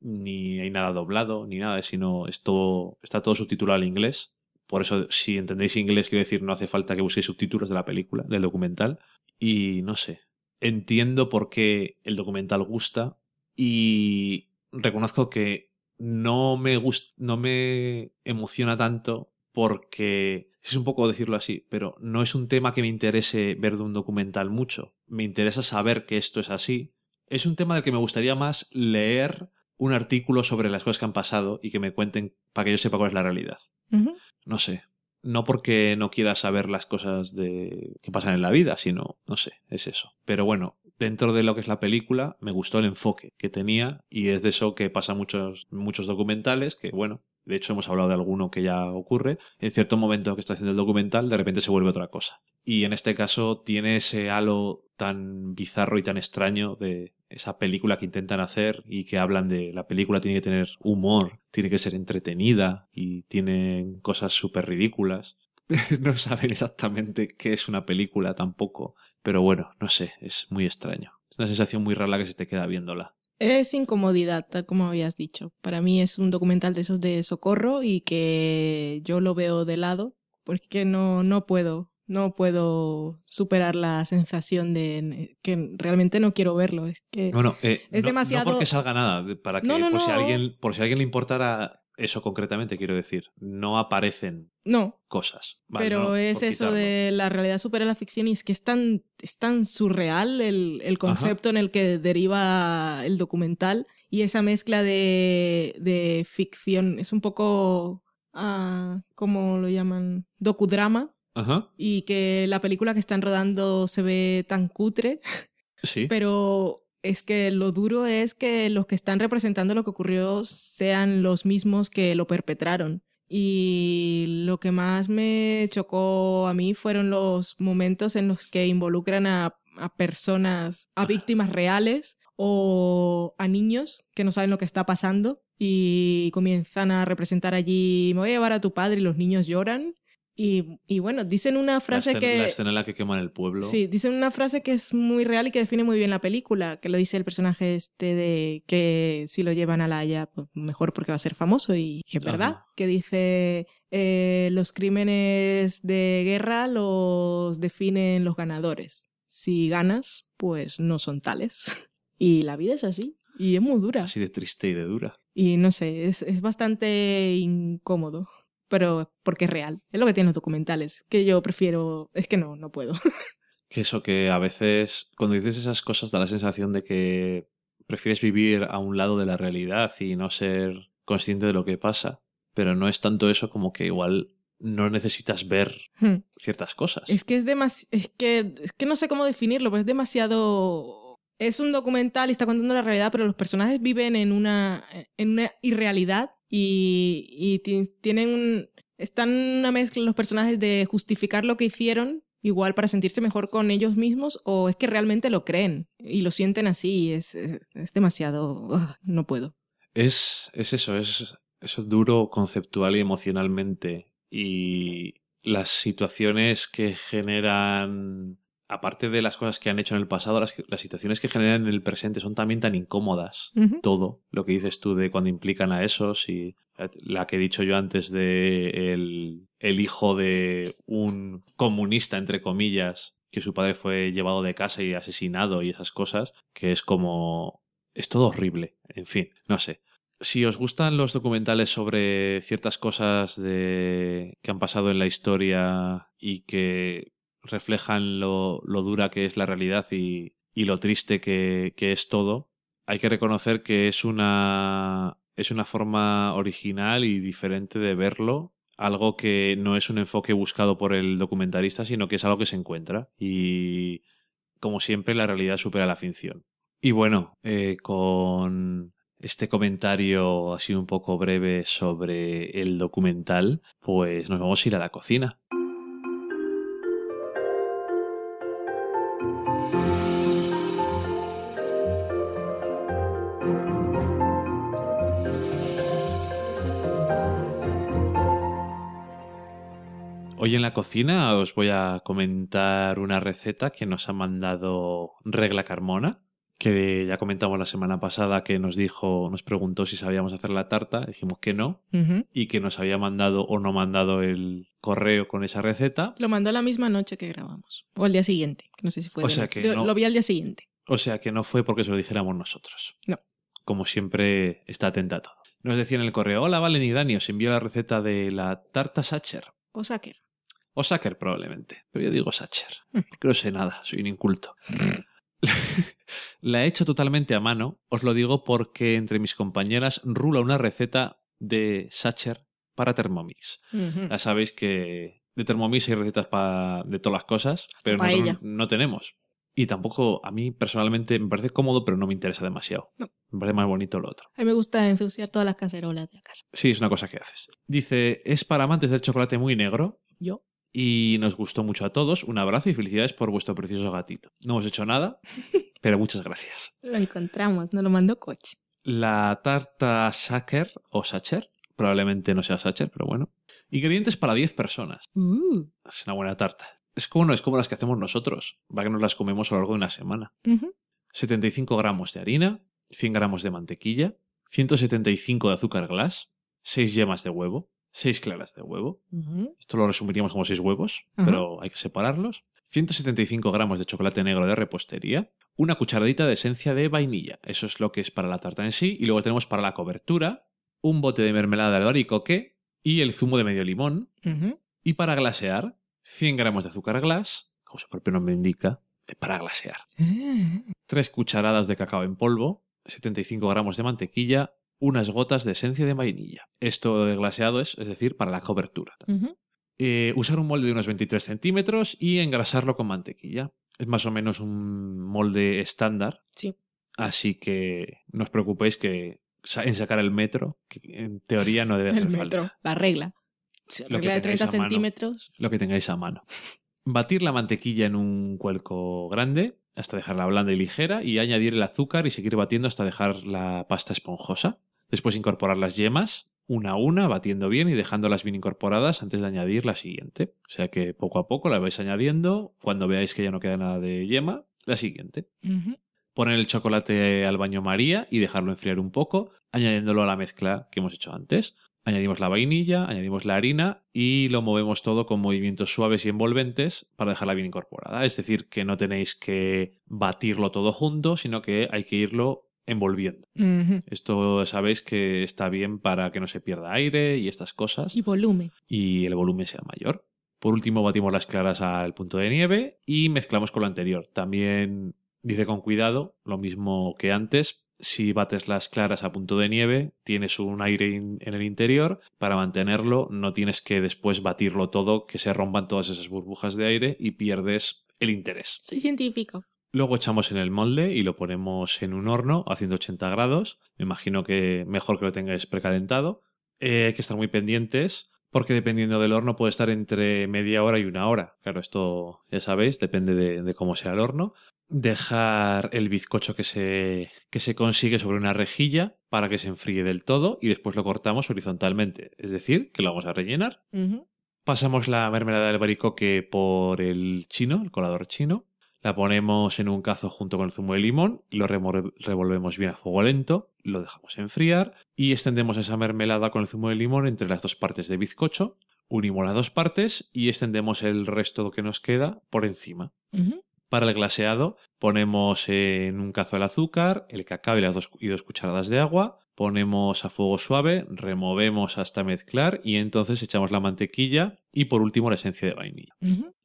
ni hay nada doblado, ni nada, sino es todo, está todo subtitulado al inglés. Por eso, si entendéis inglés, quiero decir, no hace falta que busquéis subtítulos de la película, del documental. Y no sé, entiendo por qué el documental gusta y reconozco que no me gust no me emociona tanto porque es un poco decirlo así, pero no es un tema que me interese ver de un documental mucho. Me interesa saber que esto es así. Es un tema del que me gustaría más leer un artículo sobre las cosas que han pasado y que me cuenten para que yo sepa cuál es la realidad. No sé. No porque no quiera saber las cosas de que pasan en la vida, sino, no sé, es eso. Pero bueno, dentro de lo que es la película, me gustó el enfoque que tenía y es de eso que pasa muchos, muchos documentales, que bueno, de hecho hemos hablado de alguno que ya ocurre. En cierto momento que está haciendo el documental, de repente se vuelve otra cosa. Y en este caso tiene ese halo tan bizarro y tan extraño de esa película que intentan hacer y que hablan de la película tiene que tener humor, tiene que ser entretenida y tienen cosas súper ridículas. no saben exactamente qué es una película tampoco, pero bueno, no sé, es muy extraño. Es una sensación muy rara que se te queda viéndola. Es incomodidad, tal como habías dicho. Para mí es un documental de esos de socorro y que yo lo veo de lado porque no, no puedo. No puedo superar la sensación de que realmente no quiero verlo. Es que Bueno, eh, Es no, demasiado- no porque salga nada, para que No, no, por, Si alguien, por si a alguien le importara eso concretamente, quiero decir, no aparecen no, cosas. Vale, pero no, es eso quitarlo. de la realidad supera la ficción y es que es tan, es tan surreal el, el concepto en el que deriva el documental y esa mezcla de, de ficción es un poco, ah, ¿cómo lo llaman? Docudrama Ajá, y que la película que están rodando se ve tan cutre, sí. pero es que lo duro es que los que están representando lo que ocurrió sean los mismos que lo perpetraron. Y lo que más me chocó a mí fueron los momentos en los que involucran a, a personas, a víctimas reales o a niños que no saben lo que está pasando y comienzan a representar allí, me voy a llevar a tu padre y los niños lloran. Y, y bueno, dicen una la, frase escena, que... la escena en la que queman el pueblo. Sí, dicen una frase que es muy real y que define muy bien la película, que lo dice el personaje este de que si lo llevan a la Haya, pues mejor porque va a ser famoso y que es verdad, Ajá. que dice eh, los crímenes de guerra los definen los ganadores. Si ganas, pues no son tales. Y la vida es así. Y es muy dura. Así de triste y de dura. Y no sé, es, es bastante incómodo. Pero porque es real. Es lo que tienen los documentales. Que yo prefiero. Es que no, no puedo. Que eso que a veces, cuando dices esas cosas, da la sensación de que prefieres vivir a un lado de la realidad y no ser consciente de lo que pasa. Pero no es tanto eso como que igual no necesitas ver Hmm. ciertas cosas. Es que es demasiado. Es que, es que no sé cómo definirlo, pero es demasiado. Es un documental y está contando la realidad, pero los personajes viven en una, en una irrealidad y, y ti- tienen un. Están una mezcla los personajes de justificar lo que hicieron, igual para sentirse mejor con ellos mismos, o es que realmente lo creen y lo sienten así. Es, es, es demasiado. no puedo. Es, es eso, es eso duro conceptual y emocionalmente. Y las situaciones que generan, aparte de las cosas que han hecho en el pasado, las, situaciones que generan en el presente son también tan incómodas. Todo lo que dices tú de cuando implican a esos y la que he dicho yo antes de el, el hijo de un comunista, entre comillas, que su padre fue llevado de casa y asesinado y esas cosas, que es como... Es todo horrible. En fin, no sé. Si os gustan los documentales sobre ciertas cosas de... que han pasado en la historia y que reflejan lo, lo dura que es la realidad y, y lo triste que, que es todo, hay que reconocer que es una, es una forma original y diferente de verlo. Algo que no es un enfoque buscado por el documentalista, sino que es algo que se encuentra. Y como siempre, la realidad supera la ficción. Y bueno, eh, con este comentario así un poco breve sobre el documental, pues nos vamos a ir a la cocina. Hoy en la cocina os voy a comentar una receta que nos ha mandado Regla Carmona, que ya comentamos la semana pasada que nos dijo, nos preguntó si sabíamos hacer la tarta, dijimos que no, y que nos había mandado o no mandado el correo con esa receta. Lo mandó la misma noche que grabamos. O al día siguiente. No sé si fue. O sea que no- Lo vi al día siguiente. O sea que no fue porque se lo dijéramos nosotros. No. Como siempre, está atenta a todo. Nos decía en el correo, hola Valen y Dani, os envío la receta de la tarta Sacher. O Saker. O Sacher probablemente, pero yo digo Sacher, Mm. porque no sé nada, soy un inculto. la he hecho totalmente a mano, os lo digo porque entre mis compañeras rula una receta de Sacher para Thermomix. Ya sabéis que de Thermomix hay recetas pa- de todas las cosas, pero no tenemos. Y tampoco, a mí personalmente me parece cómodo, pero no me interesa demasiado. No. Me parece más bonito lo otro. A mí me gusta ensuciar todas las cacerolas de la casa. Sí, es una cosa que haces. Dice, es para amantes del chocolate muy negro Yo. Y nos gustó mucho a todos. Un abrazo y felicidades por vuestro precioso gatito. No hemos hecho nada, pero muchas gracias. Lo encontramos, nos lo mandó coche. La tarta Sacher o Sacher, probablemente no sea Sacher, pero bueno. Ingredientes para 10 personas. Uh. Es una buena tarta. Es como, no, es como las que hacemos nosotros, va que nos las comemos a lo largo de una semana. Ujú. 75 gramos de harina, 100 gramos de mantequilla, 175 de azúcar glass, 6 yemas de huevo, 6 claras de huevo. Esto lo resumiríamos como 6 huevos, pero hay que separarlos. 175 gramos de chocolate negro de repostería. Una cucharadita de esencia de vainilla. Eso es lo que es para la tarta en sí. Y luego tenemos para la cobertura un bote de mermelada de albaricoque y el zumo de medio limón. Y para glasear, 100 gramos de azúcar glass, como su propio nombre indica, para glasear. Ah. 3 cucharadas de cacao en polvo, 75 gramos de mantequilla, unas gotas de esencia de vainilla. Esto de glaseado es, es decir, para la cobertura. Eh, usar un molde de unos 23 centímetros y engrasarlo con mantequilla. Es más o menos un molde estándar, Sí. así que no os preocupéis que en sacar el metro, que en teoría no debe hacer El falta. metro. La regla. Que regla de tengáis 30 a mano. centímetros. lo que tengáis a mano. Batir la mantequilla en un cuenco grande hasta dejarla blanda y ligera y añadir el azúcar y seguir batiendo hasta dejar la pasta esponjosa. Después incorporar las yemas una a una, batiendo bien y dejándolas bien incorporadas antes de añadir la siguiente. O sea que poco a poco la vais añadiendo. Cuando veáis que ya no queda nada de yema, la siguiente. Poner el chocolate al baño María y dejarlo enfriar un poco, añadiéndolo a la mezcla que hemos hecho antes. Añadimos la vainilla, añadimos la harina y lo movemos todo con movimientos suaves y envolventes para dejarla bien incorporada. Es decir, que no tenéis que batirlo todo junto, sino que hay que irlo envolviendo. Esto sabéis que está bien para que no se pierda aire y estas cosas Y volumen. y el volumen sea mayor. Por último, batimos las claras al punto de nieve y mezclamos con lo anterior. También dice con cuidado, lo mismo que antes. Si bates las claras a punto de nieve, tienes un aire in- en el interior. Para mantenerlo, no tienes que después batirlo todo, que se rompan todas esas burbujas de aire y pierdes el interés. Soy científico. Luego echamos en el molde y lo ponemos en un horno a 180 grados. Me imagino que mejor que lo tengáis precalentado. Eh, hay que estar muy pendientes porque dependiendo del horno puede estar entre media hora y una hora. Claro, esto ya sabéis, depende de, de cómo sea el horno. Dejar el bizcocho que se, que se consigue sobre una rejilla para que se enfríe del todo y después lo cortamos horizontalmente. Es decir, que lo vamos a rellenar. Pasamos la mermelada del baricoque por el chino, el colador chino. La ponemos en un cazo junto con el zumo de limón, lo revolvemos bien a fuego lento, lo dejamos enfriar y extendemos esa mermelada con el zumo de limón entre las dos partes de bizcocho. Unimos las dos partes y extendemos el resto que nos queda por encima. Para el glaseado ponemos en un cazo el azúcar, el cacao y las dos, y dos cucharadas de agua, ponemos a fuego suave, removemos hasta mezclar y entonces echamos la mantequilla y por último la esencia de vainilla.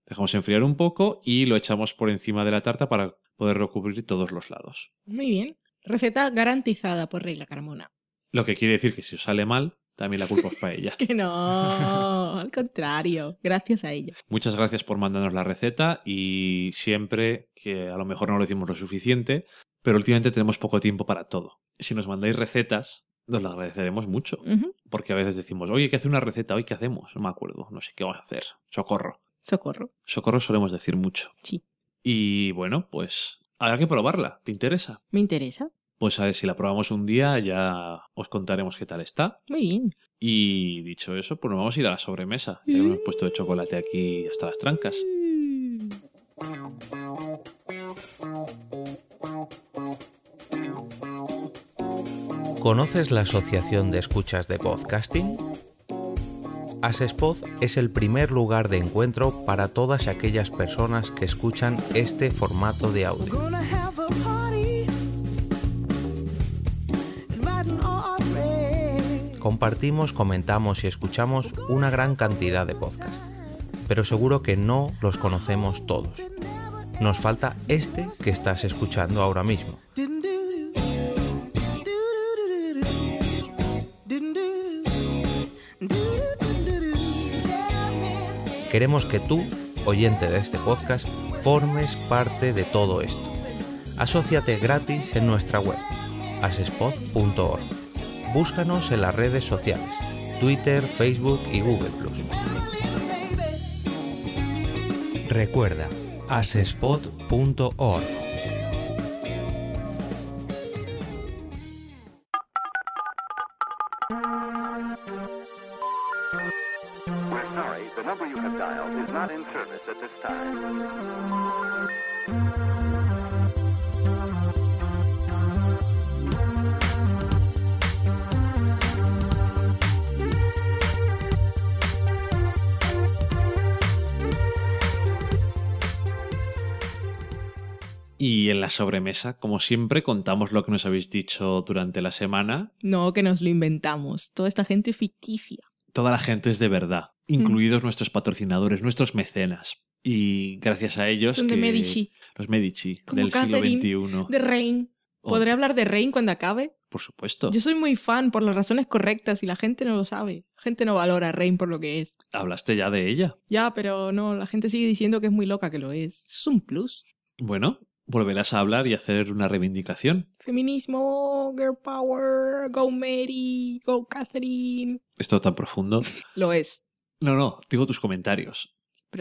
Dejamos enfriar un poco y lo echamos por encima de la tarta para poder recubrir todos los lados. Muy bien. Receta garantizada por regla Carmona. Lo que quiere decir que si os sale mal, también la culpa es para ella. Que no, al contrario. Gracias a ella. Muchas gracias por mandarnos la receta y siempre que a lo mejor no lo decimos lo suficiente, pero últimamente tenemos poco tiempo para todo. Si nos mandáis recetas, nos lo agradeceremos mucho, porque a veces decimos, oye, hay que hacer una receta, hoy qué hacemos, no me acuerdo, no sé qué vamos a hacer, socorro. Socorro. Socorro solemos decir mucho. Sí. Y bueno, pues habrá que probarla, ¿te interesa? Me interesa. Pues a ver, si la probamos un día ya os contaremos qué tal está. Muy bien. Y dicho eso, pues nos vamos a ir a la sobremesa. Ya hemos puesto de chocolate aquí hasta las trancas. ¿Conoces la Asociación de Escuchas de Podcasting? Asespod es el primer lugar de encuentro para todas aquellas personas que escuchan este formato de audio. Compartimos, comentamos y escuchamos una gran cantidad de podcasts, pero seguro que no los conocemos todos. Nos falta este que estás escuchando ahora mismo. Queremos que tú, oyente de este podcast, formes parte de todo esto. Asociate gratis en nuestra web, asespod.org. Búscanos en las redes sociales, Twitter, Facebook y Google Recuerda, asespod.org. sobremesa, como siempre, contamos lo que nos habéis dicho durante la semana. No, que nos lo inventamos. Toda esta gente ficticia. Toda la gente es de verdad, incluidos nuestros patrocinadores, nuestros mecenas. Y gracias a ellos. Son de Medici. Los Medici Como del Catherine siglo XXI. De Rain. Oh, ¿Podré hablar de Rain cuando acabe? Por supuesto. Yo soy muy fan por las razones correctas y la gente no lo sabe. La gente no valora a Rain por lo que es. Hablaste ya de ella. Ya, pero no, la gente sigue diciendo que es muy loca que lo es. Es un plus. Bueno, volverás a hablar y hacer una reivindicación. Feminismo, girl power, go Mary, go Catherine. Esto tan profundo. Lo es. No, no, digo tus comentarios.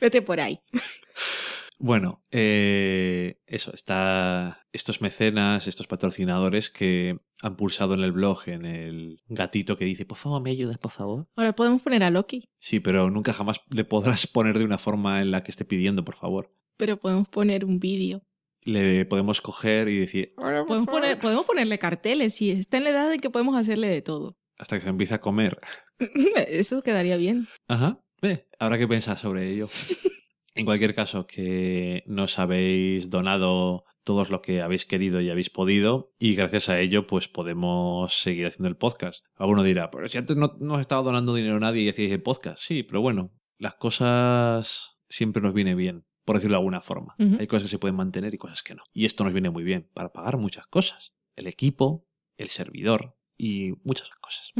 Vete por ahí. Bueno, eh, eso, está estos mecenas, estos patrocinadores que han pulsado en el blog, en el gatito que dice, por favor, me ayudas, por favor. Ahora podemos poner a Loki, Sí, pero nunca jamás le podrás poner de una forma en la que esté pidiendo, por favor. pero podemos poner un vídeo. Le podemos coger y decir, Podemos, poner, podemos ponerle carteles y está en la edad de que podemos hacerle de todo. hasta que se empiece a comer. Eso quedaría bien. Ajá. Ve, habrá que pensar sobre ello. en cualquier caso, que nos habéis donado todos lo que habéis querido y habéis podido, y gracias a ello, pues podemos seguir haciendo el podcast. Alguno dirá, pero si antes no nos estaba donando dinero nadie y hacíais el podcast. Sí, pero bueno, las cosas siempre nos viene bien, por decirlo de alguna forma. Hay cosas que se pueden mantener y cosas que no. Y esto nos viene muy bien para pagar muchas cosas. El equipo, el servidor y muchas cosas.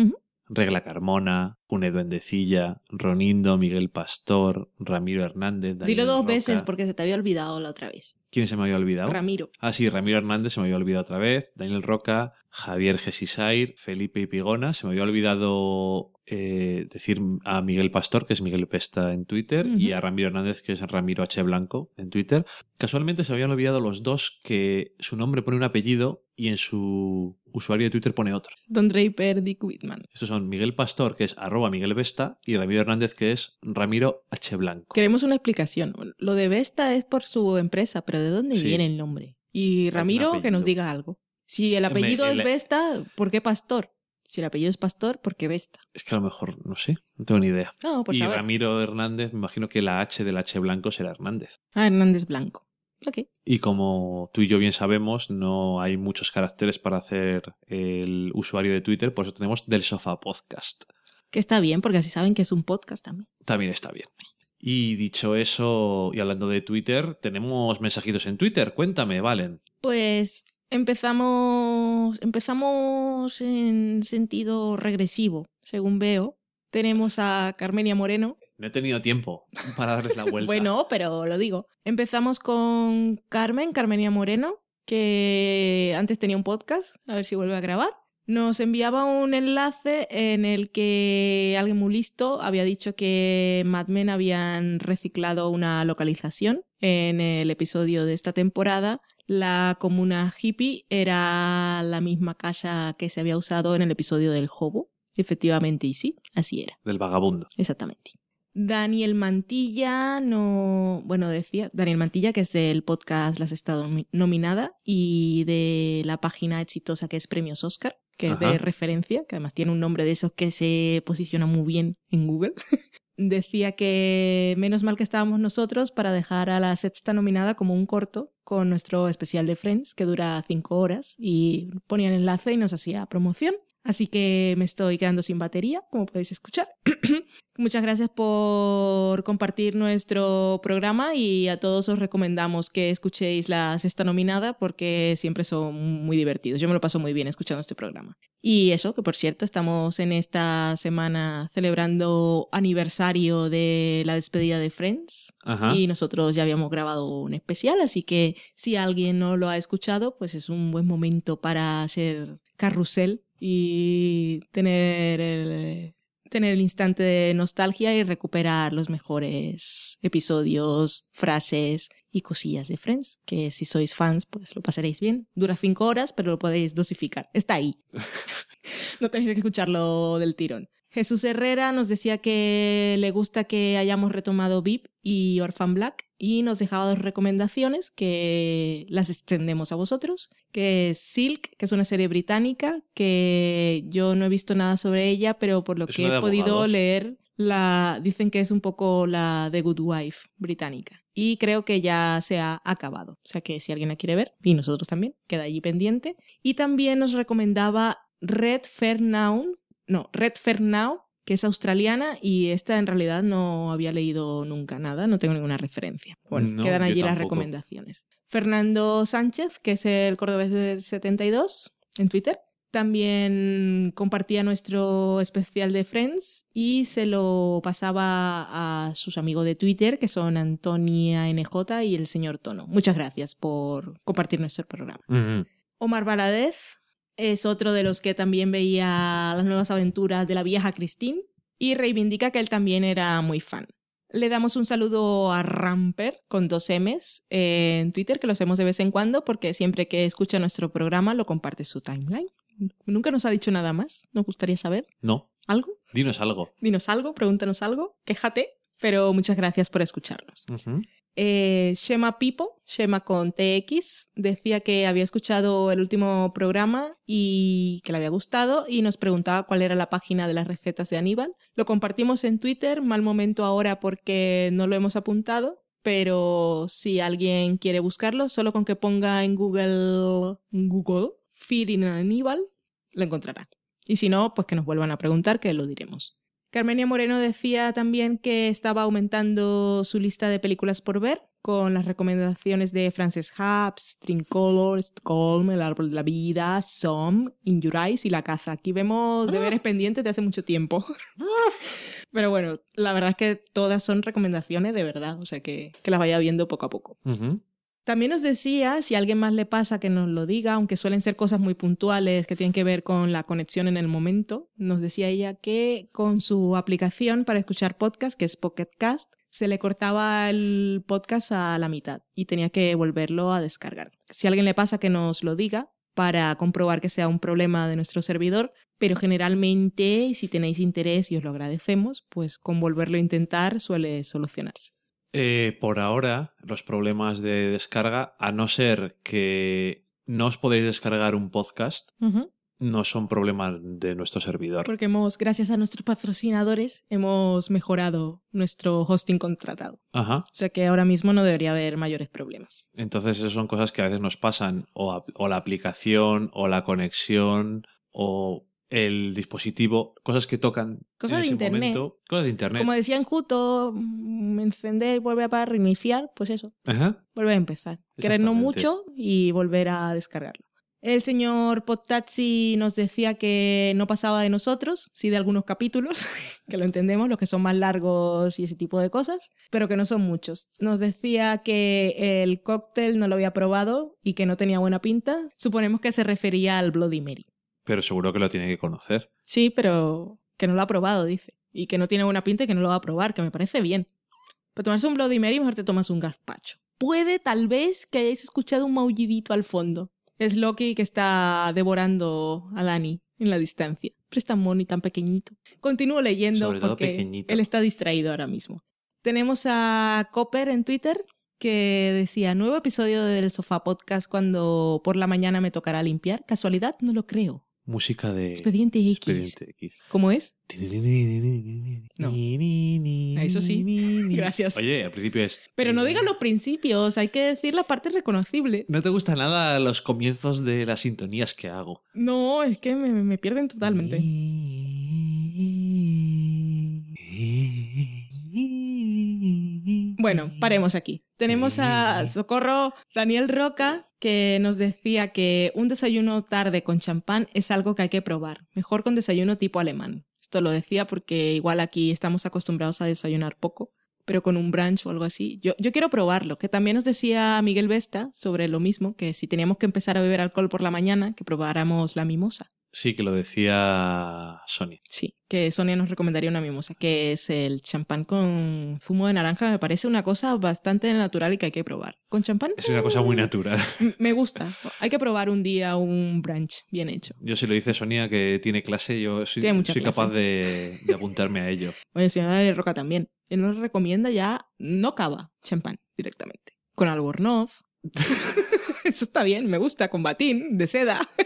Regla Carmona, Une Duendecilla, Ronindo, Miguel Pastor, Ramiro Hernández. Daniel Dilo dos Roca. veces porque se te había olvidado la otra vez. ¿Quién se me había olvidado? Ramiro. Ah, sí, Ramiro Hernández se me había olvidado otra vez. Daniel Roca, Javier Gesisair, Felipe Pigona. Se me había olvidado eh, decir a Miguel Pastor, que es Miguel Pesta en Twitter, y a Ramiro Hernández, que es Ramiro H. Blanco en Twitter. Casualmente se habían olvidado los dos que su nombre pone un apellido y en su usuario de Twitter pone otro. Don Draper, Dick Whitman. Estos son Miguel Pastor, que es arroba Miguel Vesta, y Ramiro Hernández, que es Ramiro H. Blanco. Queremos una explicación. Lo de Vesta es por su empresa, pero ¿de dónde Sí. viene el nombre? Y Ramiro, que nos diga algo. Si el apellido el- es Vesta, ¿por qué Pastor? Si el apellido es Pastor, ¿por qué Vesta? Es que a lo mejor, no sé, no tengo ni idea. No, pues y. Ramiro Hernández, me imagino que la H del H Blanco será Hernández. Ah, Hernández Blanco. Y como tú y yo bien sabemos, no hay muchos caracteres para hacer el usuario de Twitter, por eso tenemos del sofá podcast. Que está bien, porque así saben que es un podcast también. También está bien. Y dicho eso, y hablando de Twitter, tenemos mensajitos en Twitter. Cuéntame, Valen. Pues empezamos, empezamos en sentido regresivo, según veo. Tenemos a Carmenia Moreno. No he tenido tiempo para darles la vuelta. Bueno, pero lo digo. Empezamos con Carmen, Carmenia Moreno, que antes tenía un podcast, a ver si vuelve a grabar. Nos enviaba un enlace en el que alguien muy listo había dicho que Mad Men habían reciclado una localización. En el episodio de esta temporada, la comuna hippie era la misma casa que se había usado en el episodio del Hobo. Efectivamente, y sí, así era. Del vagabundo. Exactamente. Daniel Mantilla no. Bueno, decía. Daniel Mantilla, que es del podcast Las Estado nominada y de la página exitosa que es Premios Oscar, que es de referencia, que además tiene un nombre de esos que se posiciona muy bien en Google. Decía que menos mal que estábamos nosotros para dejar a la sexta nominada como un corto con nuestro especial de Friends, que dura cinco horas, y ponía el enlace y nos hacía promoción. Así que me estoy quedando sin batería, como podéis escuchar. Muchas gracias por compartir nuestro programa y a todos os recomendamos que escuchéis la sexta nominada porque siempre son muy divertidos. Yo me lo paso muy bien escuchando este programa. Y eso, que por cierto, estamos en esta semana celebrando aniversario de la despedida de Friends Ajá. y nosotros ya habíamos grabado un especial, así que si alguien no lo ha escuchado, pues es un buen momento para hacer carrusel y tener el, tener el instante de nostalgia y recuperar los mejores episodios, frases y cosillas de Friends, que si sois fans, pues lo pasaréis bien. Dura cinco horas, pero lo podéis dosificar. Está ahí. no tenéis que escucharlo del tirón. Jesús Herrera nos decía que le gusta que hayamos retomado VIP y Orphan Black y nos dejaba dos recomendaciones que las extendemos a vosotros, que es Silk, que es una serie británica que yo no he visto nada sobre ella, pero por lo Es que he de podido abogados. leer La, dicen que es un poco la The Good Wife británica. Y creo que ya se ha acabado. O sea que si alguien la quiere ver, y nosotros también, queda allí pendiente. Y también nos recomendaba Red Fair Now, no, Red Fair Now, que es australiana y esta en realidad no había leído nunca nada, no tengo ninguna referencia. Bueno, No, quedan allí las recomendaciones. Fernando Sánchez, que es el cordobés del 72 en Twitter, también compartía nuestro especial de Friends y se lo pasaba a sus amigos de Twitter, que son Antonia NJ y el señor Tono. Muchas gracias por compartir nuestro programa. Omar Valadez es otro de los que también veía las nuevas aventuras de la vieja Christine y reivindica que él también era muy fan. Le damos un saludo a Ramper con dos M's en Twitter, que lo hacemos de vez en cuando porque siempre que escucha nuestro programa lo comparte su timeline. Nunca nos ha dicho nada más. Nos gustaría saber No, algo. dinos algo. Dinos algo, pregúntanos algo, quéjate. Pero muchas gracias por escucharnos. Eh, Shema Pipo, Shema con TX, decía que había escuchado el último programa y que le había gustado y nos preguntaba cuál era la página de las recetas de Aníbal. Lo compartimos en Twitter, mal momento ahora porque no lo hemos apuntado, pero si alguien quiere buscarlo, solo con que ponga en Google, Google, Feeding Aníbal, lo encontrará. Y si no, pues que nos vuelvan a preguntar, que lo diremos. Carmenia Moreno decía también que estaba aumentando su lista de películas por ver con las recomendaciones de Frances Ha, Stringcolor, Stockholm, El Árbol de la Vida, Som, In Your Eyes y La Caza. Aquí vemos deberes pendientes de hace mucho tiempo. Pero bueno, la verdad es que todas son recomendaciones de verdad, o sea que, que las vaya viendo poco a poco. Ujú. También nos decía, si alguien más le pasa, que nos lo diga, aunque suelen ser cosas muy puntuales que tienen que ver con la conexión en el momento. Nos decía ella que con su aplicación para escuchar podcast, que es Pocket Cast, se le cortaba el podcast a la mitad y tenía que volverlo a descargar. Si alguien le pasa, que nos lo diga para comprobar que sea un problema de nuestro servidor, pero generalmente, si tenéis interés y os lo agradecemos, pues con volverlo a intentar suele solucionarse. Eh, por ahora, los problemas de descarga, a no ser que no os podéis descargar un podcast, no son problemas de nuestro servidor. Porque hemos, gracias a nuestros patrocinadores, hemos mejorado nuestro hosting contratado. Ajá. O sea que ahora mismo no debería haber mayores problemas. Entonces, esas son cosas que a veces nos pasan, o la aplicación, o la conexión, o el dispositivo, cosas que tocan Cosas en de ese internet. momento. Cosas de internet. Como decía en Juto, mm, encender, volver a reiniciar, pues eso, Ajá. volver a empezar. Querernos mucho y volver a descargarlo. El señor Potazzi nos decía que no pasaba de nosotros, sí de algunos capítulos, que lo entendemos, los que son más largos y ese tipo de cosas, pero que no son muchos. Nos decía que el cóctel no lo había probado y que no tenía buena pinta. Suponemos que se refería al Bloody Mary. Pero seguro que lo tiene que conocer. Sí, pero que no lo ha probado, dice. Y que no tiene buena pinta y que no lo va a probar, que me parece bien. Para tomarse un Bloody Mary, mejor te tomas un gazpacho. Puede, tal vez, que hayáis escuchado un maullidito al fondo. Es Loki que está devorando a Dani en la distancia. Pero es tan mono y tan pequeñito. Continúo leyendo Sobre todo porque pequeñito. él está distraído ahora mismo. Tenemos a Copper en Twitter que decía, nuevo episodio del Sofá Podcast cuando por la mañana me tocará limpiar. ¿Casualidad? No lo creo. Música de... Expediente X. Expediente X. ¿Cómo es? No. Eso sí. Gracias. Oye, al principio es... Pero no digan los principios, hay que decir la parte reconocible. No te gusta nada los comienzos de las sintonías que hago. No, es que me, me pierden totalmente. Bueno, paremos aquí. Tenemos a Socorro Daniel Roca que nos decía que un desayuno tarde con champán es algo que hay que probar, mejor con desayuno tipo alemán. Esto lo decía porque igual aquí estamos acostumbrados a desayunar poco, pero con un brunch o algo así. Yo, yo quiero probarlo, que también nos decía Miguel Vesta sobre lo mismo, que si teníamos que empezar a beber alcohol por la mañana, que probáramos la mimosa. Sí, que lo decía Sony. Sí, que Sonia nos recomendaría una mimosa, que es el champán con zumo de naranja. Me parece una cosa bastante natural y que hay que probar. ¿Con champán? Es una cosa muy natural. M- Me gusta. Hay que probar un día un brunch bien hecho. Yo si lo dice Sonia que tiene clase, yo soy, soy clase. capaz de, de apuntarme a ello. Oye, el señor Daniel Roca también. Él nos recomienda ya no cava, champán directamente. Con albornoz. Eso está bien, me gusta, con batín de seda.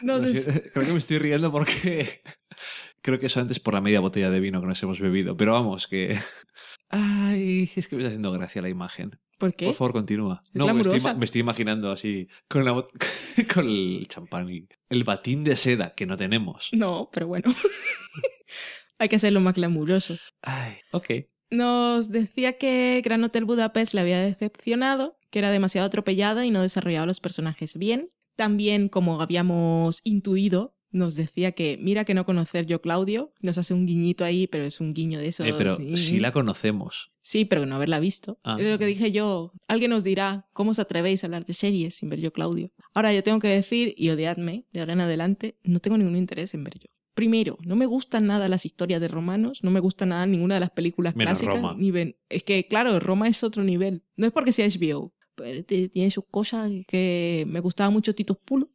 Siento, Creo que me estoy riendo porque Creo que eso antes por la media botella de vino que nos hemos bebido. Pero vamos, que. Ay, es que me está haciendo gracia la imagen. ¿Por qué? Por favor, continúa. Es No, me estoy, me estoy imaginando así, con, la, con el champán y el batín de seda que no tenemos. No, pero bueno. Hay que hacerlo más glamuroso. Ay, ok. Nos decía que Gran Hotel Budapest le había decepcionado, que era demasiado atropellada y no desarrollaba los personajes bien. También, como habíamos intuido, nos decía que mira que no conocer yo Claudio, nos hace un guiñito ahí, pero es un guiño de esos. Eh, pero sí. sí la conocemos. Sí, pero no haberla visto. Ah. Es lo que dije yo. Alguien nos dirá, ¿cómo os atrevéis a hablar de series sin ver yo Claudio? Ahora yo tengo que decir, y odiadme, de ahora en adelante, no tengo ningún interés en ver yo. Primero, no me gustan nada las historias de romanos, no me gusta nada ninguna de las películas Menos clásicas. Roma. Ni ven. Es que, claro, Roma es otro nivel. No es porque sea HBO, tiene sus cosas que me gustaba mucho Tito Pulo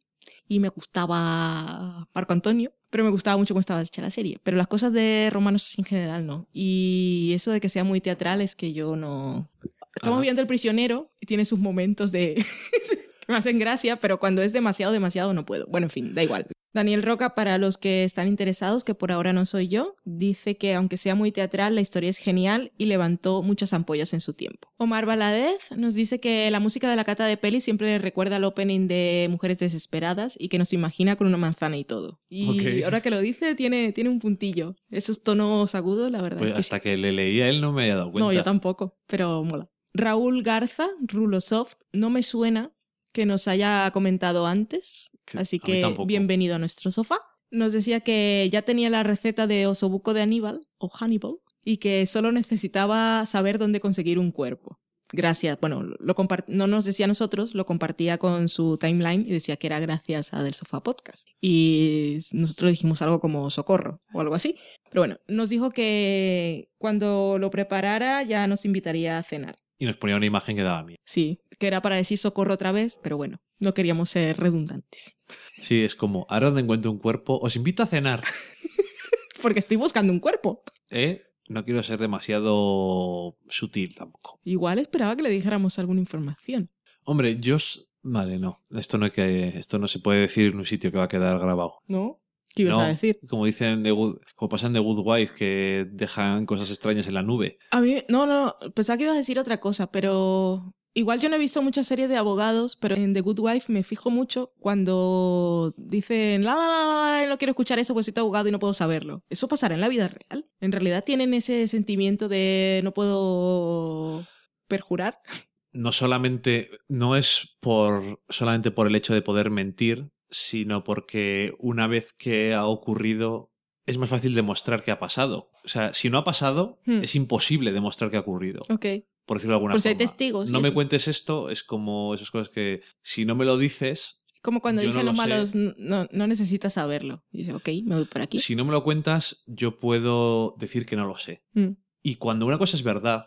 y me gustaba Marco Antonio, pero me gustaba mucho cómo estaba hecha la serie. Pero las cosas de romanos en general no. Y eso de que sea muy teatral es que yo no... Estamos Ajá. viendo El prisionero y tiene sus momentos de... que me hacen gracia, pero cuando es demasiado, demasiado no puedo. Bueno, en fin, da igual. Daniel Roca, para los que están interesados, que por ahora no soy yo, dice que aunque sea muy teatral, la historia es genial y levantó muchas ampollas en su tiempo. Omar Valadez nos dice que la música de la cata de peli siempre le recuerda al opening de Mujeres Desesperadas y que nos imagina con una manzana y todo. Y ahora que lo dice, tiene, tiene un puntillo. Esos tonos agudos, la verdad. Pues que hasta que le leía él no me había dado cuenta. no, yo tampoco, pero mola. Raúl Garza, Rulosoft, no me suena que nos haya comentado antes, Que- así que bienvenido a nuestro sofá. Nos decía que ya tenía la receta de osobuco de Aníbal o Hannibal y que solo necesitaba saber dónde conseguir un cuerpo. Gracias, bueno, lo no nos decía a nosotros, lo compartía con su timeline y decía que era gracias a Del Sofá Podcast. Y nosotros dijimos algo como socorro o algo así. Pero bueno, nos dijo que cuando lo preparara ya nos invitaría a cenar. Y nos ponía una imagen que daba miedo. Sí, que era para decir socorro otra vez, pero bueno, no queríamos ser redundantes. Sí, es como, ahora donde encuentro un cuerpo, os invito a cenar. Porque estoy buscando un cuerpo. ¿Eh? No quiero ser demasiado sutil tampoco. Igual esperaba que le dijéramos alguna información. Hombre, yo... Vale, no. Esto no, hay que, esto no se puede decir en un sitio que va a quedar grabado. ¿No? ¿Qué ibas No, a decir? Como dicen de Good, como pasan de Good Wife, que dejan cosas extrañas en la nube. A mí, no, no, pensaba que ibas a decir otra cosa, pero igual yo no he visto muchas series de abogados, pero en The Good Wife me fijo mucho cuando dicen, la, la, la, la, no quiero escuchar eso, pues soy tu abogado y no puedo saberlo. ¿Eso pasará en la vida real? ¿En realidad tienen ese sentimiento de no puedo perjurar? No solamente, no es por solamente por el hecho de poder mentir, sino porque una vez que ha ocurrido es más fácil demostrar que ha pasado. O sea, si no ha pasado, Hmm. es imposible demostrar que ha ocurrido. Ok. Por decirlo de alguna Por hay forma. testigos No me eso. cuentes esto, es como esas cosas que si no me lo dices, Como cuando no dicen lo los malos, no, no necesitas saberlo. Dice, ok, me voy por aquí. si no me lo cuentas, yo puedo decir que no lo sé. Mm, Y cuando una cosa es verdad,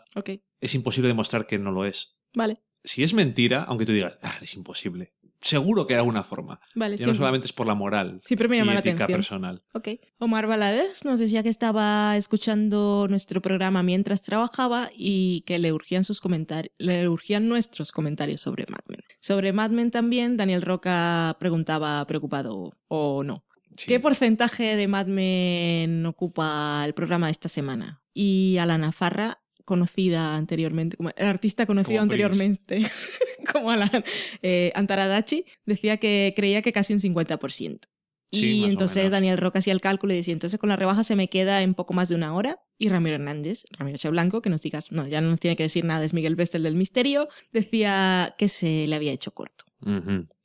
es imposible demostrar que no lo es. vale, Si es mentira, aunque tú digas, ah, es imposible, seguro que hay alguna forma. vale. Ya no solamente es por la moral Siempre me y la ética atención. personal. Omar Valadez nos decía que estaba escuchando nuestro programa mientras trabajaba y que le urgían sus comentarios, le urgían nuestros comentarios sobre Mad Men. Sobre Mad Men también, Daniel Roca preguntaba preocupado o no. Sí. ¿Qué porcentaje de Mad Men ocupa el programa de esta semana? Y Alana Farra, conocida anteriormente, como el artista conocido Como anteriormente como Alan eh, Antaradachi, decía que creía que casi un 50%. Sí, y entonces. Daniel Roca hacía el cálculo y decía, entonces con la rebaja se me queda en poco más de una hora. Y Ramiro Hernández, Ramiro Che Blanco, que nos digas, no, ya no nos tiene que decir nada, es Miguel Bestel del Misterio, decía que se le había hecho corto.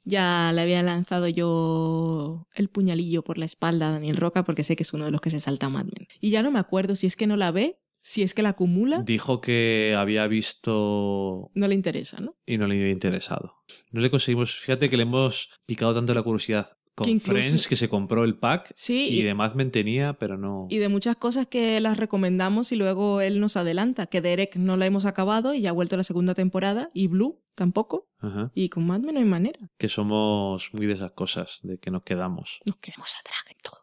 Ya le había lanzado yo el puñalillo por la espalda a Daniel Roca porque sé que es uno de los que se salta Mad Men. Y ya no me acuerdo si es que no la ve, si es que la acumula, Dijo que había visto no le interesa, ¿no? y no le había interesado. No le conseguimos, fíjate que le hemos picado tanto la curiosidad Que con incluso- Friends que se compró el pack Sí, y y, de Mad Men tenía, pero no. y de muchas cosas que las recomendamos y luego él nos adelanta, que Derek no la hemos acabado y ya ha vuelto la segunda temporada y Blue tampoco. Ajá. Y con Mad Men no hay manera. Que somos muy de esas cosas, de que nos quedamos. Nos quedamos atrás en todo.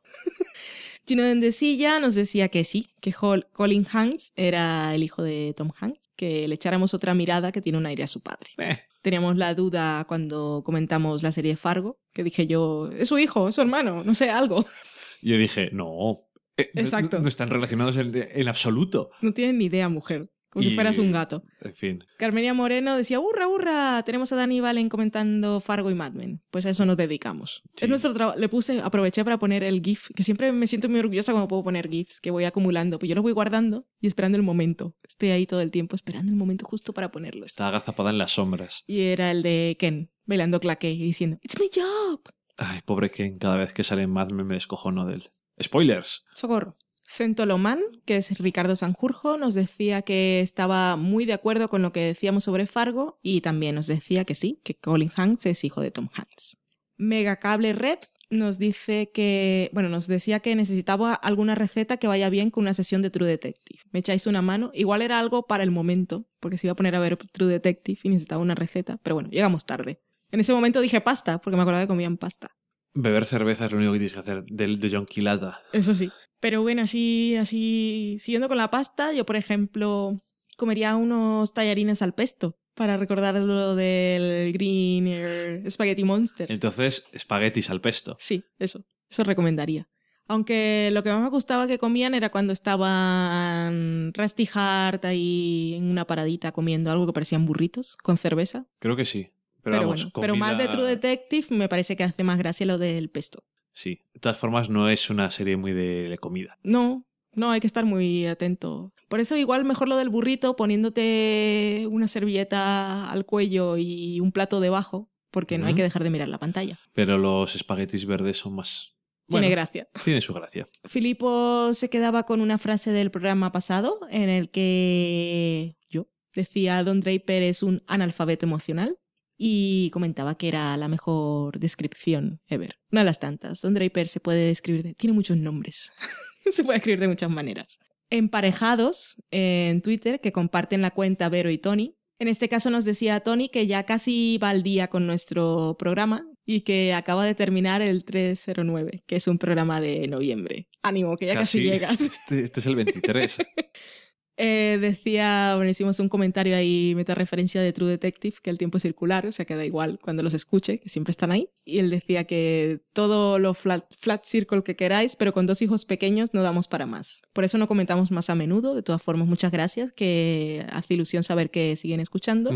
Gino Dendesilla nos decía que sí, que Hol- Colin Hanks era el hijo de Tom Hanks, que le echáramos otra mirada que tiene un aire a su padre. Eh, Teníamos la duda cuando comentamos la serie Fargo, que dije yo, es su hijo, es su hermano, no sé, algo. Yo dije, no, Eh, no- Exacto. No, están relacionados en, en absoluto. No tienen ni idea, mujer. Como si fueras un gato. En fin. Carmenia Moreno decía, hurra, hurra, tenemos a Dani Valen comentando Fargo y Mad Men. Pues a eso nos dedicamos. Sí. Es nuestro trabajo. Le puse, aproveché para poner el GIF, que siempre me siento muy orgullosa cuando puedo poner GIFs, que voy acumulando. Pues yo los voy guardando y esperando el momento. Estoy ahí todo el tiempo esperando el momento justo para ponerlos. Está agazapada en las sombras. Y era el de Ken, bailando claqué y diciendo, It's my job. Ay, pobre Ken, cada vez que sale en Mad Men me descojono de él. Spoilers. Socorro. Centolomán, que es Ricardo Sanjurjo, nos decía que estaba muy de acuerdo con lo que decíamos sobre Fargo y también nos decía que sí, que Colin Hanks es hijo de Tom Hanks. Megacable Red nos dice que, bueno, nos decía que necesitaba alguna receta que vaya bien con una sesión de True Detective. ¿Me echáis una mano? Igual era algo para el momento, porque se iba a poner a ver True Detective y necesitaba una receta, pero bueno, llegamos tarde. En ese momento dije pasta, porque me acordaba que comían pasta. Beber cerveza es lo único que tienes que hacer del de John Quilata. Eso sí. Pero bueno, así, así, siguiendo con la pasta, yo por ejemplo comería unos tallarines al pesto para recordar lo del Green Spaghetti Monster. Entonces, espaguetis al pesto. Sí, eso, eso recomendaría. Aunque lo que más me gustaba que comían era cuando estaban Rusty Hart ahí en una paradita comiendo algo que parecían burritos con cerveza. Creo que sí. Pero, Pero, vamos, bueno, pero más de True Detective me parece que hace más gracia lo del pesto. Sí. De todas formas, no es una serie muy de comida. No, no, hay que estar muy atento. Por eso igual mejor lo del burrito poniéndote una servilleta al cuello y un plato debajo, porque no hay que dejar de mirar la pantalla. Pero los espaguetis verdes son más. Tiene gracia. Tiene su gracia. Filipo se quedaba con una frase del programa pasado en el que yo decía Don Draper es un analfabeto emocional y comentaba que era la mejor descripción ever. Una de las tantas. Don Draper se puede describir de... Tiene muchos nombres. se puede escribir de muchas maneras. Emparejados en Twitter que comparten la cuenta Vero y Tony. En este caso nos decía Tony que ya casi va al día con nuestro programa y que acaba de terminar el 309, que es un programa de noviembre. Ánimo, que ya casi, llegas. Este, este es el 23. Eh, decía, bueno, hicimos un comentario ahí, meta referencia de True Detective, que el tiempo es circular, o sea que da igual cuando los escuche, que siempre están ahí. Y él decía que todo lo flat, flat circle que queráis, pero con dos hijos pequeños no damos para más. Por eso no comentamos más a menudo. De todas formas, muchas gracias, que hace ilusión saber que siguen escuchando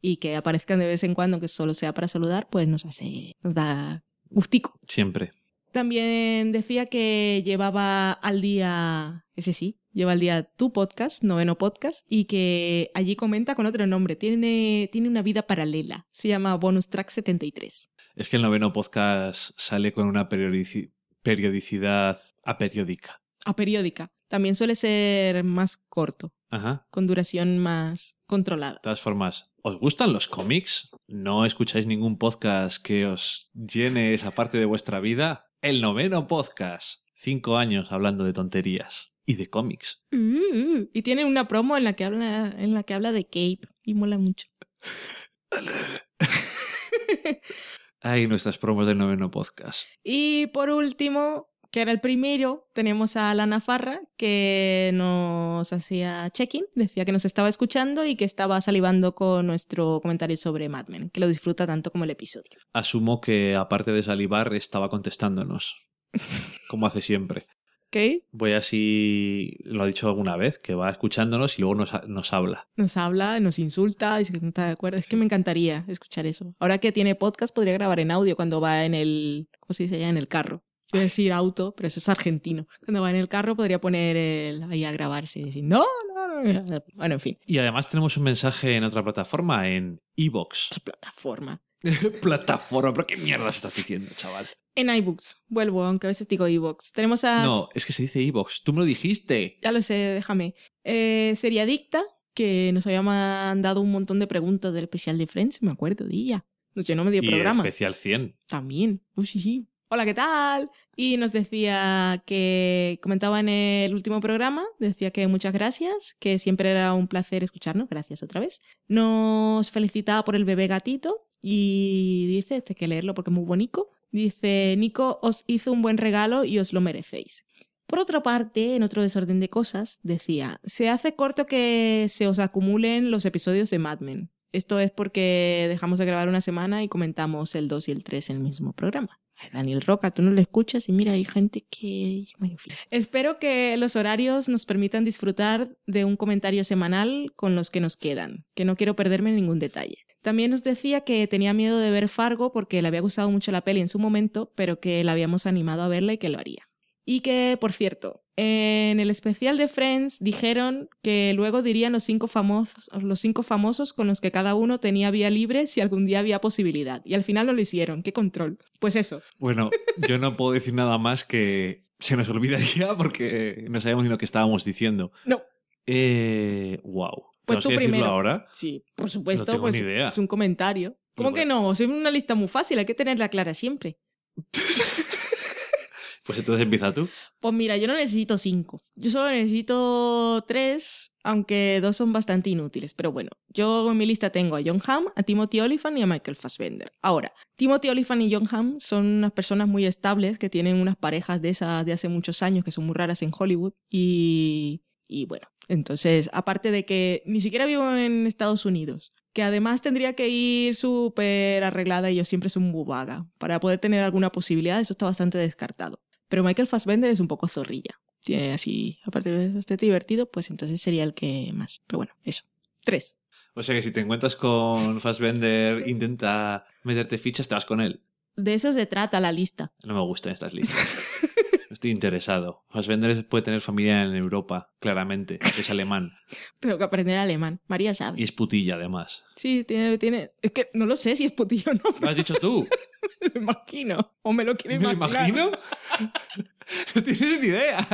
y que aparezcan de vez en cuando, que solo sea para saludar, pues nos hace, nos da gustico. Siempre. También decía que llevaba al día, ese sí, lleva al día tu podcast, noveno podcast, y que allí comenta con otro nombre. Tiene, tiene una vida paralela. Se llama Bonus Track 73. Es que el noveno podcast sale con una periodici- periodicidad aperiódica. A periódica. También suele ser más corto, Ajá. con duración más controlada. De todas formas, ¿os gustan los cómics? ¿No escucháis ningún podcast que os llene esa parte de vuestra vida? El noveno podcast. Cinco años hablando de tonterías y de cómics. Uh, y tiene una promo en la que habla, en la que habla de Cape y mola mucho. Ay, nuestras promos del noveno podcast. Y por último, que era el primero, tenemos a Lana Farra, que nos hacía check-in, decía que nos estaba escuchando y que estaba salivando con nuestro comentario sobre Mad Men, que lo disfruta tanto como el episodio. Asumo que, aparte de salivar, estaba contestándonos. Como hace siempre. Voy así, lo ha dicho alguna vez, que va escuchándonos y luego nos, nos habla. Nos habla, nos insulta, dice que no está de acuerdo. Es que me encantaría escuchar eso. Ahora que tiene podcast, podría grabar en audio cuando va en el, ¿cómo se dice allá? En el carro. A decir auto, pero eso es argentino. Cuando va en el carro podría poner el, ahí a grabarse y decir, no, no, no. Bueno, en fin, Y además tenemos un mensaje en otra plataforma, en Evox. plataforma. plataforma, pero qué mierdas estás diciendo, chaval. En iBooks, vuelvo, aunque a veces digo iBooks. Tenemos a. No, es que se dice Evox. Tú me lo dijiste. Ya lo sé, déjame. Eh, Seriadicta, que nos había mandado un montón de preguntas del especial de Friends, me acuerdo de ella. Nos llenó medio Y programa. especial 100. También. Uy, sí, sí. Hola, ¿qué tal? Y nos decía que comentaba en el último programa, decía que muchas gracias, que siempre era un placer escucharnos, gracias otra vez. Nos felicitaba por el bebé gatito y dice, este hay que leerlo porque es muy bonito, dice, Nico os hizo un buen regalo y os lo merecéis. Por otra parte, en otro desorden de cosas, decía, se hace corto que se os acumulen los episodios de Mad Men. Esto es porque dejamos de grabar una semana y comentamos el 2 y el 3 en el mismo programa. Daniel Roca, tú no lo escuchas y mira, hay gente que... Espero que los horarios nos permitan disfrutar de un comentario semanal con los que nos quedan, que no quiero perderme ningún detalle. También nos decía que tenía miedo de ver Fargo porque le había gustado mucho la peli en su momento, pero que la habíamos animado a verla y que lo haría. Y que, por cierto, en el especial de Friends dijeron que luego dirían los cinco, famosos, los cinco famosos con los que cada uno tenía vía libre si algún día había posibilidad. Y al final no lo hicieron. ¡Qué control! Pues eso. Bueno, yo no puedo decir nada más que se nos olvidaría porque no sabíamos ni lo que estábamos diciendo. No. Eh, wow. Pues ¿Tenemos tú primero. ahora? Sí, por supuesto. No tengo pues ni idea. Es un comentario. ¿Cómo que no? Es una lista muy fácil, hay que tenerla clara siempre. Pues entonces empieza tú. Pues mira, yo no necesito cinco. Yo solo necesito tres, aunque dos son bastante inútiles. Pero bueno, yo en mi lista tengo a John Hamm, a Timothy Olyphant y a Michael Fassbender. Ahora, Timothy Olyphant y John Hamm son unas personas muy estables que tienen unas parejas de esas de hace muchos años que son muy raras en Hollywood. Y, y bueno, entonces, aparte de que ni siquiera vivo en Estados Unidos, que además tendría que ir súper arreglada y yo siempre soy muy vaga. Para poder tener alguna posibilidad, eso está bastante descartado. Pero Michael Fassbender es un poco zorrilla. Tiene así, aparte de bastante divertido, pues entonces sería el que más. Pero bueno, eso. Tres. O sea que si te encuentras con Fassbender, intenta meterte fichas, te vas con él. De eso se trata la lista. No me gustan estas listas. Estoy interesado. Fassbender puede tener familia en Europa, claramente. Es alemán. Tengo que aprender alemán. María Y sabe. es putilla, además. Sí, tiene, tiene. Es que no lo sé si es putillo o no, ¿Lo has dicho tú? me lo imagino. O me lo quiero ¿Me imaginar. imagino? No tienes ni idea.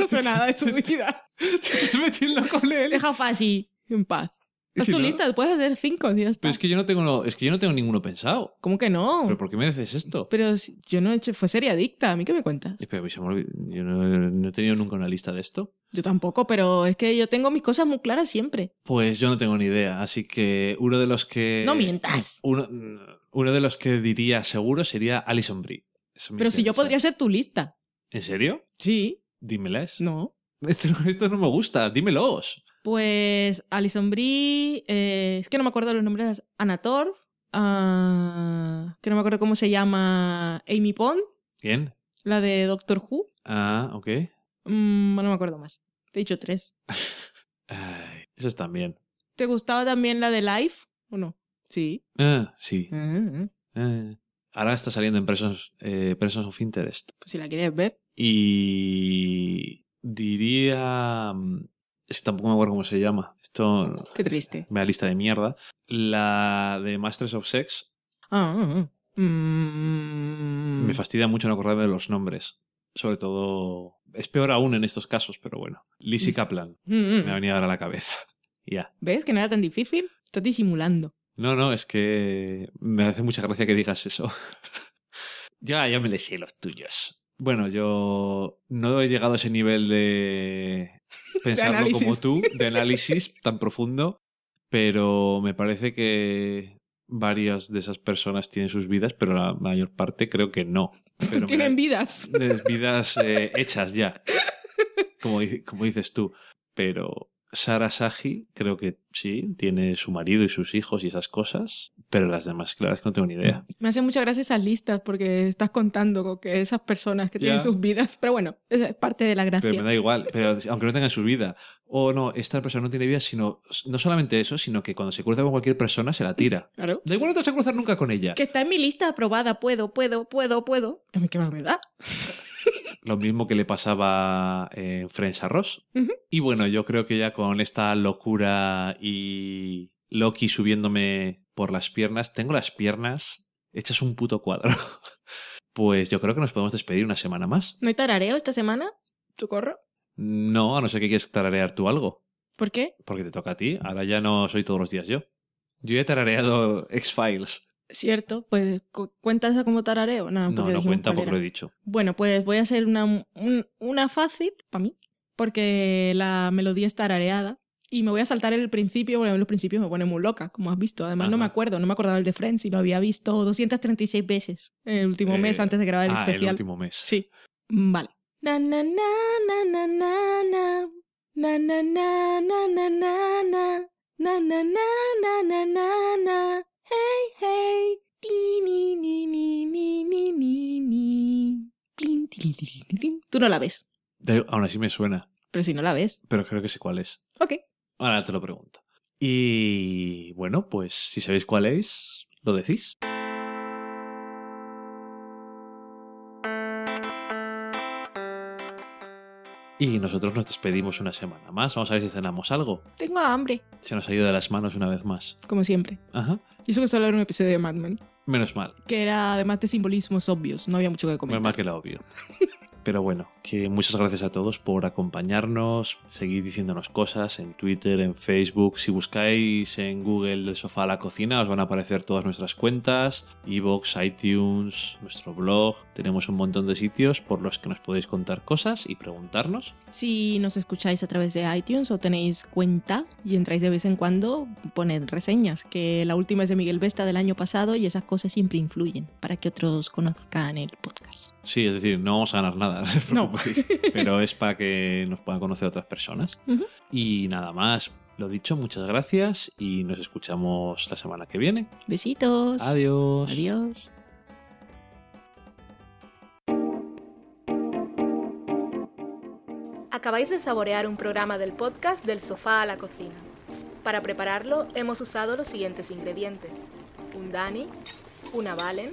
No sé nada de su vida. Te estás metiendo con él. Deja fácil, en paz. Haz si tu no- lista, puedes hacer cinco y ya está. Pero es que yo no tengo, no- es que yo no tengo ninguno pensado. ¿Cómo que no? ¿Pero por qué me dices esto? Pero si- yo no he hecho. Fue serie adicta. ¿A mí qué me cuentas? Espera, se me olvidó. yo no, no he tenido nunca una lista de esto. Yo tampoco, pero es que yo tengo mis cosas muy claras siempre. Pues yo no tengo ni idea. Así que uno de los que. No mientas. Uno, uno de los que diría seguro sería Alison Brie. Pero si yo podría ser tu lista. ¿En serio? Sí. Dímelas. No. Esto, esto no me gusta. Dímelos. Pues Alison Brie, eh, es que no me acuerdo los nombres. Anator, ah, que no me acuerdo cómo se llama Amy Pond, ¿Quién? la de Doctor Who. Ah, ok. Mm, no me acuerdo más. Te he dicho tres. Ay, esos también. ¿Te gustaba también la de Life o no? Sí. Ah, sí. Ah, ah. Ah. Ahora está saliendo en Persons, eh, Persons of Interest. Pues si la quieres ver. Y diría... Es que tampoco me acuerdo cómo se llama. Esto Qué triste. me da lista de mierda. La de Masters of Sex Ah, ah, ah. Mm. me fastidia mucho no acordarme de los nombres. Sobre todo... Es peor aún en estos casos, pero bueno. Lizzie. Kaplan. Mm, mm. Me ha venido ahora a la cabeza. Ya. ¿Ves que no era tan difícil? Estás disimulando. No, no, es que me hace mucha gracia que digas eso. ya, ya me le sé los tuyos. Bueno, yo no he llegado a ese nivel de pensarlo como tú, de análisis tan profundo, pero me parece que varias de esas personas tienen sus vidas, pero la mayor parte creo que no. Pero Tienen da- vidas. vidas eh, hechas ya, como, como dices tú. Pero Sara Saji creo que sí, tiene su marido y sus hijos y esas cosas, pero las demás, claro, es que no tengo ni idea. Me hacen muchas gracias esas listas porque estás contando con que esas personas que tienen Ya. sus vidas. Pero bueno, es parte de la gracia. Pero me da igual, pero aunque no tengan su vida. O no, esta persona no tiene vida, sino no solamente eso, sino que cuando se cruza con cualquier persona se la tira. Claro. Da igual no te vas a cruzar nunca con ella. Que está en mi lista aprobada. Puedo, puedo, puedo, puedo. A mí qué más me da. Lo mismo que le pasaba en Friends a Ross. Y bueno, yo creo que ya con esta locura y Loki subiéndome por las piernas, tengo las piernas hechas un puto cuadro. Pues yo creo que nos podemos despedir una semana más. ¿No hay tarareo esta semana? ¿Socorro? No, a no ser que quieras tararear tú algo. ¿Por qué? Porque te toca a ti. Ahora ya no soy todos los días yo. Yo he tarareado X-Files. Cierto, pues cu- ¿cuenta esa como tarareo? No, No, cuenta porque lo he dicho. Bueno, pues voy a hacer una, un- una fácil para mí, porque la melodía es tarareada. Y me voy a saltar el principio, porque mí los principios me ponen muy loca, como has visto. Además, no me acuerdo, no me acordaba el de Friends y lo había visto 236 veces en el último Eh, mes antes de grabar el ah, especial. el último mes. Sí. Mm, Vale. Na na na na na na na. Na na na na na na na. Na na na na na na na. Hey hey. Ti, ni, ni, ni, ni, ni, ni, ni. Plin, tin. Tú no la ves, De- aún así me suena, pero si no la ves. pero creo que sé cuál es. Ok. Ahora te lo pregunto. Y bueno, pues si sabéis cuál es, lo decís. Y nosotros nos despedimos una semana más. Vamos a ver si cenamos algo. Tengo hambre, Se nos de las manos una vez más. como siempre. Ajá. Y eso que solo era un episodio de Mad Men, Menos mal. que era además de simbolismos obvios, no había mucho que comentar. Menos mal que lo obvio. Pero bueno, que muchas gracias a todos por acompañarnos, seguir diciéndonos cosas en Twitter, en Facebook. Si buscáis en Google del sofá a la cocina, os van a aparecer todas nuestras cuentas, iVoox, iTunes, nuestro blog. Tenemos un montón de sitios por los que nos podéis contar cosas y preguntarnos. Si nos escucháis a través de iTunes o tenéis cuenta y entráis de vez en cuando, poned reseñas, que la última es de Miguel Vesta del año pasado y esas cosas siempre influyen para que otros conozcan el podcast. Sí, es decir, no vamos a ganar nada, no Pero es para que nos puedan conocer otras personas. Y nada más. Lo dicho, muchas gracias y nos escuchamos la semana que viene. Besitos. Adiós. Adiós. Acabáis de saborear un programa del podcast Del sofá a la cocina. Para prepararlo hemos usado los siguientes ingredientes. Un Dani, una Valen,